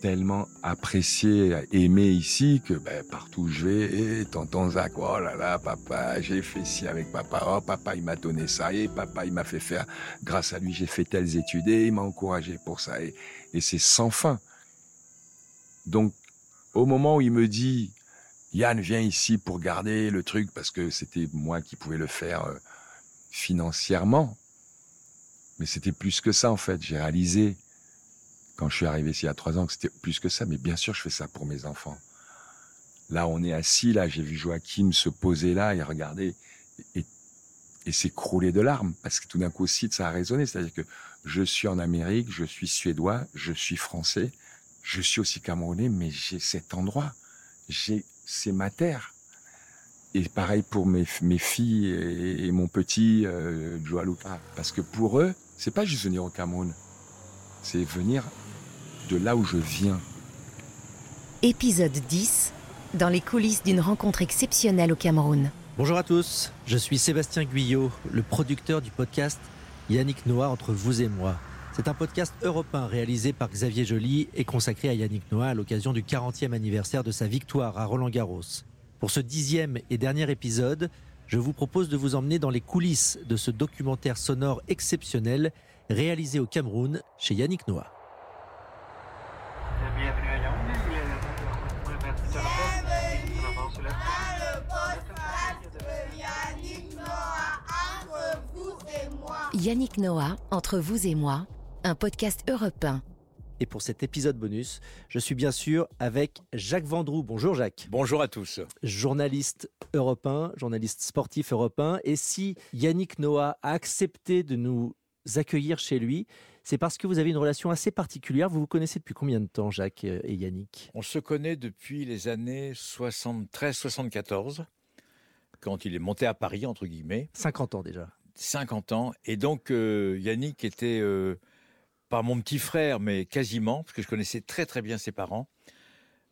tellement apprécié, aimé ici que ben, partout où je vais, et tonton Zach, oh là là, papa, j'ai fait ci avec papa, oh papa il m'a donné ça, et papa il m'a fait faire, grâce à lui j'ai fait telles études, et il m'a encouragé pour ça, et, c'est sans fin. Donc au moment où il me dit, Yann viens ici pour garder le truc, parce que c'était moi qui pouvais le faire euh, financièrement, mais c'était plus que ça en fait, j'ai réalisé quand je suis arrivé ici a trois ans que c'était plus que ça, mais bien sûr je fais ça pour mes enfants. Là on est assis, là j'ai vu Joachim se poser là et regarder et, et s'écrouler de larmes, parce que tout d'un coup aussi ça a résonné, c'est-à-dire que je suis en Amérique, je suis suédois, je suis français, je suis aussi camerounais, mais j'ai cet endroit, j'ai c'est ma terre. Et pareil pour mes, mes filles et, et mon petit euh, Joaluka. Parce que pour eux, c'est pas juste venir au Cameroun, c'est venir de là où je viens. Épisode 10, dans les coulisses d'une rencontre exceptionnelle au Cameroun. Bonjour à tous, je suis Sébastien Guyot, le producteur du podcast Yannick Noah entre vous et moi. C'est un podcast européen réalisé par Xavier Joly et consacré à Yannick Noah à l'occasion du 40e anniversaire de sa victoire à Roland Garros. Pour ce dixième et dernier épisode, je vous propose de vous emmener dans les coulisses de ce documentaire sonore exceptionnel réalisé au Cameroun chez Yannick Noah. Yannick Noah, Entre vous et moi, un podcast européen. Et pour cet épisode bonus, je suis bien sûr avec Jacques Vendroux. Bonjour Jacques. Bonjour à tous. Journaliste européen, journaliste sportif européen. Et si Yannick Noah a accepté de nous accueillir chez lui, c'est parce que vous avez une relation assez particulière. Vous vous connaissez depuis combien de temps, Jacques et Yannick? On se connaît depuis les années 73-74, quand il est monté à Paris, entre guillemets. 50 ans déjà. 50 ans. Et donc, euh, Yannick était euh, pas mon petit frère, mais quasiment, parce que je connaissais très très bien ses parents.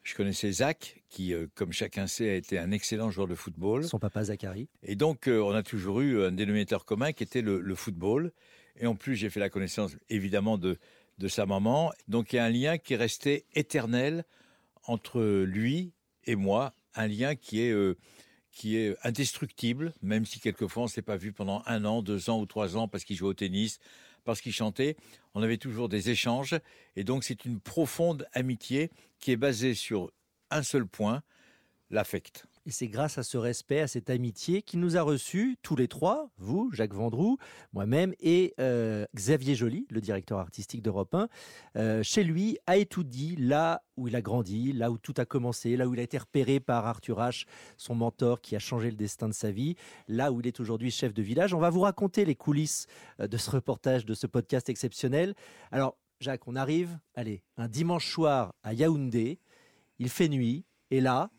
Je connaissais Zach, qui, euh, comme chacun sait, a été un excellent joueur de football. Son papa Zachary. Et donc, euh, on a toujours eu un dénominateur commun qui était le, le football. Et en plus, j'ai fait la connaissance, évidemment, de, de sa maman. Donc, il y a un lien qui est resté éternel entre lui et moi. Un lien qui est, euh, qui est indestructible, même si quelquefois on ne s'est pas vu pendant un an, deux ans ou trois ans parce qu'il jouait au tennis, parce qu'il chantait. On avait toujours des échanges. Et donc, c'est une profonde amitié qui est basée sur un seul point, l'affect. Et c'est grâce à ce respect, à cette amitié qu'il nous a reçus, tous les trois, vous, Jacques Vendroux, moi-même et euh, Xavier Joly, le directeur artistique d'Europe 1, euh, chez lui, à Étoudi, là où il a grandi, là où tout a commencé, là où il a été repéré par Arthur H, son mentor qui a changé le destin de sa vie, là où il est aujourd'hui chef de village. On va vous raconter les coulisses euh, de ce reportage, de ce podcast exceptionnel. Alors, Jacques, on arrive, allez, un dimanche soir à Yaoundé, il fait nuit, et là,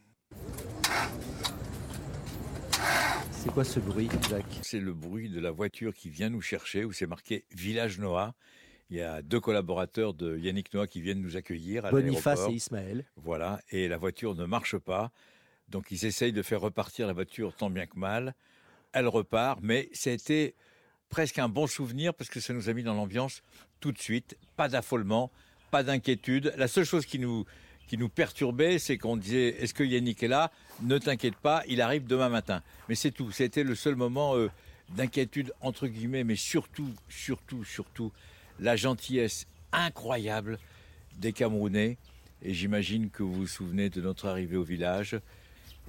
c'est quoi ce bruit, Jacques C'est le bruit de la voiture qui vient nous chercher, où c'est marqué Village Noah. Il y a deux collaborateurs de Yannick Noah qui viennent nous accueillir à Boniface et Ismaël. Voilà, et la voiture ne marche pas. Donc ils essayent de faire repartir la voiture tant bien que mal. Elle repart, mais ça a été presque un bon souvenir parce que ça nous a mis dans l'ambiance tout de suite. Pas d'affolement, pas d'inquiétude. La seule chose qui nous, qui nous perturbait, c'est qu'on disait Est-ce que Yannick est là? Ne t'inquiète pas, il arrive demain matin. Mais c'est tout. C'était le seul moment euh, d'inquiétude, entre guillemets, mais surtout, surtout, surtout, la gentillesse incroyable des Camerounais. Et j'imagine que vous vous souvenez de notre arrivée au village.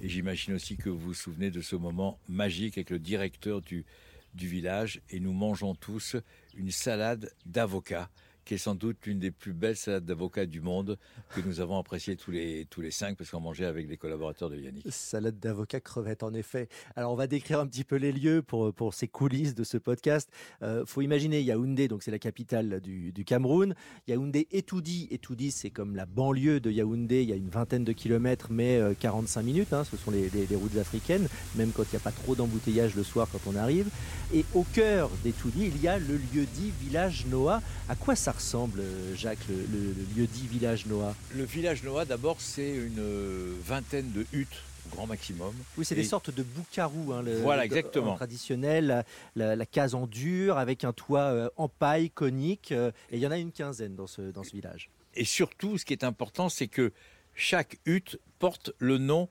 Et j'imagine aussi que vous vous souvenez de ce moment magique avec le directeur du, du village. Et nous mangeons tous une salade d'avocat, qui est sans doute l'une des plus belles salades d'avocat du monde, que nous avons appréciée tous les, tous les cinq, parce qu'on mangeait avec les collaborateurs de Yannick. Salade d'avocat crevette, en effet. Alors, on va décrire un petit peu les lieux pour, pour ces coulisses de ce podcast. Euh, faut imaginer Yaoundé, donc c'est la capitale du, du Cameroun. Yaoundé Etoudi. Etoudi, c'est comme la banlieue de Yaoundé. Il y a une vingtaine de kilomètres, mais euh, 45 minutes. hein. ce sont les, routes africaines, même quand il n'y a pas trop d'embouteillage le soir quand on arrive. Et au cœur d'Etoudi, il y a le lieu-dit village Noah. À quoi ça ressemble, euh, Jacques, le, le- le lieu-dit village Noah Le village Noah, d'abord, c'est une euh, vingtaine de huttes, au grand maximum. Oui, c'est des sortes de boucarous. Hein, le- Voilà, exactement. en traditionnel, la, la- la case en dur avec un toit euh, en paille conique. euh, et il y en a une quinzaine dans ce, dans ce village. Et surtout, ce qui est important, c'est que chaque hutte porte le nom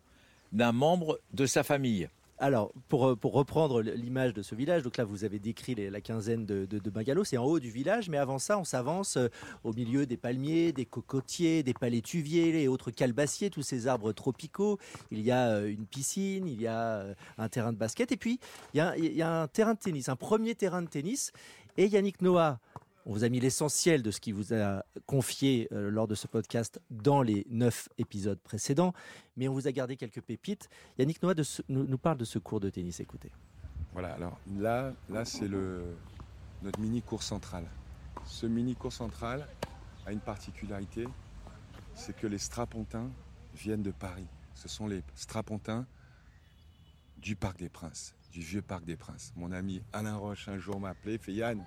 d'un membre de sa famille. Alors, pour, euh, reprendre l'image de ce village, donc là vous avez décrit la quinzaine de, de, bungalows, c'est en haut du village, mais avant ça on s'avance euh, au milieu des palmiers, des cocotiers, des palétuviers et autres calebassiers, tous ces arbres tropicaux. Il y a euh, une piscine, il y a un terrain de basket, et puis il y a un terrain de tennis, un premier terrain de tennis. Et Yannick Noah, on vous a mis l'essentiel de ce qu'il vous a confié euh, lors de ce podcast dans les neuf épisodes précédents, mais on vous a gardé quelques pépites. Yannick Noah nous parle de ce cours de tennis, écoutez. Voilà, alors là, là c'est le, notre mini cours central. Ce mini cours central a une particularité, c'est que les strapontins viennent de Paris. Ce sont les strapontins du Parc des Princes, du vieux Parc des Princes. Mon ami Alain Roche un jour m'a appelé, fait Yann,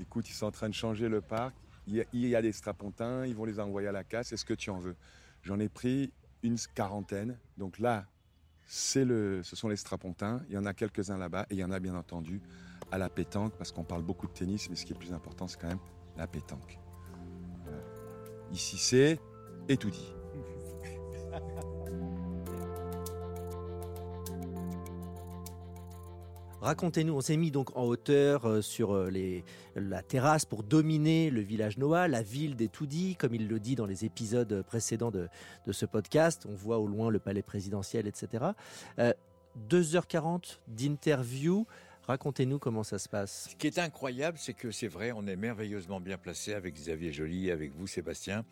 écoute, ils sont en train de changer le parc, il y a, des strapontins, ils vont les envoyer à la casse, est-ce que tu en veux? J'en ai pris une quarantaine, donc là, c'est le, ce sont les strapontins. Il y en a quelques-uns là-bas et il y en a bien entendu à la pétanque parce qu'on parle beaucoup de tennis, mais ce qui est plus important, c'est quand même la pétanque. Ici, c'est et tout dit. *laughs* Racontez-nous, on s'est mis donc en hauteur euh, sur euh, les, la terrasse pour dominer le village Noah, la ville des Toudis, comme il le dit dans les épisodes précédents de, ce podcast. On voit au loin le palais présidentiel, etc. Euh, 2h40 d'interview. Racontez-nous comment ça se passe. Ce qui est incroyable, c'est que c'est vrai, on est merveilleusement bien placé avec Xavier Joly, avec vous, Sébastien.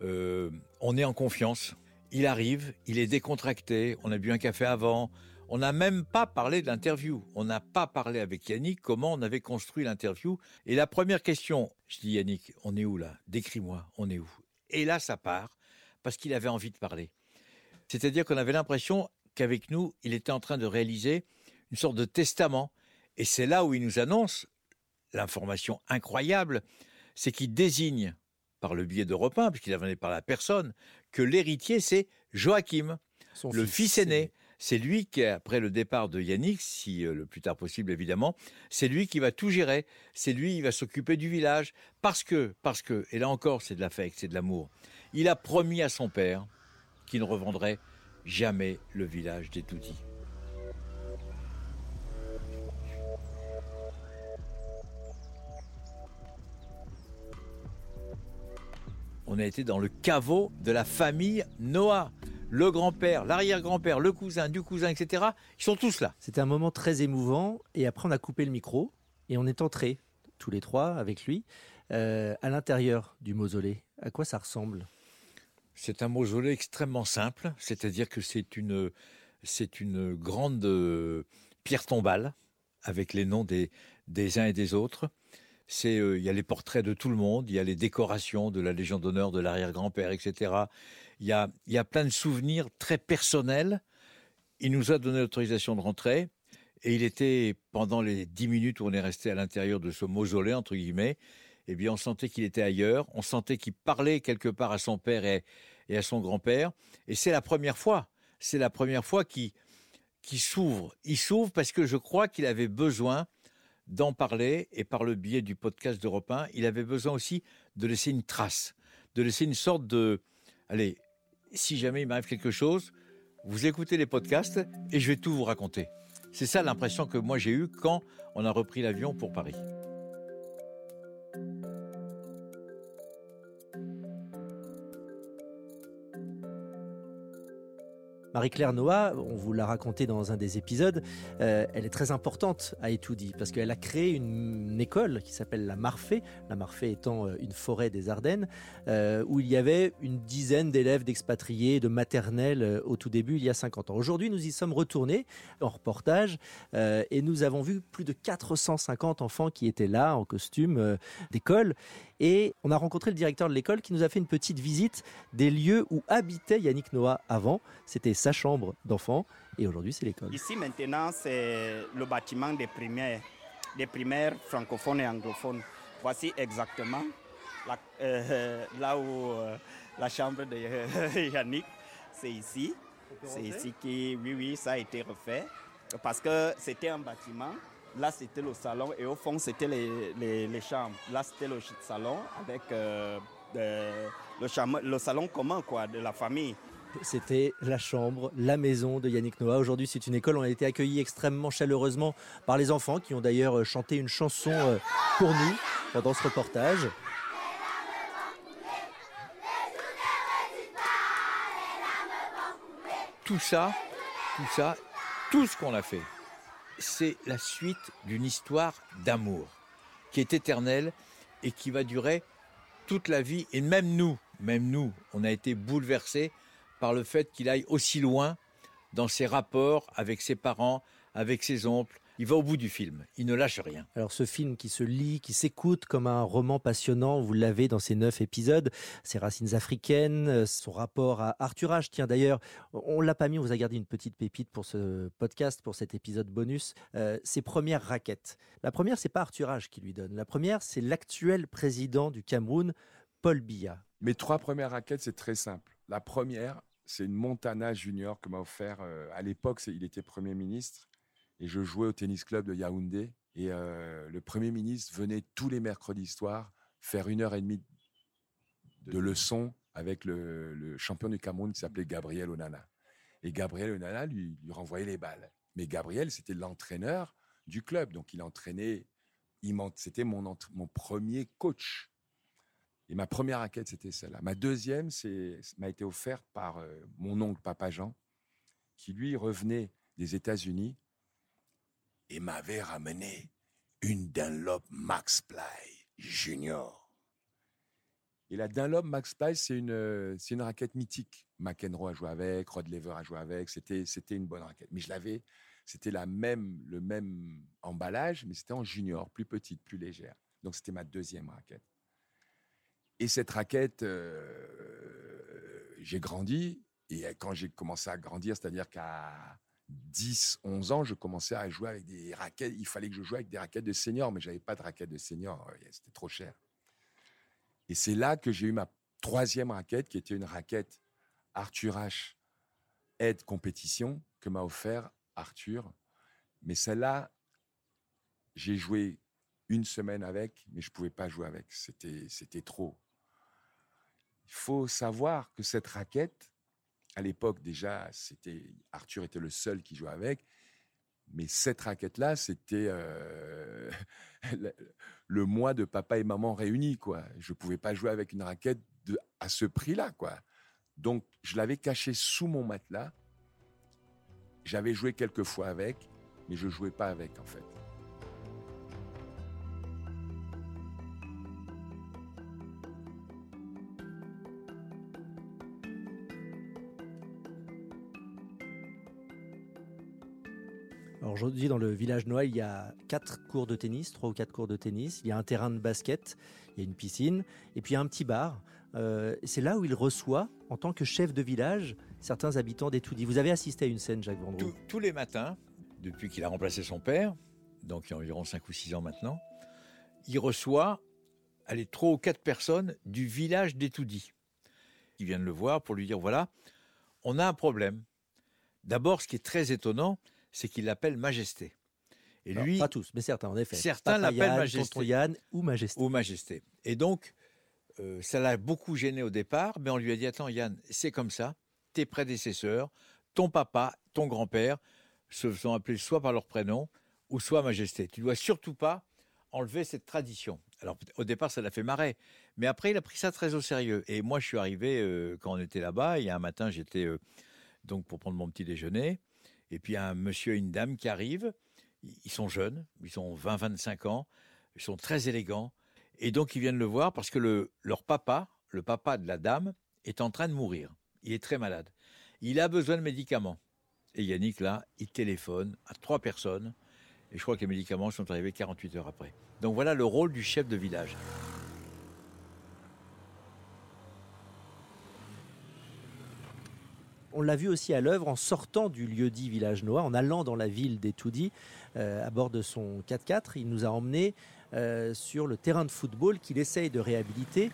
Euh, on est en confiance. Il arrive, il est décontracté. On a bu un café avant. On n'a même pas parlé de l'interview. On n'a pas parlé avec Yannick comment on avait construit l'interview. Et la première question, je dis Yannick, on est où là? Décris-moi, on est où? Et là, ça part parce qu'il avait envie de parler. C'est-à-dire qu'on avait l'impression qu'avec nous, il était en train de réaliser une sorte de testament. Et c'est là où il nous annonce l'information incroyable, c'est qu'il désigne, par le biais d'Europe 1, puisqu'il avait par la personne, que l'héritier, c'est Joachim, Son le fils. fils aîné. C'est lui qui, après le départ de Yannick, si euh, le plus tard possible évidemment, c'est lui qui va tout gérer. C'est lui qui va s'occuper du village. Parce que, parce que, et là encore, c'est de l'affect, c'est de l'amour. Il a promis à son père qu'il ne revendrait jamais le village des. On a été dans le caveau de la famille Noah. Le grand-père, l'arrière-grand-père, le cousin, du cousin, etc. Ils sont tous là. C'était un moment très émouvant. Et après, on a coupé le micro et on est entrés, tous les trois, avec lui, euh, à l'intérieur du mausolée. À quoi ça ressemble? C'est un mausolée extrêmement simple, c'est-à-dire que c'est une, c'est une grande euh, pierre tombale avec les noms des, des uns et des autres. Euh, il y a les portraits de tout le monde, il y a les décorations de la Légion d'honneur de l'arrière-grand-père, etc. Il y, a, y a plein de souvenirs très personnels. Il nous a donné l'autorisation de rentrer et il était, pendant les dix minutes où on est resté à l'intérieur de ce mausolée, entre guillemets, eh bien, on sentait qu'il était ailleurs, on sentait qu'il parlait quelque part à son père et, à son grand-père. Et c'est la première fois, c'est la première fois qu'il s'ouvre. Il s'ouvre parce que je crois qu'il avait besoin d'en parler et par le biais du podcast d'Europe 1, il avait besoin aussi de laisser une trace, de laisser une sorte de... Allez, si jamais il m'arrive quelque chose, vous écoutez les podcasts et je vais tout vous raconter. C'est ça l'impression que moi j'ai eue quand on a repris l'avion pour Paris. Marie-Claire Noah, on vous l'a raconté dans un des épisodes, euh, elle est très importante à Etoudi parce qu'elle a créé une, école qui s'appelle la Marfée, la Marfée étant euh, une forêt des Ardennes, euh, où il y avait une dizaine d'élèves d'expatriés, de maternelle euh, au tout début, il y a 50 ans. Aujourd'hui, nous y sommes retournés en reportage et nous avons vu plus de 450 enfants qui étaient là en costume d'école. Et on a rencontré le directeur de l'école qui nous a fait une petite visite des lieux où habitait Yannick Noah avant. C'était sa chambre d'enfant et aujourd'hui c'est l'école. Ici maintenant, c'est le bâtiment des primaires, des primaires francophones et anglophones. Voici exactement la- euh, là où euh, la chambre de euh, *laughs* Yannick, c'est ici. C'est ici qui, oui, oui, ça a été refait parce que c'était un bâtiment. Là, c'était le salon et au fond, c'était les, les- les chambres. Là, c'était le salon avec euh, le, le salon commun quoi, de la famille. C'était la chambre, la maison de Yannick Noah. Aujourd'hui, c'est une école. On a été accueillis extrêmement chaleureusement par les enfants qui ont d'ailleurs chanté une chanson euh, pour nous pendant ce reportage. Tout ça, tout ça, tout ce qu'on a fait, c'est la suite d'une histoire d'amour qui est éternelle et qui va durer toute la vie. Et même nous, même nous, on a été bouleversés par le fait qu'il aille aussi loin dans ses rapports avec ses parents, avec ses oncles. Il va au bout du film, il ne lâche rien. Alors ce film qui se lit, qui s'écoute comme un roman passionnant, vous l'avez dans ces neuf épisodes, ses racines africaines, euh, son rapport à Arthur H. Tiens d'ailleurs, on l'a pas mis, on vous a gardé une petite pépite pour ce podcast, pour cet épisode bonus, euh, ses premières raquettes. La première, c'est pas Arthur H. qui lui donne. La première, c'est l'actuel président du Cameroun, Paul Biya. Mes trois premières raquettes, c'est très simple. La première, c'est une Montana Junior que m'a offert. Euh, à l'époque, il était Premier ministre et je jouais au tennis club de Yaoundé. Et euh, le Premier ministre venait tous les mercredis soirs faire une heure et demie de leçons avec le, champion du Cameroun qui s'appelait Gabriel Onana. Et Gabriel Onana lui, lui renvoyait les balles. Mais Gabriel, c'était l'entraîneur du club. Donc il entraînait, c'était mon, mon premier coach. Et ma première raquette, c'était celle-là. Ma deuxième, c'est m'a été offerte par euh, mon oncle Papa Jean, qui lui revenait des États-Unis et m'avait ramené une Dunlop Max Ply Junior. Et la Dunlop Max Ply, c'est une, c'est une raquette mythique. McEnroe a joué avec, Rod Lever a joué avec. C'était, c'était une bonne raquette. Mais je l'avais, c'était la même, le même emballage, mais c'était en junior, plus petite, plus légère. Donc c'était ma deuxième raquette. Et cette raquette, euh, j'ai grandi. Et quand j'ai commencé à grandir, c'est-à-dire qu'à 10, 11 ans, je commençais à jouer avec des raquettes. Il fallait que je joue avec des raquettes de senior, mais je n'avais pas de raquettes de senior. C'était trop cher. Et c'est là que j'ai eu ma troisième raquette, qui était une raquette Arthur H. Aide Compétition, que m'a offert Arthur. Mais celle-là, j'ai joué une semaine avec, mais je pouvais pas jouer avec. C'était trop. Il faut savoir que cette raquette, à l'époque déjà, c'était Arthur était le seul qui jouait avec, mais cette raquette-là, c'était euh, *laughs* le mois de papa et maman réunis, quoi. Je pouvais pas jouer avec une raquette à ce prix-là, quoi. Donc, je l'avais cachée sous mon matelas. J'avais joué quelques fois avec, mais je jouais pas avec, en fait. Aujourd'hui, dans le village Noël, il y a quatre cours de tennis, trois ou quatre cours de tennis. Il y a un terrain de basket, il y a une piscine, et puis un petit bar. Euh, c'est là où il reçoit, en tant que chef de village, certains habitants d'Etoudi. Vous avez assisté à une scène, Jacques Vendroux? Tous les matins, depuis qu'il a remplacé son père, donc il y a environ cinq ou six ans maintenant, il reçoit allez, trois ou quatre personnes du village d'Etoudi qui viennent le voir pour lui dire voilà, on a un problème. D'abord, ce qui est très étonnant, c'est qu'il l'appelle Majesté. Et lui, pas tous, mais certains en effet. Certains l'appellent Majesté. Yann ou Majesté. Ou Majesté. Et donc, euh, ça l'a beaucoup gêné au départ, mais on lui a dit attends Yann, c'est comme ça. Tes prédécesseurs, ton papa, ton grand-père, se sont appelés soit par leur prénom ou soit Majesté. Tu dois surtout pas enlever cette tradition. Alors au départ, ça l'a fait marrer, mais après, il a pris ça très au sérieux. Et moi, je suis arrivé euh, quand on était là-bas. Il y a un matin, j'étais euh, donc pour prendre mon petit déjeuner. Et puis un monsieur et une dame qui arrivent. Ils sont jeunes, ils ont 20-25 ans, ils sont très élégants. Et donc ils viennent le voir parce que le, leur papa, le papa de la dame, est en train de mourir. Il est très malade. Il a besoin de médicaments. Et Yannick, là, il téléphone à trois personnes. Et je crois que les médicaments sont arrivés 48 heures après. Donc voilà le rôle du chef de village. On l'a vu aussi à l'œuvre en sortant du lieu-dit Village Noir, en allant dans la ville d'Etoudi euh, à bord de son 4x4. Il nous a emmenés euh, sur le terrain de football qu'il essaye de réhabiliter.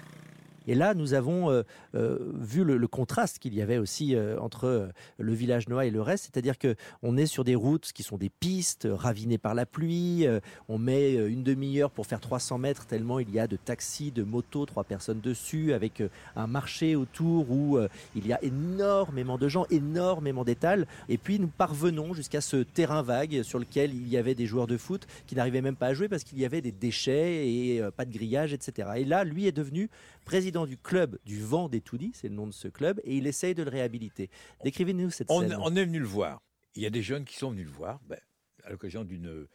Et là, nous avons euh, euh, vu le, contraste qu'il y avait aussi euh, entre le village Noah et le reste, c'est-à-dire que on est sur des routes qui sont des pistes ravinées par la pluie. on met une demi-heure pour faire 300 mètres tellement il y a de taxis, de motos, trois personnes dessus, avec un marché autour où il y a énormément de gens, énormément d'étals. Et puis nous parvenons jusqu'à ce terrain vague sur lequel il y avait des joueurs de foot qui n'arrivaient même pas à jouer parce qu'il y avait des déchets et pas de grillage, etc. Et là, lui est devenu président du club du Vent des Toudis, c'est le nom de ce club, et il essaye de le réhabiliter. Décrivez-nous cette On, scène. on est venu le voir. Il y a des jeunes qui sont venus le voir ben, à l'occasion d'une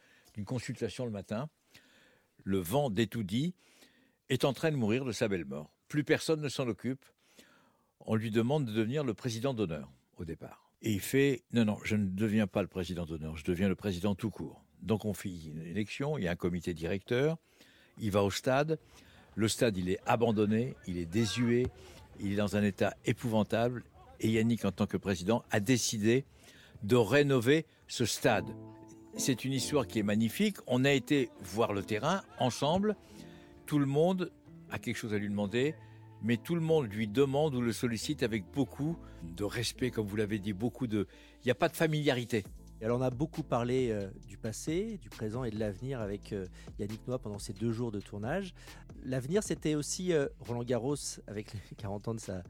consultation le matin. Le vent d'étoudie est en train de mourir de sa belle mort. Plus personne ne s'en occupe. On lui demande de devenir le président d'honneur au départ. Et il fait non, non, je ne deviens pas le président d'honneur, je deviens le président tout court. Donc on fait une élection, il y a un comité directeur, il va au stade. Le stade, il est abandonné, il est désuet, il est dans un état épouvantable. Et Yannick, en tant que président, a décidé de rénover ce stade. C'est une histoire qui est magnifique. On a été voir le terrain ensemble. Tout le monde a quelque chose à lui demander, mais tout le monde lui demande ou le sollicite avec beaucoup de respect, comme vous l'avez dit, beaucoup de. Il n'y a pas de familiarité. Et alors on a beaucoup parlé euh, du passé, du présent et de l'avenir avec euh, Yannick Noah pendant ces deux jours de tournage. L'avenir, c'était aussi euh, Roland Garros avec les *laughs* 40 ans de sa,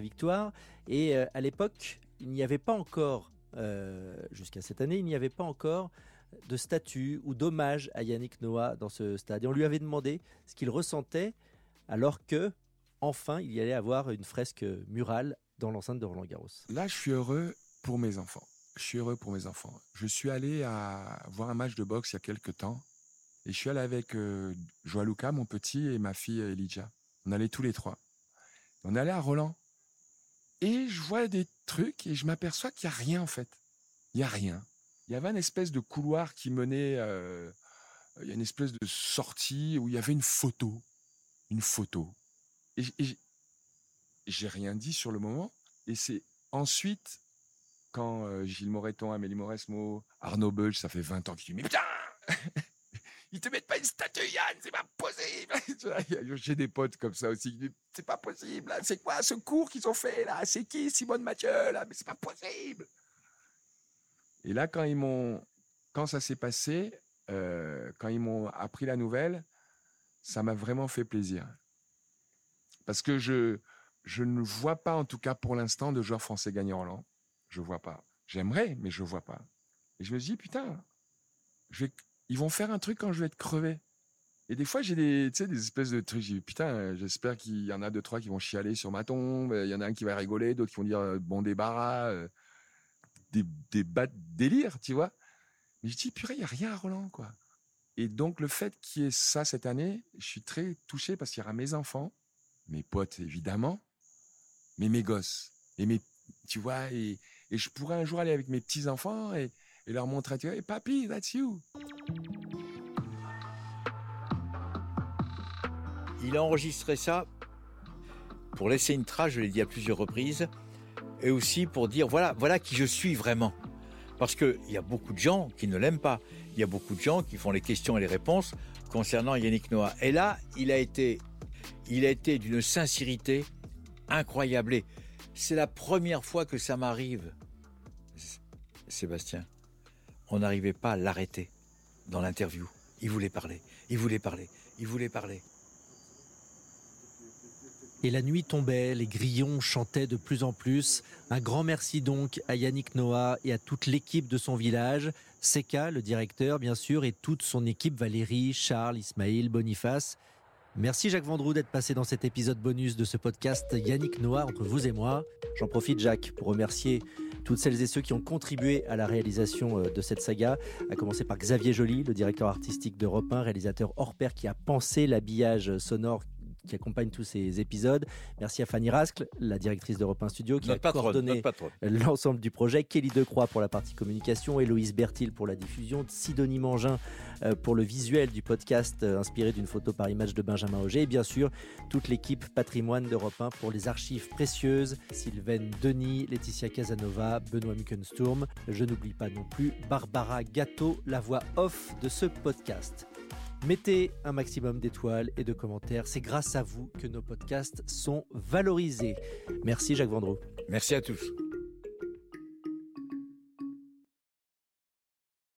victoire. Et à l'époque, il n'y avait pas encore, jusqu'à cette année, il n'y avait pas encore de statue ou d'hommage à Yannick Noah dans ce stade. On lui avait demandé ce qu'il ressentait alors que, enfin, il y allait avoir une fresque murale dans l'enceinte de Roland Garros. Là, je suis heureux pour mes enfants. Je suis heureux pour mes enfants. Je suis allé voir un match de boxe il y a quelques temps. Et je suis allé avec euh, Joaluca, mon petit, et ma fille Elijah. On allait tous les trois. On allait à Roland. Et je vois des trucs et je m'aperçois qu'il n'y a rien en fait. Il n'y a rien. Il y avait une espèce de couloir qui menait. euh, il y a une espèce de sortie où il y avait une photo. Une photo. Et, et j'ai rien dit sur le moment. Et c'est ensuite, quand euh, Gilles Moreton, Amélie Mauresmo, Arnaud Belge, ça fait 20 ans qu'ils disent Mais putain *laughs* Ils te mettent pas une statue, Yann, c'est pas possible *laughs* J'ai des potes comme ça aussi qui disent C'est pas possible, c'est quoi ce cours qu'ils ont fait là? C'est qui Simone Mathieu là? Mais c'est pas possible Et là, quand ils m'ont. Quand ça s'est passé, euh, quand ils m'ont appris la nouvelle, ça m'a vraiment fait plaisir. Parce que je, je ne vois pas, en tout cas pour l'instant, de joueurs français gagner Roland. Je vois pas. J'aimerais, mais je vois pas. Et je me dis, putain, ils vont faire un truc quand je vais être crevé. Et des fois, j'ai des, des espèces de trucs. Putain, j'espère qu'il y en a deux, trois qui vont chialer sur ma tombe. Il y en a un qui va rigoler, d'autres qui vont dire, euh, bon débarras, euh, des, des bas de délire, tu vois. Mais je dis, purée, il n'y a rien à Roland, quoi. Et donc, le fait qu'il y ait ça cette année, je suis très touché parce qu'il y aura mes enfants, mes potes, évidemment, mais mes gosses. Et mes, tu vois, et, et je pourrais un jour aller avec mes petits-enfants et, leur montrer, tu vois, hey, papy, that's you. Il a enregistré ça pour laisser une trace, je l'ai dit à plusieurs reprises, et aussi pour dire voilà, voilà qui je suis vraiment. Parce qu'il y a beaucoup de gens qui ne l'aiment pas. Il y a beaucoup de gens qui font les questions et les réponses concernant Yannick Noah. Et là, il a été, il a été d'une sincérité incroyable. C'est la première fois que ça m'arrive, Sébastien. On n'arrivait pas à l'arrêter dans l'interview. Il voulait parler, il voulait parler, il voulait parler. Et la nuit tombait, les grillons chantaient de plus en plus. Un grand merci donc à Yannick Noah et à toute l'équipe de son village. Seka, le directeur, bien sûr, et toute son équipe, Valérie, Charles, Ismaïl, Boniface. Merci Jacques Vendroux d'être passé dans cet épisode bonus de ce podcast Yannick Noah entre vous et moi. J'en profite Jacques pour remercier toutes celles et ceux qui ont contribué à la réalisation euh, de cette saga, à commencer par Xavier Joly, le directeur artistique d'Europe 1, réalisateur hors pair qui a pensé l'habillage sonore qui accompagne tous ces épisodes. Merci à Fanny Rascle, la directrice d'Europe 1 Studio, qui Notre a patronne, coordonné l'ensemble du projet. Kelly Decroix pour la partie communication, Héloïse Bertil pour la diffusion, Sidonie Mangin euh, pour le visuel du podcast euh, inspiré d'une photo par image de Benjamin Auger. Et bien sûr, toute l'équipe patrimoine d'Europe 1 pour les archives précieuses. Sylvaine Denis, Laetitia Casanova, Benoît Muckensturm. Je n'oublie pas non plus Barbara Gâteau, la voix off de ce podcast. Mettez un maximum d'étoiles et de commentaires. C'est grâce à vous que nos podcasts sont valorisés. Merci Jacques Vendroux. Merci à tous.